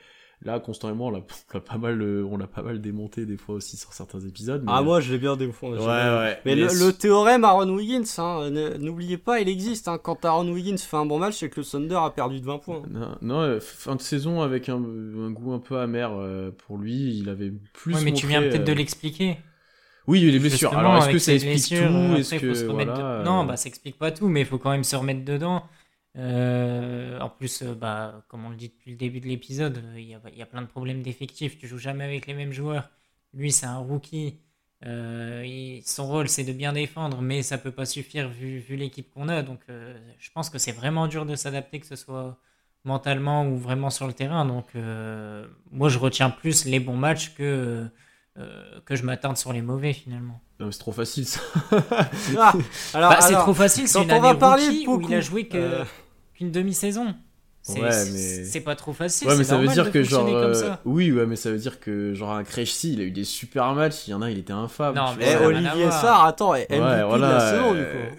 là constamment on l'a on l'a pas mal, euh, on l'a pas mal démonté des fois aussi sur certains épisodes. mais- Ah, moi je l'ai bien défendu. ouais ouais. Mais le, le théorème Aaron Wiggins, hein, ne- n'oubliez pas, il existe. hein. Quand Aaron Wiggins fait un bon match, c'est que le Thunder a perdu de 20 points. Non, non, euh, fin de saison avec un, un goût un peu amer euh, pour lui. Il avait plus. Ouais, mais tu viens peut-être de l'expliquer. Oui, les blessures. Justement, Alors, est-ce que ça explique tout? après, Est-ce faut que se remettre voilà, de- Non, euh, bah ça explique pas tout, mais il faut quand même se remettre dedans. Euh, en plus, euh, bah, comme on le dit depuis le début de l'épisode, euh, il y, a, plein de problèmes d'effectifs. Tu joues jamais avec les mêmes joueurs. Lui, c'est un rookie. Son rôle, c'est de bien défendre, mais ça peut pas suffire vu, l'équipe qu'on a. Donc, je pense que c'est vraiment dur de s'adapter, que ce soit mentalement ou vraiment sur le terrain. Donc, moi, je retiens plus les bons matchs que, que je m'attarde sur les mauvais finalement. Non, c'est trop facile ça. Ah, alors, Bah, c'est trop facile, c'est une on va année parler rookie où il a joué que- euh, qu'une demi-saison. C'est Ouais, c'est- mais- c'est pas trop facile. Ouais, mais c'est ça veut dire que genre. euh, ça. Oui, ouais, mais ça veut dire que genre un Krejci, il a eu des super matchs. Il y en a, il était infâme. Non, mais Eh, Olivier. Sarr, attends, MVP Ouais, de voilà. la saison, du euh, coup.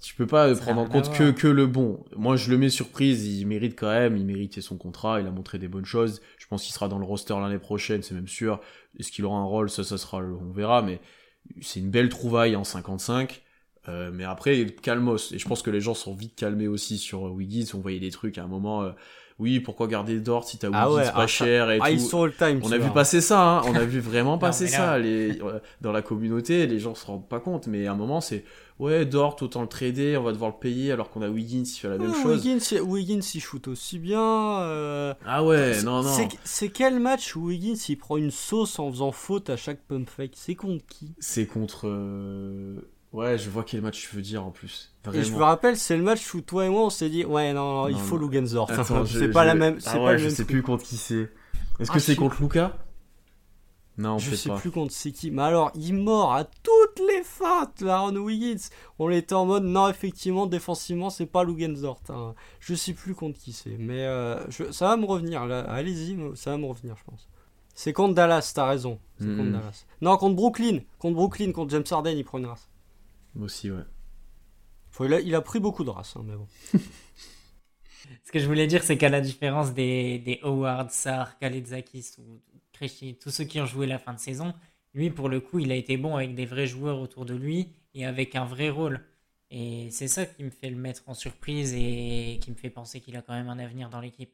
Tu peux pas Ça prendre en compte que, que le bon. Moi, je le mets surprise. Il mérite quand même. Il méritait son contrat. Il a montré des bonnes choses. Je pense qu'il sera dans le roster l'année prochaine, c'est même sûr. Est-ce qu'il aura un rôle? Ça, ça sera, on verra. Mais c'est une belle trouvaille en 55. Euh, mais après, calmos. Et je pense que les gens sont vite calmés aussi sur Wiggins. On voyait des trucs à un moment. euh, oui, pourquoi garder Dort si t'as Wiggins Ah ouais, pas ah, cher et Ah, ils tout. sont all time. On a vu passer ça, hein. on a vu vraiment passer là- ça les... euh, dans la communauté, les gens se rendent pas compte, mais à un moment c'est ouais, Dort, autant le trader, on va devoir le payer alors qu'on a Wiggins, il fait la même Ah, chose. Wiggins, Wiggins, il shoot aussi bien. euh, Ah ouais, non, non. c'est- quel match où Wiggins il prend une sauce en faisant faute à chaque pump fake? C'est contre qui? C'est contre. euh, Ouais, je vois quel match tu veux dire en plus. Et je me rappelle, c'est le match où toi et moi on s'est dit ouais non, non, il Non, faut. Lugensdorf. C'est pas je- la même. Ah ouais, pas le je même sais truc. plus contre qui c'est. Est-ce Ah, que c'est contre Luca Non, Je sais pas. plus contre c'est qui. Mais alors, il mord à toutes les feintes, là, Aaron Wiggins. On était en mode, non, effectivement, défensivement, c'est pas Lugensdort. hein. Je sais plus contre qui c'est. Mais euh, je- ça va me revenir, là. Allez-y, ça va me revenir, je pense. C'est contre Dallas, t'as raison. C'est contre Dallas. Non, contre Brooklyn. Contre Brooklyn, contre James Harden, il prend une race. Moi aussi, ouais. Faut- il, a, il a pris beaucoup de races, hein, mais bon. Ce que je voulais dire, c'est qu'à la différence des, des Howard, Sarr, Kaledzakis ou Krejci, tous ceux qui ont joué la fin de saison, lui, pour le coup, il a été bon avec des vrais joueurs autour de lui et avec un vrai rôle. Et c'est ça qui me fait le mettre en surprise et qui me fait penser qu'il a quand même un avenir dans l'équipe.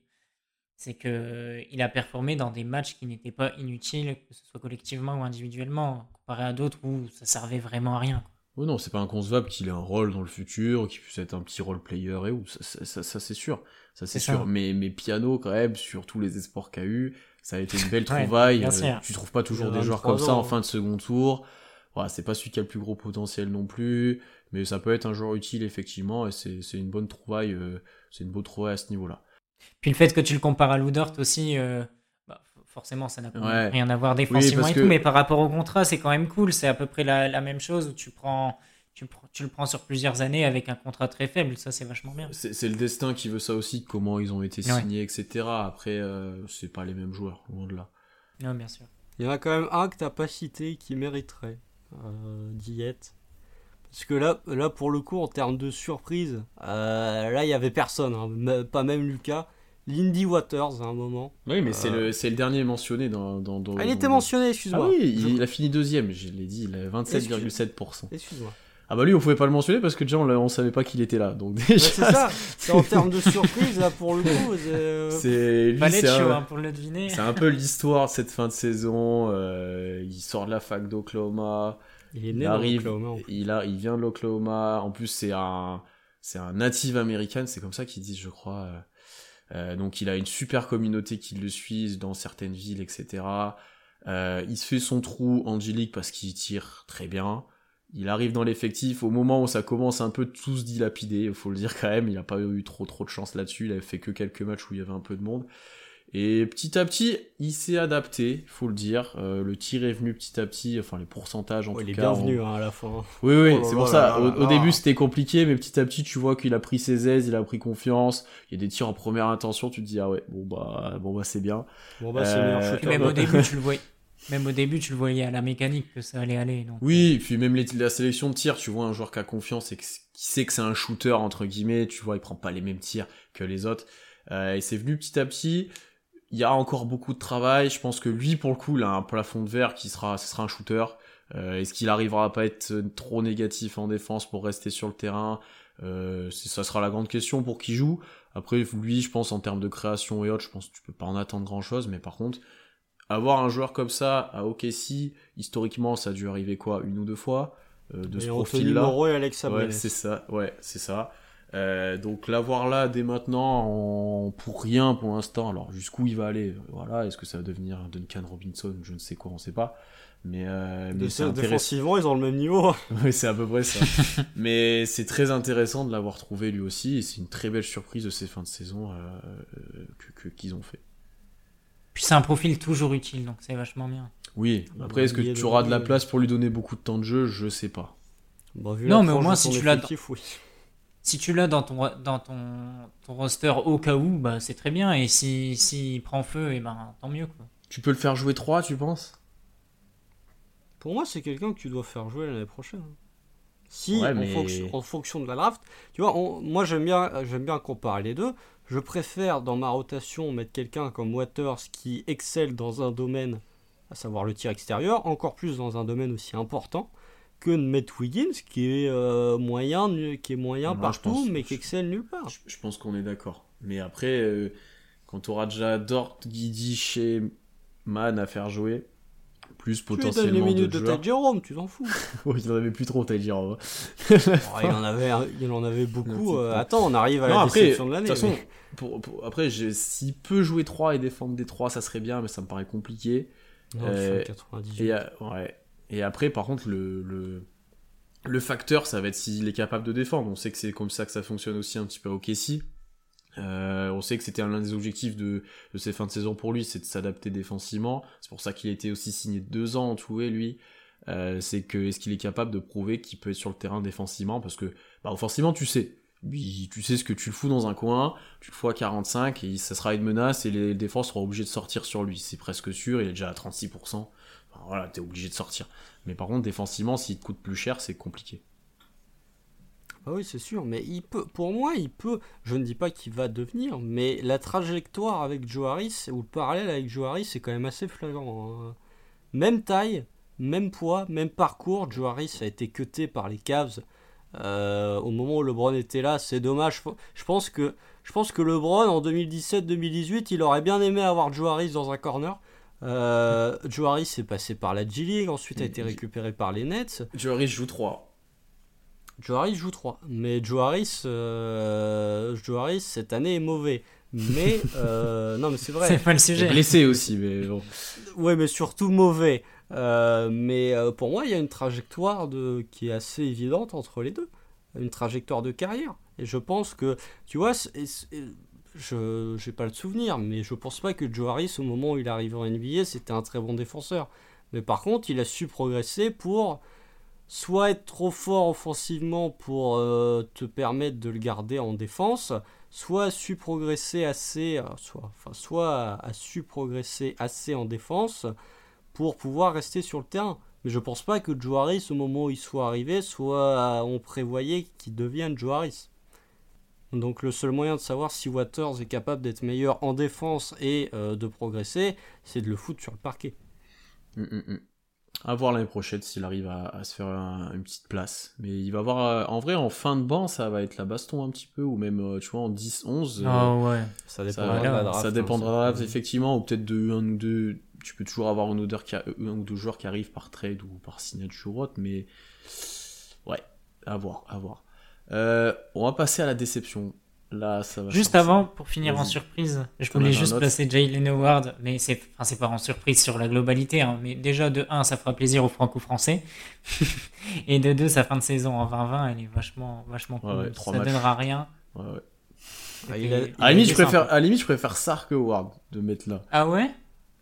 C'est que il a performé dans des matchs qui n'étaient pas inutiles, que ce soit collectivement ou individuellement, comparé à d'autres où ça servait vraiment à rien. Oh non, c'est pas inconcevable qu'il ait un rôle dans le futur, qu'il puisse être un petit role player et où, ça, ça, ça- ça, c'est sûr, ça c'est sûr. Mais, mais Piano quand même, sur tous les espoirs qu'a eu, ça a été une belle trouvaille. euh, tu trouves pas toujours des joueurs 23 comme ça en fin de second tour. Voilà, c'est pas celui qui a le plus gros potentiel non plus, mais ça peut être un joueur utile effectivement, et c'est une bonne trouvaille, euh, c'est une bonne trouvaille à ce niveau-là. Puis le fait que tu le compares à Ludort aussi, euh, bah, forcément ça n'a Ouais. rien à voir défensivement et que- tout, mais par rapport au contrat, c'est quand même cool. C'est à peu près la, la même chose où tu prends, tu, le prends sur plusieurs années avec un contrat très faible. Ça, c'est vachement bien. C'est le destin qui veut ça aussi, comment ils ont été Ouais. signés, etc. Après, euh, c'est pas les mêmes joueurs, loin de là. Non, bien sûr. Il y en a quand même un que t'as pas cité qui mériterait euh, d'y être. Parce que là, là, pour le coup, en termes de surprise, euh, là, il y avait personne, hein, pas même Lucas. Lindy Waters, à un moment. Oui, mais c'est Euh. le, c'est le dernier mentionné dans. dans, dans- Ah, il était mentionné, Ah excuse-moi. oui, Je- il, a fini deuxième, je l'ai dit, il a 27,7%. Excuse-moi. Ah bah lui, on pouvait pas le mentionner parce que déjà, on, on savait pas qu'il était là. Donc Ouais, déjà, c'est ça, c'est en termes de surprise, là, pour le coup. c'est, euh, c'est un, hein, pour le deviner. c'est un peu l'histoire de cette fin de saison. euh, il sort de la fac d'Oklahoma. Il est Il né dans arrive, l'Oklahoma, en plus. il, a, il vient de l'Oklahoma. En plus, c'est un, c'est un native américain, c'est comme ça qu'ils disent, je crois. euh. Euh, donc, il a une super communauté qui le suit dans certaines villes, etc. Euh, il se fait son trou angélique parce qu'il tire très bien. Il arrive dans l'effectif au moment où ça commence un peu tout se dilapider, il faut le dire quand même. Il n'a pas eu trop trop de chance là-dessus. Il avait fait que quelques matchs où il y avait un peu de monde. Et petit à petit, il s'est adapté, faut le dire. Euh, le tir est venu petit à petit, enfin les pourcentages en tout il est cas. bienvenu hein, à la fin. oui, oui, Oh c'est pour là ça. là Au, là au là. début, c'était compliqué, mais petit à petit, tu vois qu'il a pris ses aises, il a pris confiance. Il y a des tirs en première intention, tu te dis, ah ouais, bon bah, bon bah, c'est bien. Bon, bah, c'est Euh, le meilleur Et shooter même au début, tu le voyais. Même au début, tu le voyais à la mécanique que ça allait aller. Donc, Oui, et puis même les- la sélection de tirs, tu vois un joueur qui a confiance et que- qui sait que c'est un shooter, entre guillemets, tu vois, il prend pas les mêmes tirs que les autres. Euh, et c'est venu petit à petit. Il y a encore beaucoup de travail. Je pense que lui, pour le coup, il a un plafond de verre qui sera, ce sera un shooter. Euh, Est-ce qu'il arrivera à pas être trop négatif en défense pour rester sur le terrain? Euh, Ça sera la grande question pour qui joue. Après, lui, je pense en termes de création et autres, je pense que tu peux pas en attendre grand chose. Mais par contre, avoir un joueur comme ça à OKC, historiquement, ça a dû arriver quoi Une ou deux fois euh, de ce Et profil-là. Alex Ouais, c'est ça, ouais, c'est ça. Euh, donc l'avoir là dès maintenant en- pour rien pour l'instant. Alors jusqu'où il va aller Voilà, est-ce que ça va devenir un Duncan Robinson Je ne sais quoi, on sait pas. Mais, euh, mais c'est intéressant. Défensivement, ils ont le même niveau. Oui, c'est à peu près ça. mais c'est très intéressant de l'avoir trouvé lui aussi. Et c'est une très belle surprise de ces fins de saison euh, euh, que- qu'ils ont fait. Puis c'est un profil toujours utile, donc c'est vachement bien. Oui, Ah après, bah, est-ce que il tu auras de la place pour lui donner beaucoup de temps de jeu? Je sais pas. Bon, vu Non, mais au moins, si tu l'as- oui. Si tu l'as dans ton, dans ton, ton roster au cas où, bah, c'est très bien. Et si, s'il prend feu, et ben, tant mieux. Quoi. Tu peux le faire jouer 3, tu penses? Pour moi, c'est quelqu'un que tu dois faire jouer l'année prochaine. Si, Ouais, en, fonction, en fonction de la draft, tu vois, on- moi j'aime bien, j'aime bien comparer les deux. Je préfère dans ma rotation mettre quelqu'un comme Waters qui excelle dans un domaine, à savoir le tir extérieur, encore plus dans un domaine aussi important, que de mettre Wiggins qui est euh, moyen, qui est moyen Moi, partout, pense- mais qui excelle nulle part. Je, je pense qu'on est d'accord. Mais après, euh, quand tu auras déjà Dort, Guidi, chez Man à faire jouer, plus Tu lui donnes les potentiellement minutes de. Ty Jerome, tu t'en fous. Oh, il en avait plus trop, t'as dit. Oh, il, en avait, il en avait beaucoup. Euh, attends, on arrive à Non, la après, déception de de l'année. toute façon, mais- pour, pour- après, s'il peut jouer 3 et défendre des 3, ça serait bien, mais ça me paraît compliqué. Non, Euh, il fait 98. Et, ouais. et après, par contre, le, le, le facteur, ça va être s'il est capable de défendre. On sait que c'est comme ça que ça fonctionne aussi un petit peu au Kessie. Euh, on sait que c'était l'un des objectifs de, de ces fins de saison pour lui, c'est de s'adapter défensivement. C'est pour ça qu'il a été aussi signé deux ans en tout et lui. Euh, c'est que est-ce qu'il est capable de prouver qu'il peut être sur le terrain défensivement? Parce que bah, offensivement tu sais. Tu sais ce que tu le fous dans un coin tu le fous à 45 et ça sera une menace et les défenses seront obligés de sortir sur lui. C'est presque sûr il est déjà à 36% Enfin, voilà t'es obligé de sortir. Mais par contre défensivement s'il te coûte plus cher c'est compliqué Ah oui, c'est sûr, mais il peut, pour moi, il peut, je ne dis pas qu'il va devenir, mais la trajectoire avec Joe Harris, ou le parallèle avec Joe Harris, c'est quand même assez flagrant. hein. Même taille, même poids, même parcours, Joe Harris a été cuté par les Cavs euh, au moment où LeBron était là, c'est dommage. Je pense que, je pense que LeBron, en 2017-2018, il aurait bien aimé avoir Joe Harris dans un corner. Euh, Joe Harris est passé par la G-League, ensuite a été récupéré par les Nets. Joe Harris joue 3 Joe Harris joue 3. Mais Joe Harris, euh, Joe Harris cette année est mauvais. Mais euh, non, mais c'est vrai. C'est pas le il est sujet. blessé aussi mais bon Ouais, mais surtout mauvais. Euh, mais euh, pour moi, il y a une trajectoire de qui est assez évidente entre les deux. Une trajectoire de carrière. Et je pense que, tu vois, je j'ai pas le souvenir, mais je pense pas que Joe Harris, au moment où il arrive en NBA, c'était un très bon défenseur. Mais par contre, il a su progresser pour soit être trop fort offensivement pour euh, te permettre de le garder en défense, soit su progresser assez, euh, soit, enfin, su progresser assez en défense pour pouvoir rester sur le terrain. Mais je pense pas que Harris, au moment où il soit arrivé, soit on prévoyait qu'il devienne Harris. Donc le seul moyen de savoir si Waters est capable d'être meilleur en défense et euh, de progresser, c'est de le foutre sur le parquet. Hum, hum, hum. À voir l'année prochaine s'il arrive à, à se faire un- une petite place. Mais il va avoir, euh, en vrai, en fin de banc, ça va être la baston un petit peu, ou même, euh, tu vois, en 10, 11. euh, Ah ouais. Ça ça, dépendra de la draft. ça dépendra de ça. la draft, effectivement, ou peut-être de un ou deux. Tu peux toujours avoir une odeur qui a- un ou deux joueurs qui arrivent par trade ou par signature ou autre, mais ouais, à voir, à voir. Euh, on va passer à la déception. Là, ça va. Juste avant, pour finir en surprise, je voulais juste placer Jalen Howard, mais c'est enfin, c'est pas en surprise sur la globalité. hein, mais déjà, de 1, ça fera plaisir aux franco-français. et de 2, sa fin de saison en 2020, elle est vachement, vachement cool. Ouais, ouais, trois ça matchs. donnera rien. Ouais. Ah, il a- Et- il À la limite, je préfère, sympa. à la limite, je préfère Sark que Howard de mettre là. Ah ouais?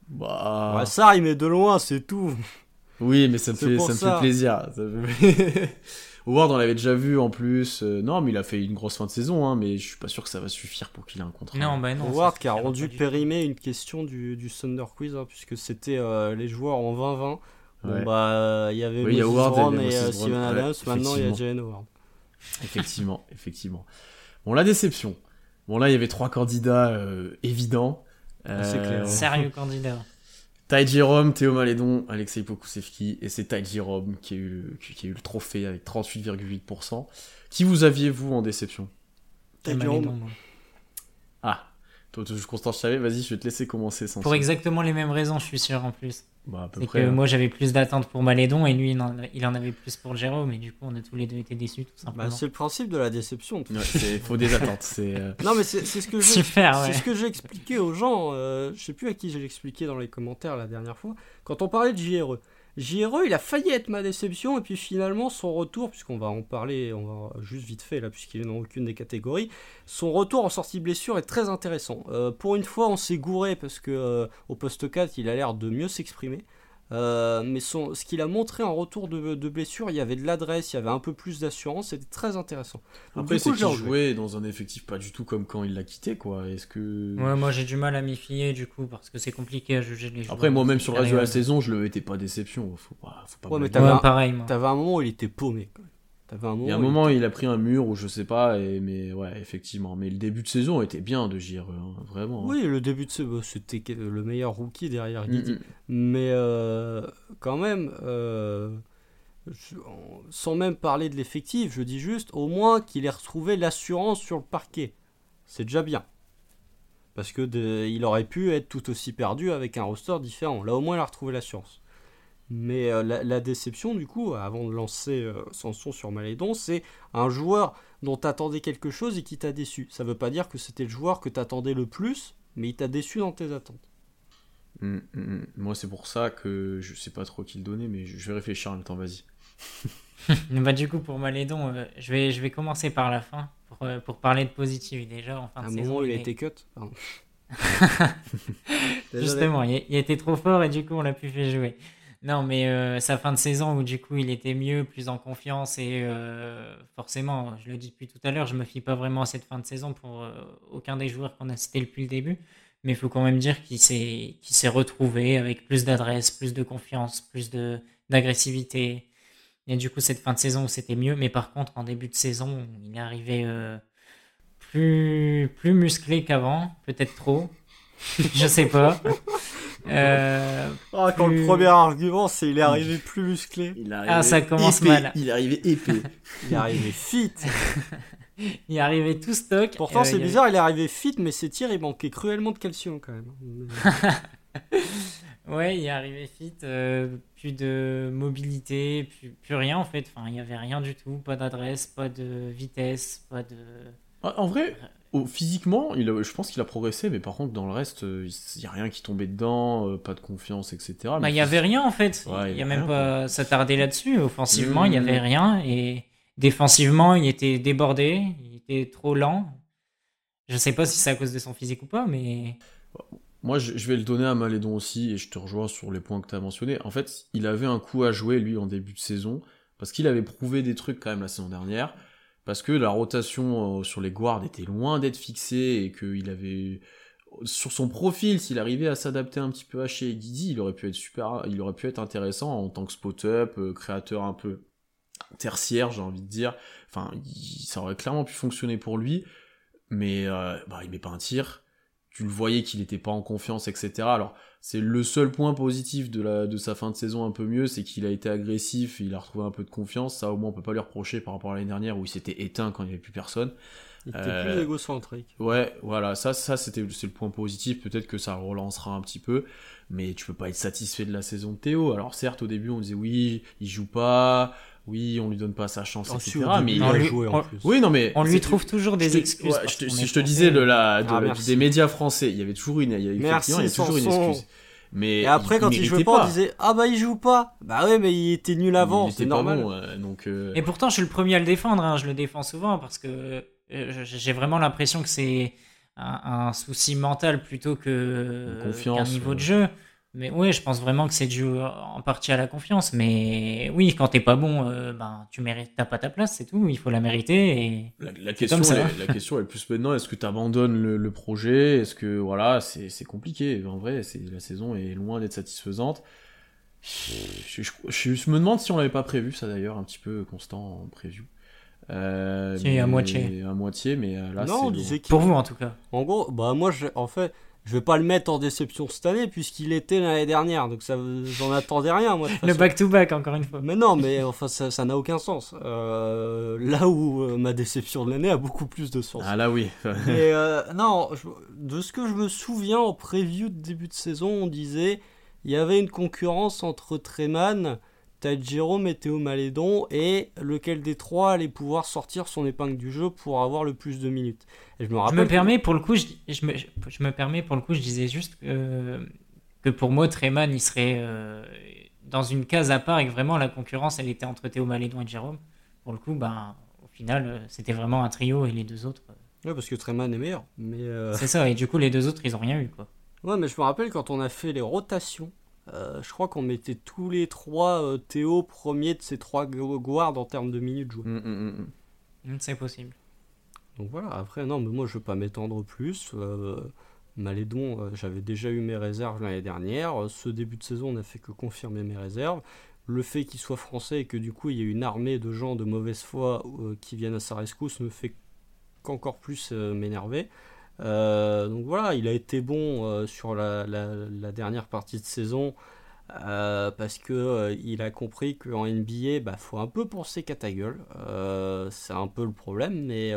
Bah. Ouais, ça, il met de loin, c'est tout. Oui, mais ça me fait, pour ça me ça. fait plaisir. Ça me fait- Howard, on l'avait déjà vu en plus. Euh, non, mais il a fait une grosse fin de saison, hein, mais je suis pas sûr que ça va suffire pour qu'il ait un contrat. Non, bah non. Howard qui a rendu périmé une question du, du Thunder Quiz, hein, puisque c'était euh, les joueurs en 2020. Bon, Ouais. bah, il y avait Oui, Howard et et, euh, Ouais, Adams, maintenant il y a effectivement. Jalen Howard. Effectivement, effectivement. Bon, la déception. Bon, là, il y avait trois candidats euh, évidents. Ah, c'est clair. Sérieux candidat. Ty Jerome, Théo Malédon, Alexei Pokusevski, et c'est Ty Jerome qui a, eu le, qui, qui a eu le trophée avec 38,8%. Qui vous aviez, vous, en déception? Ty Jerome. Ah, toi, toi, Constance Chavet, vas-y, je vais te laisser commencer sans Pour ça. exactement les mêmes raisons, je suis sûr en plus. Bah, à peu C'est près. que hein. moi j'avais plus d'attentes pour Malédon et lui il en, il en avait plus pour Jérôme, et du coup on a tous les deux été déçus tout Bah, simplement. c'est le principe de la déception. Ouais, c'est- faut des attentes. C'est. euh, Non, mais c'est c'est ce que j'ai Super, ouais. ce que j'ai expliqué aux gens. euh, je sais plus à qui j'ai expliqué dans les commentaires la dernière fois. Quand on parlait de JRE, JRE, il a failli être ma déception, et puis finalement, son retour, puisqu'on va en parler, on va juste vite fait là, puisqu'il est dans aucune des catégories, son retour en sortie blessure est très intéressant. Euh, pour une fois, on s'est gouré parce que euh, au poste 4, il a l'air de mieux s'exprimer. Euh, mais son, ce qu'il a montré en retour de, de, blessure, il y avait de l'adresse, il y avait un peu plus d'assurance, c'était très intéressant. Donc, Après, c'est qu'il jouait dans un effectif pas du tout comme quand il l'a quitté, quoi. Est-ce que. Ouais, moi j'ai du mal à m'y fier du coup, parce que c'est compliqué à juger les joueurs. Après, moi même sur le reste de la saison, je le mettais pas déception. Faut pas, faut pas ouais, mais t'avais un, pareil, t'avais un moment où il était paumé, quand même. Un il y a un moment, il, a pris un mur ou je sais pas, et, mais ouais, effectivement. Mais le début de saison était bien de JRE, hein, vraiment. Hein. Oui, le début de saison, c'était le meilleur rookie derrière Guidi. Mais euh, quand même, euh, sans même parler de l'effectif, je dis juste au moins qu'il ait retrouvé l'assurance sur le parquet. C'est déjà bien. Parce que il aurait pu être tout aussi perdu avec un roster différent. Là, au moins, il a retrouvé l'assurance. Mais euh, la, déception, du coup, avant de lancer euh, Sanson sur Malédon, c'est un joueur dont tu attendais quelque chose et qui t'a déçu. Ça veut pas dire que c'était le joueur que tu attendais le plus, mais il t'a déçu dans tes attentes. Hum, hum, hum. Moi, c'est pour ça que je sais pas trop qui le donner, mais je vais réfléchir en même temps, vas-y. bah, du coup, pour Malédon, euh, je, vais, je vais commencer par la fin, pour, pour parler de positif déjà. En fin à un moment, il, a été cut. Justement, il, il était trop fort et du coup, on l'a plus fait jouer. Non, mais euh, sa fin de saison où du coup il était mieux, plus en confiance et euh, forcément, je le dis depuis tout à l'heure, je me fie pas vraiment à cette fin de saison pour euh, aucun des joueurs qu'on a cités depuis le début, mais il faut quand même dire qu'il s'est retrouvé avec plus d'adresse, plus de confiance, plus de d'agressivité. A du coup cette fin de saison où c'était mieux, mais par contre en début de saison, il est arrivé plus plus musclé qu'avant, peut-être trop, je sais pas. Euh, ah, quand le premier argument, c'est il est arrivé plus musclé. ah, ça commence mal. Il est arrivé épais. il est arrivé fit. il est arrivé tout stock. Pourtant, euh, c'est bizarre, il est arrivé fit, mais ses tirs, il manquait cruellement de calcium quand même. ouais, il est arrivé fit, euh, plus de mobilité, plus, plus rien en fait. Enfin, il n'y avait rien du tout, pas d'adresse, pas de vitesse, pas de. En vrai, physiquement, il je pense qu'il a progressé, mais par contre, dans le reste, euh, il n'y a rien qui tombait dedans, euh, pas de confiance, etc. Bah, il n'y avait rien en fait. il n'y a, même pas s'attarder là-dessus. Offensivement, il n'y avait rien. Et défensivement, il était débordé, il était trop lent. Je sais pas si c'est à cause de son physique ou pas, mais. Moi, je vais le donner à Malédon aussi, et je te rejoins sur les points que tu as mentionnés. En fait, il avait un coup à jouer, lui, en début de saison, parce qu'il avait prouvé des trucs quand même la saison dernière parce que la rotation euh, sur les guards était loin d'être fixée et qu'il avait sur son profil, s'il arrivait à s'adapter un petit peu à chez Guidi, il aurait pu être super, il aurait pu être intéressant en tant que spot-up, euh, créateur un peu tertiaire, j'ai envie de dire. Enfin, ça aurait clairement pu fonctionner pour lui, mais euh, bah, il met pas un tir. Tu le voyais qu'il n'était pas en confiance, etc. Alors, c'est le seul point positif de, la, de sa fin de saison un peu mieux, c'est qu'il a été agressif, il a retrouvé un peu de confiance. Ça, au moins, on peut pas lui reprocher par rapport à l'année dernière où il s'était éteint quand il n'y avait plus personne. Il était plus euh, égocentrique. Ouais, voilà, ça, ça c'était c'est le point positif. Peut-être que ça relancera un petit peu, mais tu peux pas être satisfait de la saison de Théo. Alors certes, au début, on disait oui, il joue pas, oui, on lui donne pas sa chance, etc. mais il a joué en plus. Oui, non, mais on lui trouve toujours des excuses. si je te disais de la, ah, des médias français, il y avait toujours une, il y avait, merci, il y a toujours une excuse. Mais et après, quand il jouait pas, on disait Ah bah il joue pas. Bah ouais, mais il était nul avant, c'est normal. donc, euh, Et pourtant, je suis le premier à le défendre, hein, je le défends souvent parce que euh, j'ai vraiment l'impression que c'est un, souci mental plutôt que qu'un niveau de jeu. Mais oui, je pense vraiment que c'est dû en partie à la confiance. Mais oui, quand t'es pas bon, euh, ben tu mérites, t'as pas ta place, c'est tout. Il faut la mériter. Et la, question, est, la question est plus maintenant est-ce que tu abandonnes le, projet? Est-ce que voilà, c'est compliqué. En vrai, c'est la saison est loin d'être satisfaisante. Je, je, me demande si on l'avait pas prévu ça d'ailleurs un petit peu constant en preview. Euh, à moitié. À moitié, mais euh, là, non, on disait pour vous en tout cas. En gros, bah moi, en fait, je vais pas le mettre en déception cette année puisqu'il était l'année dernière, donc ça, j'en attendais rien moi. le back-to-back encore une fois. Mais non, mais enfin ça, n'a aucun sens. Euh, là où euh, ma déception de l'année a beaucoup plus de sens. Ah là oui. et euh, non, de ce que je me souviens en preview de début de saison, on disait il y avait une concurrence entre Treman Jérôme et Théo Malédon et lequel des trois allait pouvoir sortir son épingle du jeu pour avoir le plus de minutes. je me, rappelle permets pour le coup, je, me, je, me, permets pour le coup, je disais juste que, que pour moi Treman il serait euh, dans une case à part et que vraiment la concurrence elle était entre Théo Malédon et Jérôme, pour le coup, ben, au final, euh, c'était vraiment un trio et les deux autres. euh, Ouais, parce que Treman est meilleur. Mais euh, C'est ça, et du coup, les deux autres ils ont rien eu quoi. ouais, mais je me rappelle quand on a fait les rotations. Euh, je crois qu'on mettait tous les trois euh, Théo premier de ces trois gu- guards en termes de minutes jouées. Mm, mm, mm. C'est possible. Donc voilà, après, non, mais moi je veux pas m'étendre plus. Euh, Malédon, euh, j'avais déjà eu mes réserves l'année dernière. Ce début de saison n'a fait que confirmer mes réserves. Le fait qu'il soit français et que du coup il y ait une armée de gens de mauvaise foi euh, qui viennent à sa rescousse me fait qu'encore plus euh, m'énerver. Euh, donc voilà, il a été bon euh, sur la, dernière partie de saison euh, parce que il a compris qu'en NBA, bah faut un peu penser qu'à ta gueule. C'est un peu le problème, mais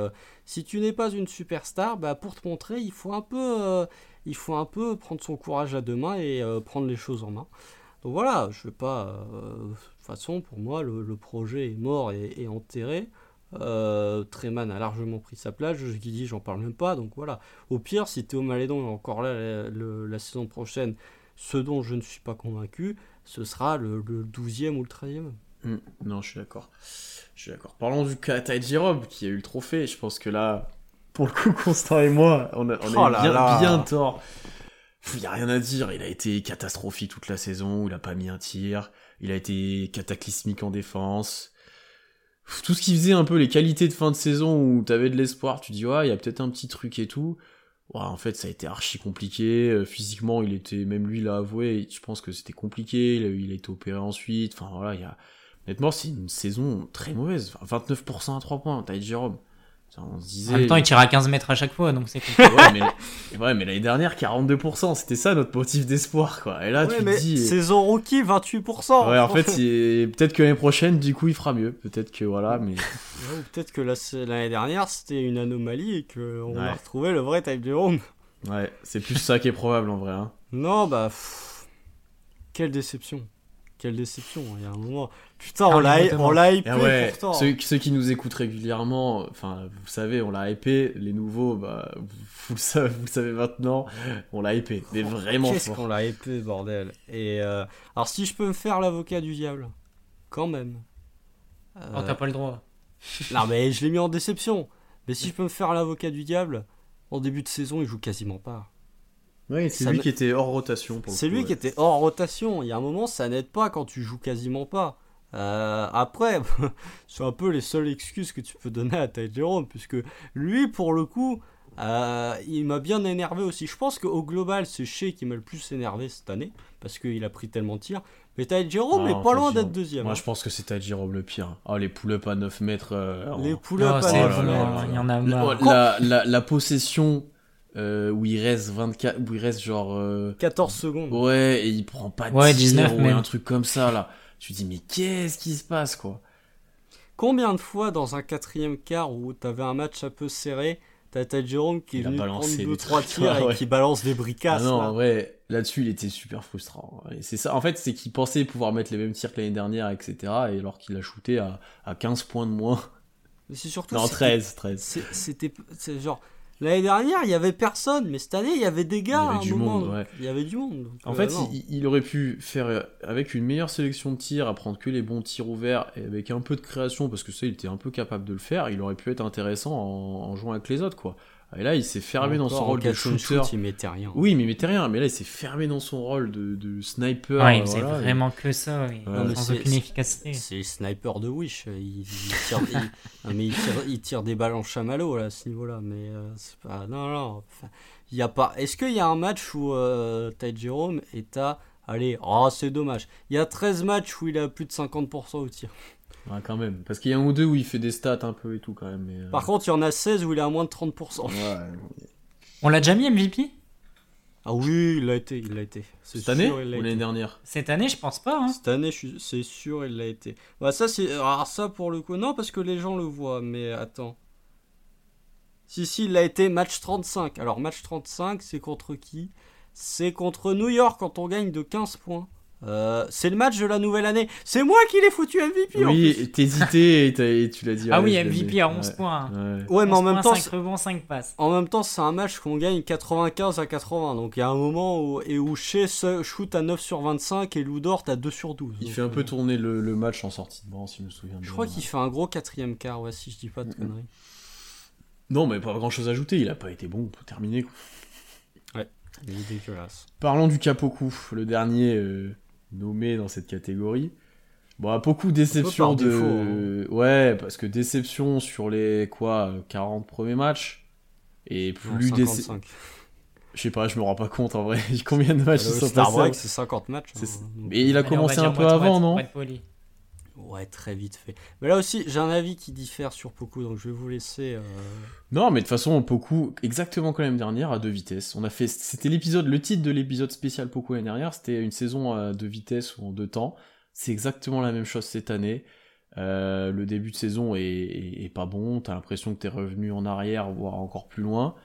si tu n'es pas une superstar, bah pour te montrer, il faut un peu, il faut un peu prendre son courage à deux mains et prendre les choses en main. Donc voilà, je vais pas. de toute façon, pour moi, le, projet est mort et enterré. Euh, Treman a largement pris sa place. Je dis, j'en parle même pas. Donc voilà. Au pire, si Théo Malédon est encore là la, saison prochaine, ce dont je ne suis pas convaincu, ce sera le, le 12e ou le 13e. Mm. Non, je suis d'accord. Je suis d'accord. Parlons du cas Ty Girob qui a eu le trophée. Je pense que là, pour le coup, Constant et moi, on a, on a Oh eu là bien, là. bien tort. Il n'y a rien à dire. Il a été catastrophique toute la saison. Il a pas mis un tir. Il a été cataclysmique en défense. Tout ce qui faisait un peu les qualités de fin de saison où t'avais de l'espoir, tu dis ouais, il y a peut-être un petit truc et tout. Ouais, en fait, ça a été archi compliqué. Euh, physiquement, il était, même lui l'a avoué, je pense que c'était compliqué. Il a, il a été opéré ensuite. Enfin voilà, il y a, Honnêtement, c'est une saison très mauvaise. Enfin, 29% à 3 points, Ty Jérôme. Ça, On se disait. En même temps, il tire à 15 mètres à chaque fois, donc c'est compliqué. ouais, mais, ouais, mais l'année dernière, 42%, c'était ça notre motif d'espoir, quoi. Et là, Ouais, tu mais te dis. saison rookie, 28%. Ouais, en fait, il- peut-être que l'année prochaine, du coup, il fera mieux. Peut-être que voilà, mais. Ouais, ou peut-être que la- l'année dernière c'était une anomalie et qu'on Ouais. a retrouvé le vrai Type Jerome. Ouais, c'est plus ça qui est probable en vrai. Hein. Non, bah. pff, quelle déception. Quelle déception. Il y a un moment. Putain, Ah, on l'a exactement. on l'a hypé Et ouais, pourtant. ceux, ceux qui nous écoutent régulièrement, enfin, vous savez, on l'a hypé. Les nouveaux, bah, vous, vous le savez, vous le savez maintenant, on l'a hypé. Mais vraiment Qu'est-ce fort. qu'on l'a épée, bordel. Et euh, alors, si je peux me faire l'avocat du diable, quand même. Euh, Oh, t'as pas le droit. non, mais je l'ai mis en déception. Mais si je peux me faire l'avocat du diable, en début de saison, il joue quasiment pas. Oui, c'est lui qui était hors rotation. C'est lui ouais. qui était hors rotation. Il y a un moment, ça n'aide pas quand tu joues quasiment pas. Euh, après, c'est un peu les seules excuses que tu peux donner à Ty Jerome, puisque lui, pour le coup, euh, il m'a bien énervé aussi. Je pense qu'au global, c'est Shea qui m'a le plus énervé cette année, parce qu'il a pris tellement de tirs. Mais Ty Jerome Ah, est pas loin d'être deuxième. Moi, hein. je pense que c'est Ty Jerome le pire. Oh, les pull-ups à 9 mètres. euh, en- Les pull-ups Oh, à c'est là neuf là mètres. là il y en a La, marre. la, la- la possession euh, où il reste 24, où il reste genre. euh, 14 secondes. ouais, et il prend pas de Ouais, tir 19 ou même. un truc comme ça là. Tu te dis, mais qu'est-ce qui se passe quoi? Combien de fois dans un quatrième quart où t'avais un match un peu serré, t'as Ty Jerome qui Il venu prendre 2-3 trucs, tirs et ouais. qui balance des bricasses Ah Non, là. en vrai, là-dessus, il était super frustrant. Et c'est ça. En fait, c'est qu'il pensait pouvoir mettre les mêmes tirs que l'année dernière, etc. Et alors qu'il a shooté à, à 15 points de moins. Mais c'est surtout Non, c'était- 13, 13. c'est- C'était genre l'année dernière il y avait personne, mais cette année il y avait des gars. Il y avait à un du moment, monde, ouais. Il y avait du monde. donc, En euh, fait, non. il, il aurait pu faire euh, avec une meilleure sélection de tirs, à prendre que les bons tirs ouverts et avec un peu de création, parce que ça, il était un peu capable de le faire. Il aurait pu être intéressant en, en jouant avec les autres, quoi. Et là, il s'est fermé dans son rôle de shooter. shoot, il mettait rien. Oui, mais il mettait rien. Mais là, il s'est fermé dans son rôle de, de sniper. Ouais, il faisait voilà, et- vraiment que ça, oui, Ouais, mais sans c'est- aucune efficacité. C'est le sniper de Wish. Il, il tire, il- non, mais il tire, il tire des balles en chamallow là, à ce niveau-là. Mais euh, c'est pas. Non, non. enfin, il y a pas. Est-ce qu'il y a un match où euh, Ty Jerome est à. Allez, oh, c'est dommage. Il y a 13 matchs où il a plus de 50% au tir. Ouais, quand même. Parce qu'il y a un ou deux où il fait des stats un peu et tout, quand même. Mais, euh, Par contre, il y en a 16 où il est à moins de 30%. ouais. On l'a déjà mis MVP Ah oui, il l'a été, il l'a été. Cette année sûr, ou l'année dernière? Cette année, je pense pas. Hein. Cette année, je suis- c'est sûr, il l'a été. Bah, ça, c'est. Alors, ça, pour le coup, non, parce que les gens le voient, mais attends. Si, si, il l'a été match 35. Alors, match 35, c'est contre qui? C'est contre New York quand on gagne de 15 points. Euh, c'est le match de la nouvelle année. C'est moi qui l'ai foutu MVP Oui, t'hésitais et, et tu l'as dit. Ah ouais, oui, je. MVP à 11 Ouais, points. ouais. Ouais, mais en 11 même points, temps, 5 rebonds, 5 passes. En même temps, c'est un match qu'on gagne 95 à 80. Donc il y a un moment où, et où Shea shoot à 9 sur 25 et Lou Dort à 2 sur 12. Il Donc, fait un peu euh, tourner le, le match en sortie de banc, si je me souviens Je bien. crois qu'il fait un gros quatrième quart, ouais, si je dis pas de conneries. Non, mais pas grand chose à ajouter, il a pas été bon, on peut terminer. quoi. Il est dégueulasse. Parlons du Capoku, le dernier euh, nommé dans cette catégorie. Bon, beaucoup déception de. défaut, hein. Ouais, parce que déception sur les quoi, euh, 40 premiers matchs. Et plus déception. 55. Je sais pas, je me rends pas compte en vrai. Combien de matchs Le ils sont Star passés c'est 50 matchs. C'est- hein, Mais il a Allez, commencé un peu avant, non. Ouais, très vite fait. Mais là aussi, j'ai un avis qui diffère sur Poku, donc je vais vous laisser. euh, Non, mais de toute façon, Poku, exactement comme l'année dernière, à deux vitesses. On a fait, c'était l'épisode, le titre de l'épisode spécial Poku l'année dernière, c'était une saison à deux vitesses ou en deux temps. C'est exactement la même chose cette année. Euh, le début de saison est, pas bon, t'as l'impression que t'es revenu en arrière, voire encore plus loin.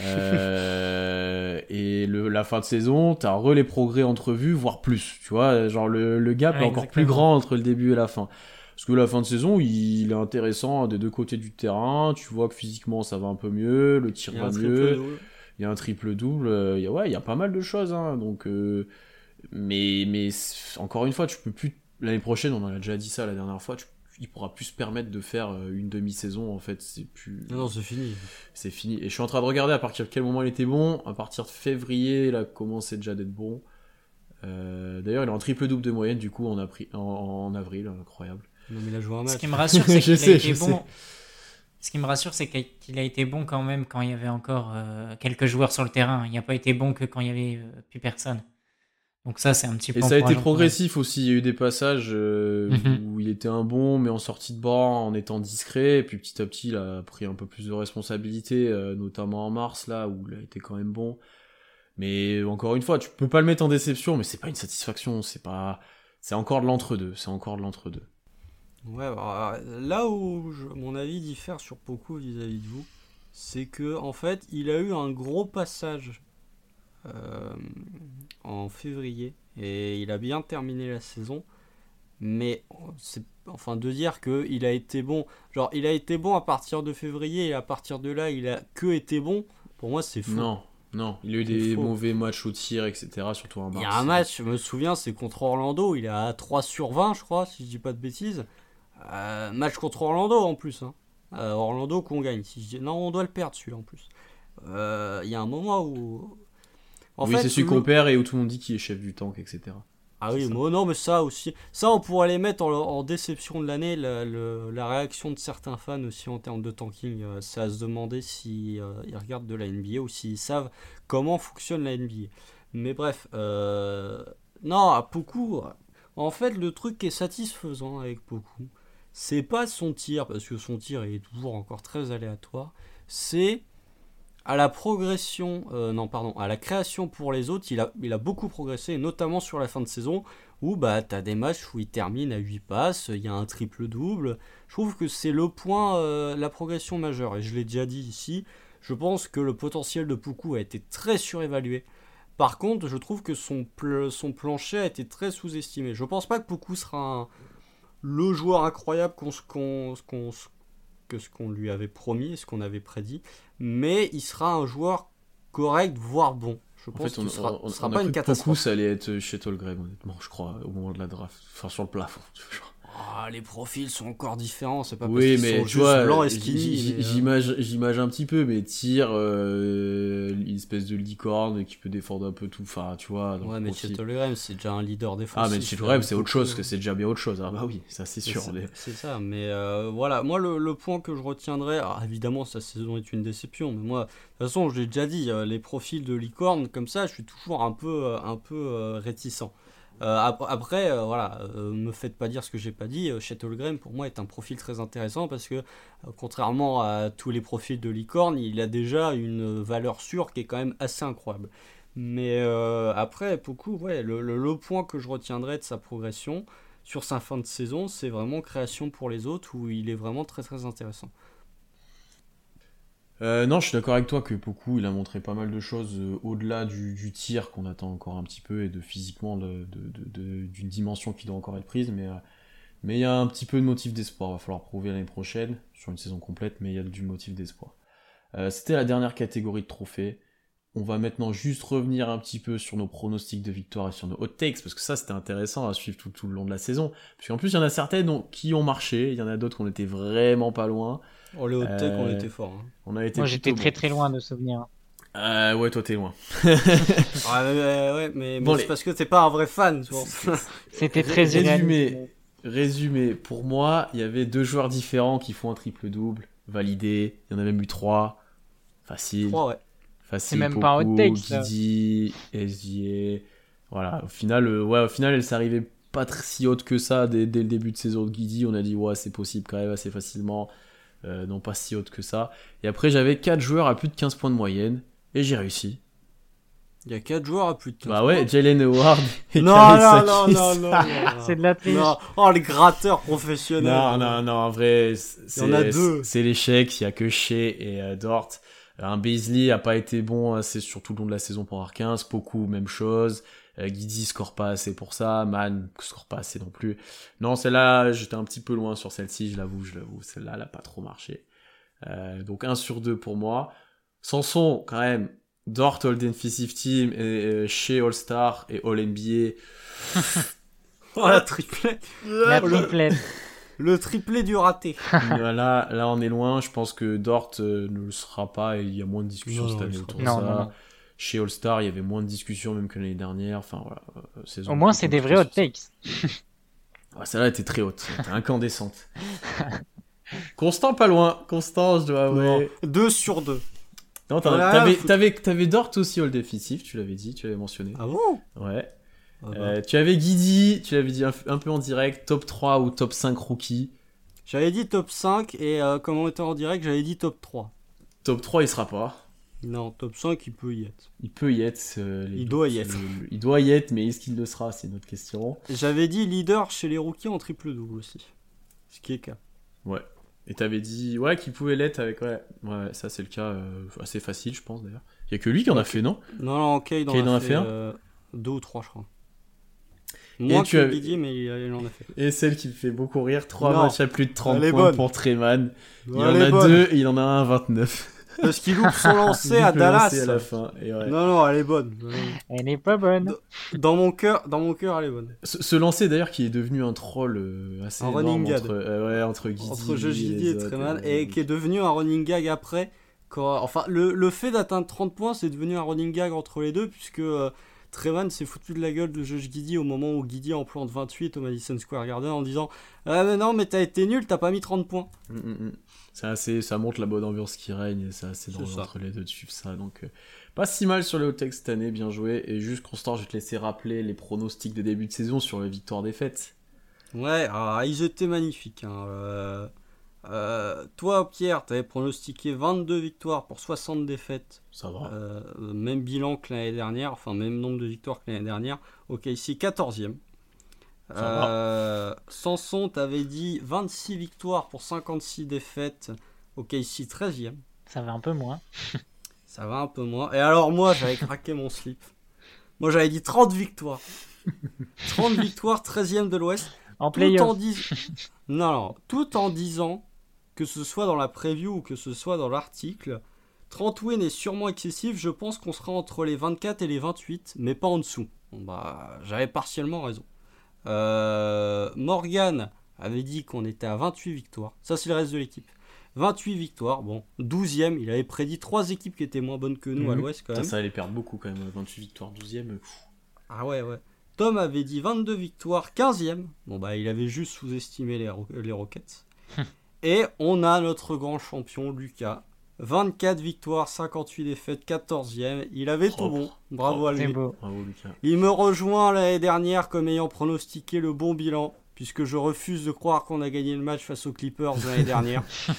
Euh, et le, la fin de saison, t'as re les progrès entrevus, voire plus. Tu vois, genre le, le gap Ouais, est encore plus grand entre le début et la fin. Parce que la fin de saison, il est intéressant des deux côtés du terrain. Tu vois que physiquement, ça va un peu mieux, le tir va mieux. Il y a un triple-double. euh, il y a- ouais, il y a pas mal de choses. hein, donc, euh, mais, mais encore une fois, tu peux plus. L'année prochaine, on en a déjà dit ça la dernière fois. Tu, il pourra plus se permettre de faire euh, une demi-saison. En fait, c'est plus. Non, non, c'est fini. C'est fini. Et je suis en train de regarder à partir de quel moment il était bon. À partir de février, il a commencé déjà d'être bon. Euh, D'ailleurs, il est en triple-double de moyenne, du coup, en, apri- en, en avril. Incroyable. Non, mais il a joué un match. Ce qui me rassure, c'est qu'il sais, a été je bon. sais. Ce qui me rassure, c'est qu'il a été bon quand même quand il y avait encore euh, quelques joueurs sur le terrain. Il n'a pas été bon que quand il y avait euh, plus personne. Donc ça, c'est un petit peu. Et ça a été progressif aussi. Il y a eu des passages euh, Mhm. où il était un bon, mais en sortie de banc, en étant discret. Et puis petit à petit, il a pris un peu plus de responsabilité, euh, notamment en mars, là, où il a été quand même bon. Mais encore une fois, tu peux pas le mettre en déception, mais c'est pas une satisfaction. C'est pas. C'est encore de l'entre-deux. C'est encore de l'entre-deux. Ouais, bah, là où je- mon avis diffère sur Poku vis-à-vis de vous, c'est que en fait, il a eu un gros passage en février et il a bien terminé la saison. Mais c'est enfin de dire que il a été bon, genre il a été bon à partir de février et à partir de là il a que été bon. Pour moi, c'est faux. Non, non. Il a eu des faux. mauvais matchs au tir, etc. Surtout en mars. Il y a un match, je me souviens, c'est contre Orlando. Il est à 3 sur 20, je crois, si je dis pas de bêtises. Euh, match contre Orlando en plus. Hein. Euh, Orlando qu'on gagne. Si je dis... Non, on doit le perdre celui-là en plus. Euh, Il y a un moment où. En oui, fait, c'est celui qu'on perd et où tout le monde dit qu'il est chef du tank, etc. Ah oui, non, mais ça aussi. Ça, on pourrait les mettre en, en déception de l'année. La, réaction de certains fans aussi en termes de tanking, euh, c'est à se demander si euh, ils regardent de la NBA ou s'ils savent comment fonctionne la NBA. Mais bref, euh, non, à beaucoup. En fait, le truc qui est satisfaisant avec beaucoup, c'est pas son tir, parce que son tir est toujours encore très aléatoire. C'est à la progression, euh, non à la création pour les autres, il a, beaucoup progressé, notamment sur la fin de saison, où bah t'as des matchs où il termine à 8 passes, il y a un triple-double. Je trouve que c'est le point, euh, la progression majeure, et je l'ai déjà dit ici, je pense que le potentiel de Poukou a été très surévalué. Par contre, je trouve que son, son plancher a été très sous-estimé. Je pense pas que Poukou sera le joueur incroyable qu'on qu'on s- que ce qu'on lui avait promis, ce qu'on avait prédit, mais il sera un joueur correct, voire bon. Je En pense fait, on, sera, on- on sera a pas cru une catastrophe. ça allait être chez Tolgrave, honnêtement, je crois, au moment de la draft. Enfin, sur le plafond. genre. Ah, les profils sont encore différents, c'est pas Oui, parce qu'ils mais sont tu juste vois, blancs et skinny. euh, j'imagine j'imagine un petit peu, mais tire, euh, une espèce de licorne qui peut défendre un peu tout, enfin, tu vois. Ouais, mais c'est déjà un leader défensif. Ah, mais Tolgrave, c'est autre chose, que c'est déjà bien autre chose. Ah, bah oui, ça c'est sûr. C'est ça, mais euh, voilà, moi le, le point que je retiendrai, alors, évidemment sa saison est une déception, mais moi, de toute façon, je l'ai déjà dit, les profils de licorne comme ça, je suis toujours un peu, un peu euh, réticent. Euh, ap- après, euh, voilà, euh, me faites pas dire ce que j'ai pas dit, Chet Holmgren, pour moi est un profil très intéressant parce que, contrairement à tous les profils de licorne, il a déjà une valeur sûre qui est quand même assez incroyable. Mais après, beaucoup, ouais, le, le- le point que je retiendrai de sa progression, sur sa fin de saison, c'est vraiment création pour les autres où il est vraiment très très intéressant. Euh, non, je suis d'accord avec toi que beaucoup, il a montré pas mal de choses euh, au-delà du, tir qu'on attend encore un petit peu et de physiquement d'une dimension qui doit encore être prise, mais euh, mais il y a un petit peu de motif d'espoir. Va falloir prouver l'année prochaine sur une saison complète, mais il y a du motif d'espoir. C'était la dernière catégorie de trophées. On va maintenant juste revenir un petit peu sur nos pronostics de victoire et sur nos hot takes, parce que ça c'était intéressant à suivre tout, le long de la saison. Parce qu'en plus il y en a certaines qui ont marché, il y en a d'autres ont été vraiment pas loin. Oh, les hot tech, on Euh, était fort. hein. On a été Moi, j'étais très bon. très loin de souvenir. Euh, ouais, toi t'es loin. Ah, ouais, mais, mais Bon, c'est parce que t'es pas un vrai fan, tu vois. C'était très Résumé. Résumé, pour moi, il y avait deux joueurs différents qui font un triple-double, validé. Il y en a même eu trois. Facile. Trois, ouais. Facile. C'est même pas un hot take. Guidi, SGA. Voilà, au final, euh, ouais, au final, elle s'arrivait pas si haute que ça dès, dès le début de saison de Guidi. On a dit, ouais, c'est possible quand même assez facilement. Euh, non, pas si haute que ça. Et après, j'avais quatre joueurs à plus de 15 points de moyenne. Et j'ai réussi. Il y a 4 joueurs à plus de 15 Bah ouais, points. Jalen Howard et Non, non, non, Sakis. non, non, non. C'est de la triche. Non. Oh, les gratteurs professionnels. Non, non, non, en vrai, c'est, Il y en a deux. c'est l'échec. Il y a que Shea et euh, Dort. Un Beasley a pas été bon assez sur tout le long de la saison pour 15. Beaucoup, même chose. Euh, Guidi score pas assez pour ça. Man score pas assez non plus. Non, celle-là, j'étais un petit peu loin sur celle-ci, je l'avoue, je l'avoue. Celle-là, elle a pas trop marché. Euh, donc 1 sur 2 pour moi. Sanson, quand même, Dort All Defensive Team, et, euh, Shea All-Star et All-NBA. Oh, la triplette. La Le- triplette. Le triplé du raté. là, là, on est loin. Je pense que Dort euh, ne le sera pas et il y a moins de discussions Non, cette année autour de ça. non, non. Chez All-Star, il y avait moins de discussions même que l'année dernière. Enfin, voilà. euh, saison Au moins, c'est des vrais hot takes. Ouais, celle-là était très haute. Était incandescente. Constant, pas loin. Constant, je dois avouer. 2 sur 2. Non, t'avais, t'avais, t'avais Dort aussi all défensif, tu l'avais dit, tu l'avais mentionné. Ah bon? Ouais. Ah bah. Euh, tu avais Guidi, tu l'avais dit un, un peu en direct, top 3 ou top 5 rookie. J'avais dit top 5 et euh, comme on était en direct, j'avais dit top 3. Top 3, il sera pas. Non, top 5, il peut y être. Il peut y être. euh, Il doit y être. euh, il doit y être, mais est-ce qu'il le sera? C'est une autre question. J'avais dit leader chez les rookies en triple double aussi. Ce qui est cas. Ouais. Et t'avais dit, ouais, qu'il pouvait l'être avec. Ouais, ouais ça c'est le cas euh, assez facile, je pense d'ailleurs. Il y a que lui qui en a fait, non? Non, non, Cade en en a fait, fait un? euh, deux ou trois, je crois. Moins tu que avais- Didier, mais il, il en a fait. Et celle qui me fait beaucoup rire, 3 Non. matchs à plus de 30 Elle est points bonne. pour Treman. Il en est a bonne. deux, il en a un à 29. Parce qu'il loupe son lancer à Dallas. à la fin. Et ouais. Non, non, elle est bonne. Elle n'est pas bonne. Dans mon cœur, dans mon cœur, elle est bonne. Ce, ce lancer d'ailleurs qui est devenu un troll euh, assez Un énorme running gag. entre, euh, ouais, entre Giddy et autres, Treman, euh, et qui est devenu un running gag après. Quand, enfin, le, le fait d'atteindre 30 points, c'est devenu un running gag entre les deux, puisque euh, Treman s'est foutu de la gueule de Josh Giddy au moment où Giddy en plante 28 au Madison Square Garden en disant Ah, mais non, mais t'as été nul, t'as pas mis 30 points. Mm, mm, mm. C'est assez, ça montre la bonne ambiance qui règne et c'est assez C'est drôle entre les deux de suivre ça. Donc, euh, pas si mal sur le hot take cette année, bien joué. Et juste, Constant, je vais te laisser rappeler les pronostics de début de saison sur les victoires défaites. Ouais, ah, ils étaient magnifiques. hein, euh, euh, toi, Pierre, t'avais pronostiqué 22 victoires pour 60 défaites. Ça va. Euh, même bilan que l'année dernière, enfin même nombre de victoires que l'année dernière. Ok, ici 14e. Ça va. Euh, Sanson, t'avais dit 26 victoires pour 56 défaites. Ok, ici 13e. Ça va un peu moins. Ça va un peu moins. Et alors moi, j'avais craqué mon slip. Moi, j'avais dit 30 victoires. 30 victoires, 13e de l'Ouest. En Tout en, playoff. dis... non, non, tout en disant que ce soit dans la preview ou que ce soit dans l'article, 30 wins est sûrement excessif. Je pense qu'on sera entre les 24 et les 28, mais pas en dessous. Bon, bah, j'avais partiellement raison. Euh, Morgan avait dit qu'on était à 28 victoires. Ça, c'est le reste de l'équipe. 28 victoires. Bon, 12e. Il avait prédit trois équipes qui étaient moins bonnes que nous à Mhm. l'ouest quand Ça, même. ça allait perdre beaucoup quand même. 28 victoires, 12ème. pff. Ah ouais, ouais. Tom avait dit 22 victoires, 15e. Bon, bah, il avait juste sous-estimé les, Ro- les Rockets. Et on a notre grand champion, Lucas. 24 victoires, 58 défaites, 14e. Il avait tout bon. Bravo à lui. beau. Bravo, Lucas. Il me rejoint l'année dernière comme ayant pronostiqué le bon bilan, puisque je refuse de croire qu'on a gagné le match face aux Clippers l'année dernière.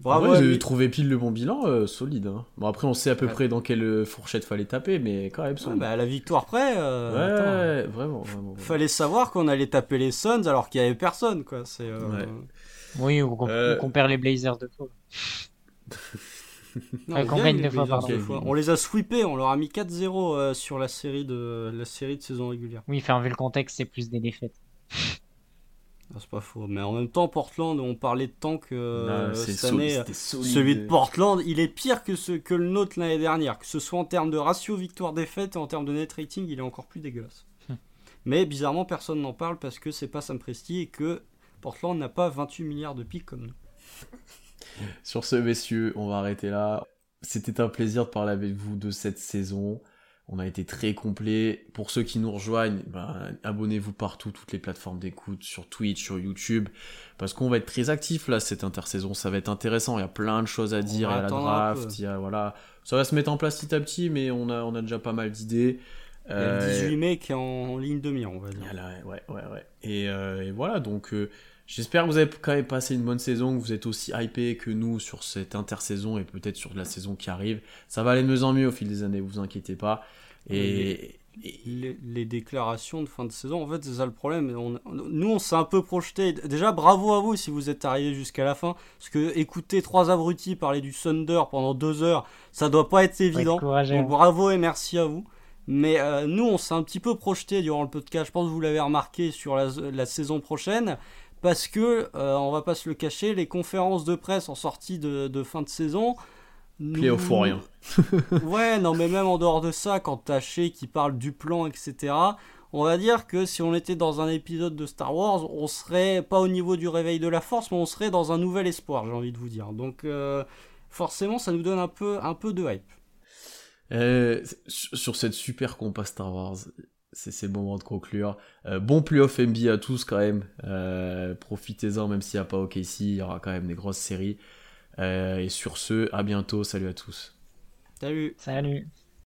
Bravo ouais, j'ai trouvé pile le bon bilan, euh, solide. hein. Bon, après, on sait à peu Ouais. près dans quelle euh, fourchette fallait taper, mais quand même Ouais, solide. bah, à la victoire près, euh, attends. ouais, vraiment, vraiment. vraiment. fallait savoir qu'on allait taper les Suns alors qu'il n'y avait personne. quoi. C'est, euh, Ouais. Oui, ou qu'on Euh. perd les Blazers. Non, on gagne les deux fois. On les a sweepés, on leur a mis 4-0 euh, sur la série, de, la série de saison régulière. Oui, enfin, vu le contexte, c'est plus des défaites. Ah, c'est pas faux. Mais en même temps, Portland, on parlait de tank euh, cette année. solide. Celui de Portland, il est pire que, ce, que le nôtre l'année dernière. Que ce soit en termes de ratio victoire-défaite et en termes de net rating, il est encore plus dégueulasse. Hmm. Mais bizarrement, personne n'en parle parce que c'est pas Sam Presti et que Portland n'a pas 28 milliards de pics comme nous. Sur ce, messieurs, on va arrêter là. C'était un plaisir de parler avec vous de cette saison. On a été très complet. Pour ceux qui nous rejoignent, ben, abonnez-vous partout, toutes les plateformes d'écoute, sur Twitch, sur YouTube, parce qu'on va être très actifs là cette intersaison. Ça va être intéressant. Il y a plein de choses à dire. Il y a la draft, il y a voilà. Ça va se mettre en place petit à petit, mais on a on a déjà pas mal d'idées. Il y a Euh, le 18 mai qui est en, en ligne de mire, on va dire. voilà, ouais, ouais, ouais. Et, euh, et voilà, donc euh, j'espère que vous avez quand même passé une bonne saison, que vous êtes aussi hypé que nous sur cette intersaison et peut-être sur la saison qui arrive. Ça va aller de mieux en mieux au fil des années, vous inquiétez pas. Et, les, les déclarations de fin de saison, en fait, c'est ça le problème. On- nous, on s'est un peu projeté. Déjà, bravo à vous si vous êtes arrivé jusqu'à la fin. Parce que écouter trois abrutis parler du Thunder pendant deux heures, ça doit pas être évident. courageux. Donc, bravo et merci à vous. Mais euh, nous, on s'est un petit peu projeté durant le podcast. Je pense que vous l'avez remarqué sur la, la saison prochaine. Parce que, euh, on va pas se le cacher, les conférences de presse en sortie de, de fin de saison. Nous- ou rien. ouais, non, mais même en dehors de ça, quand t'as Shea qui parle du plan, etc., on va dire que si on était dans un épisode de Star Wars, on serait pas au niveau du réveil de la force, mais on serait dans un nouvel espoir, j'ai envie de vous dire. Donc, euh, forcément, ça nous donne un peu, un peu de hype. Euh, sur cette super compas Star Wars, c'est le moment de conclure. Euh, bon playoff NBA à tous quand même. Euh, Profitez-en, même s'il n'y a pas OKC, il y aura quand même des grosses séries. Euh, et sur ce, à bientôt, salut à tous. Salut! Salut.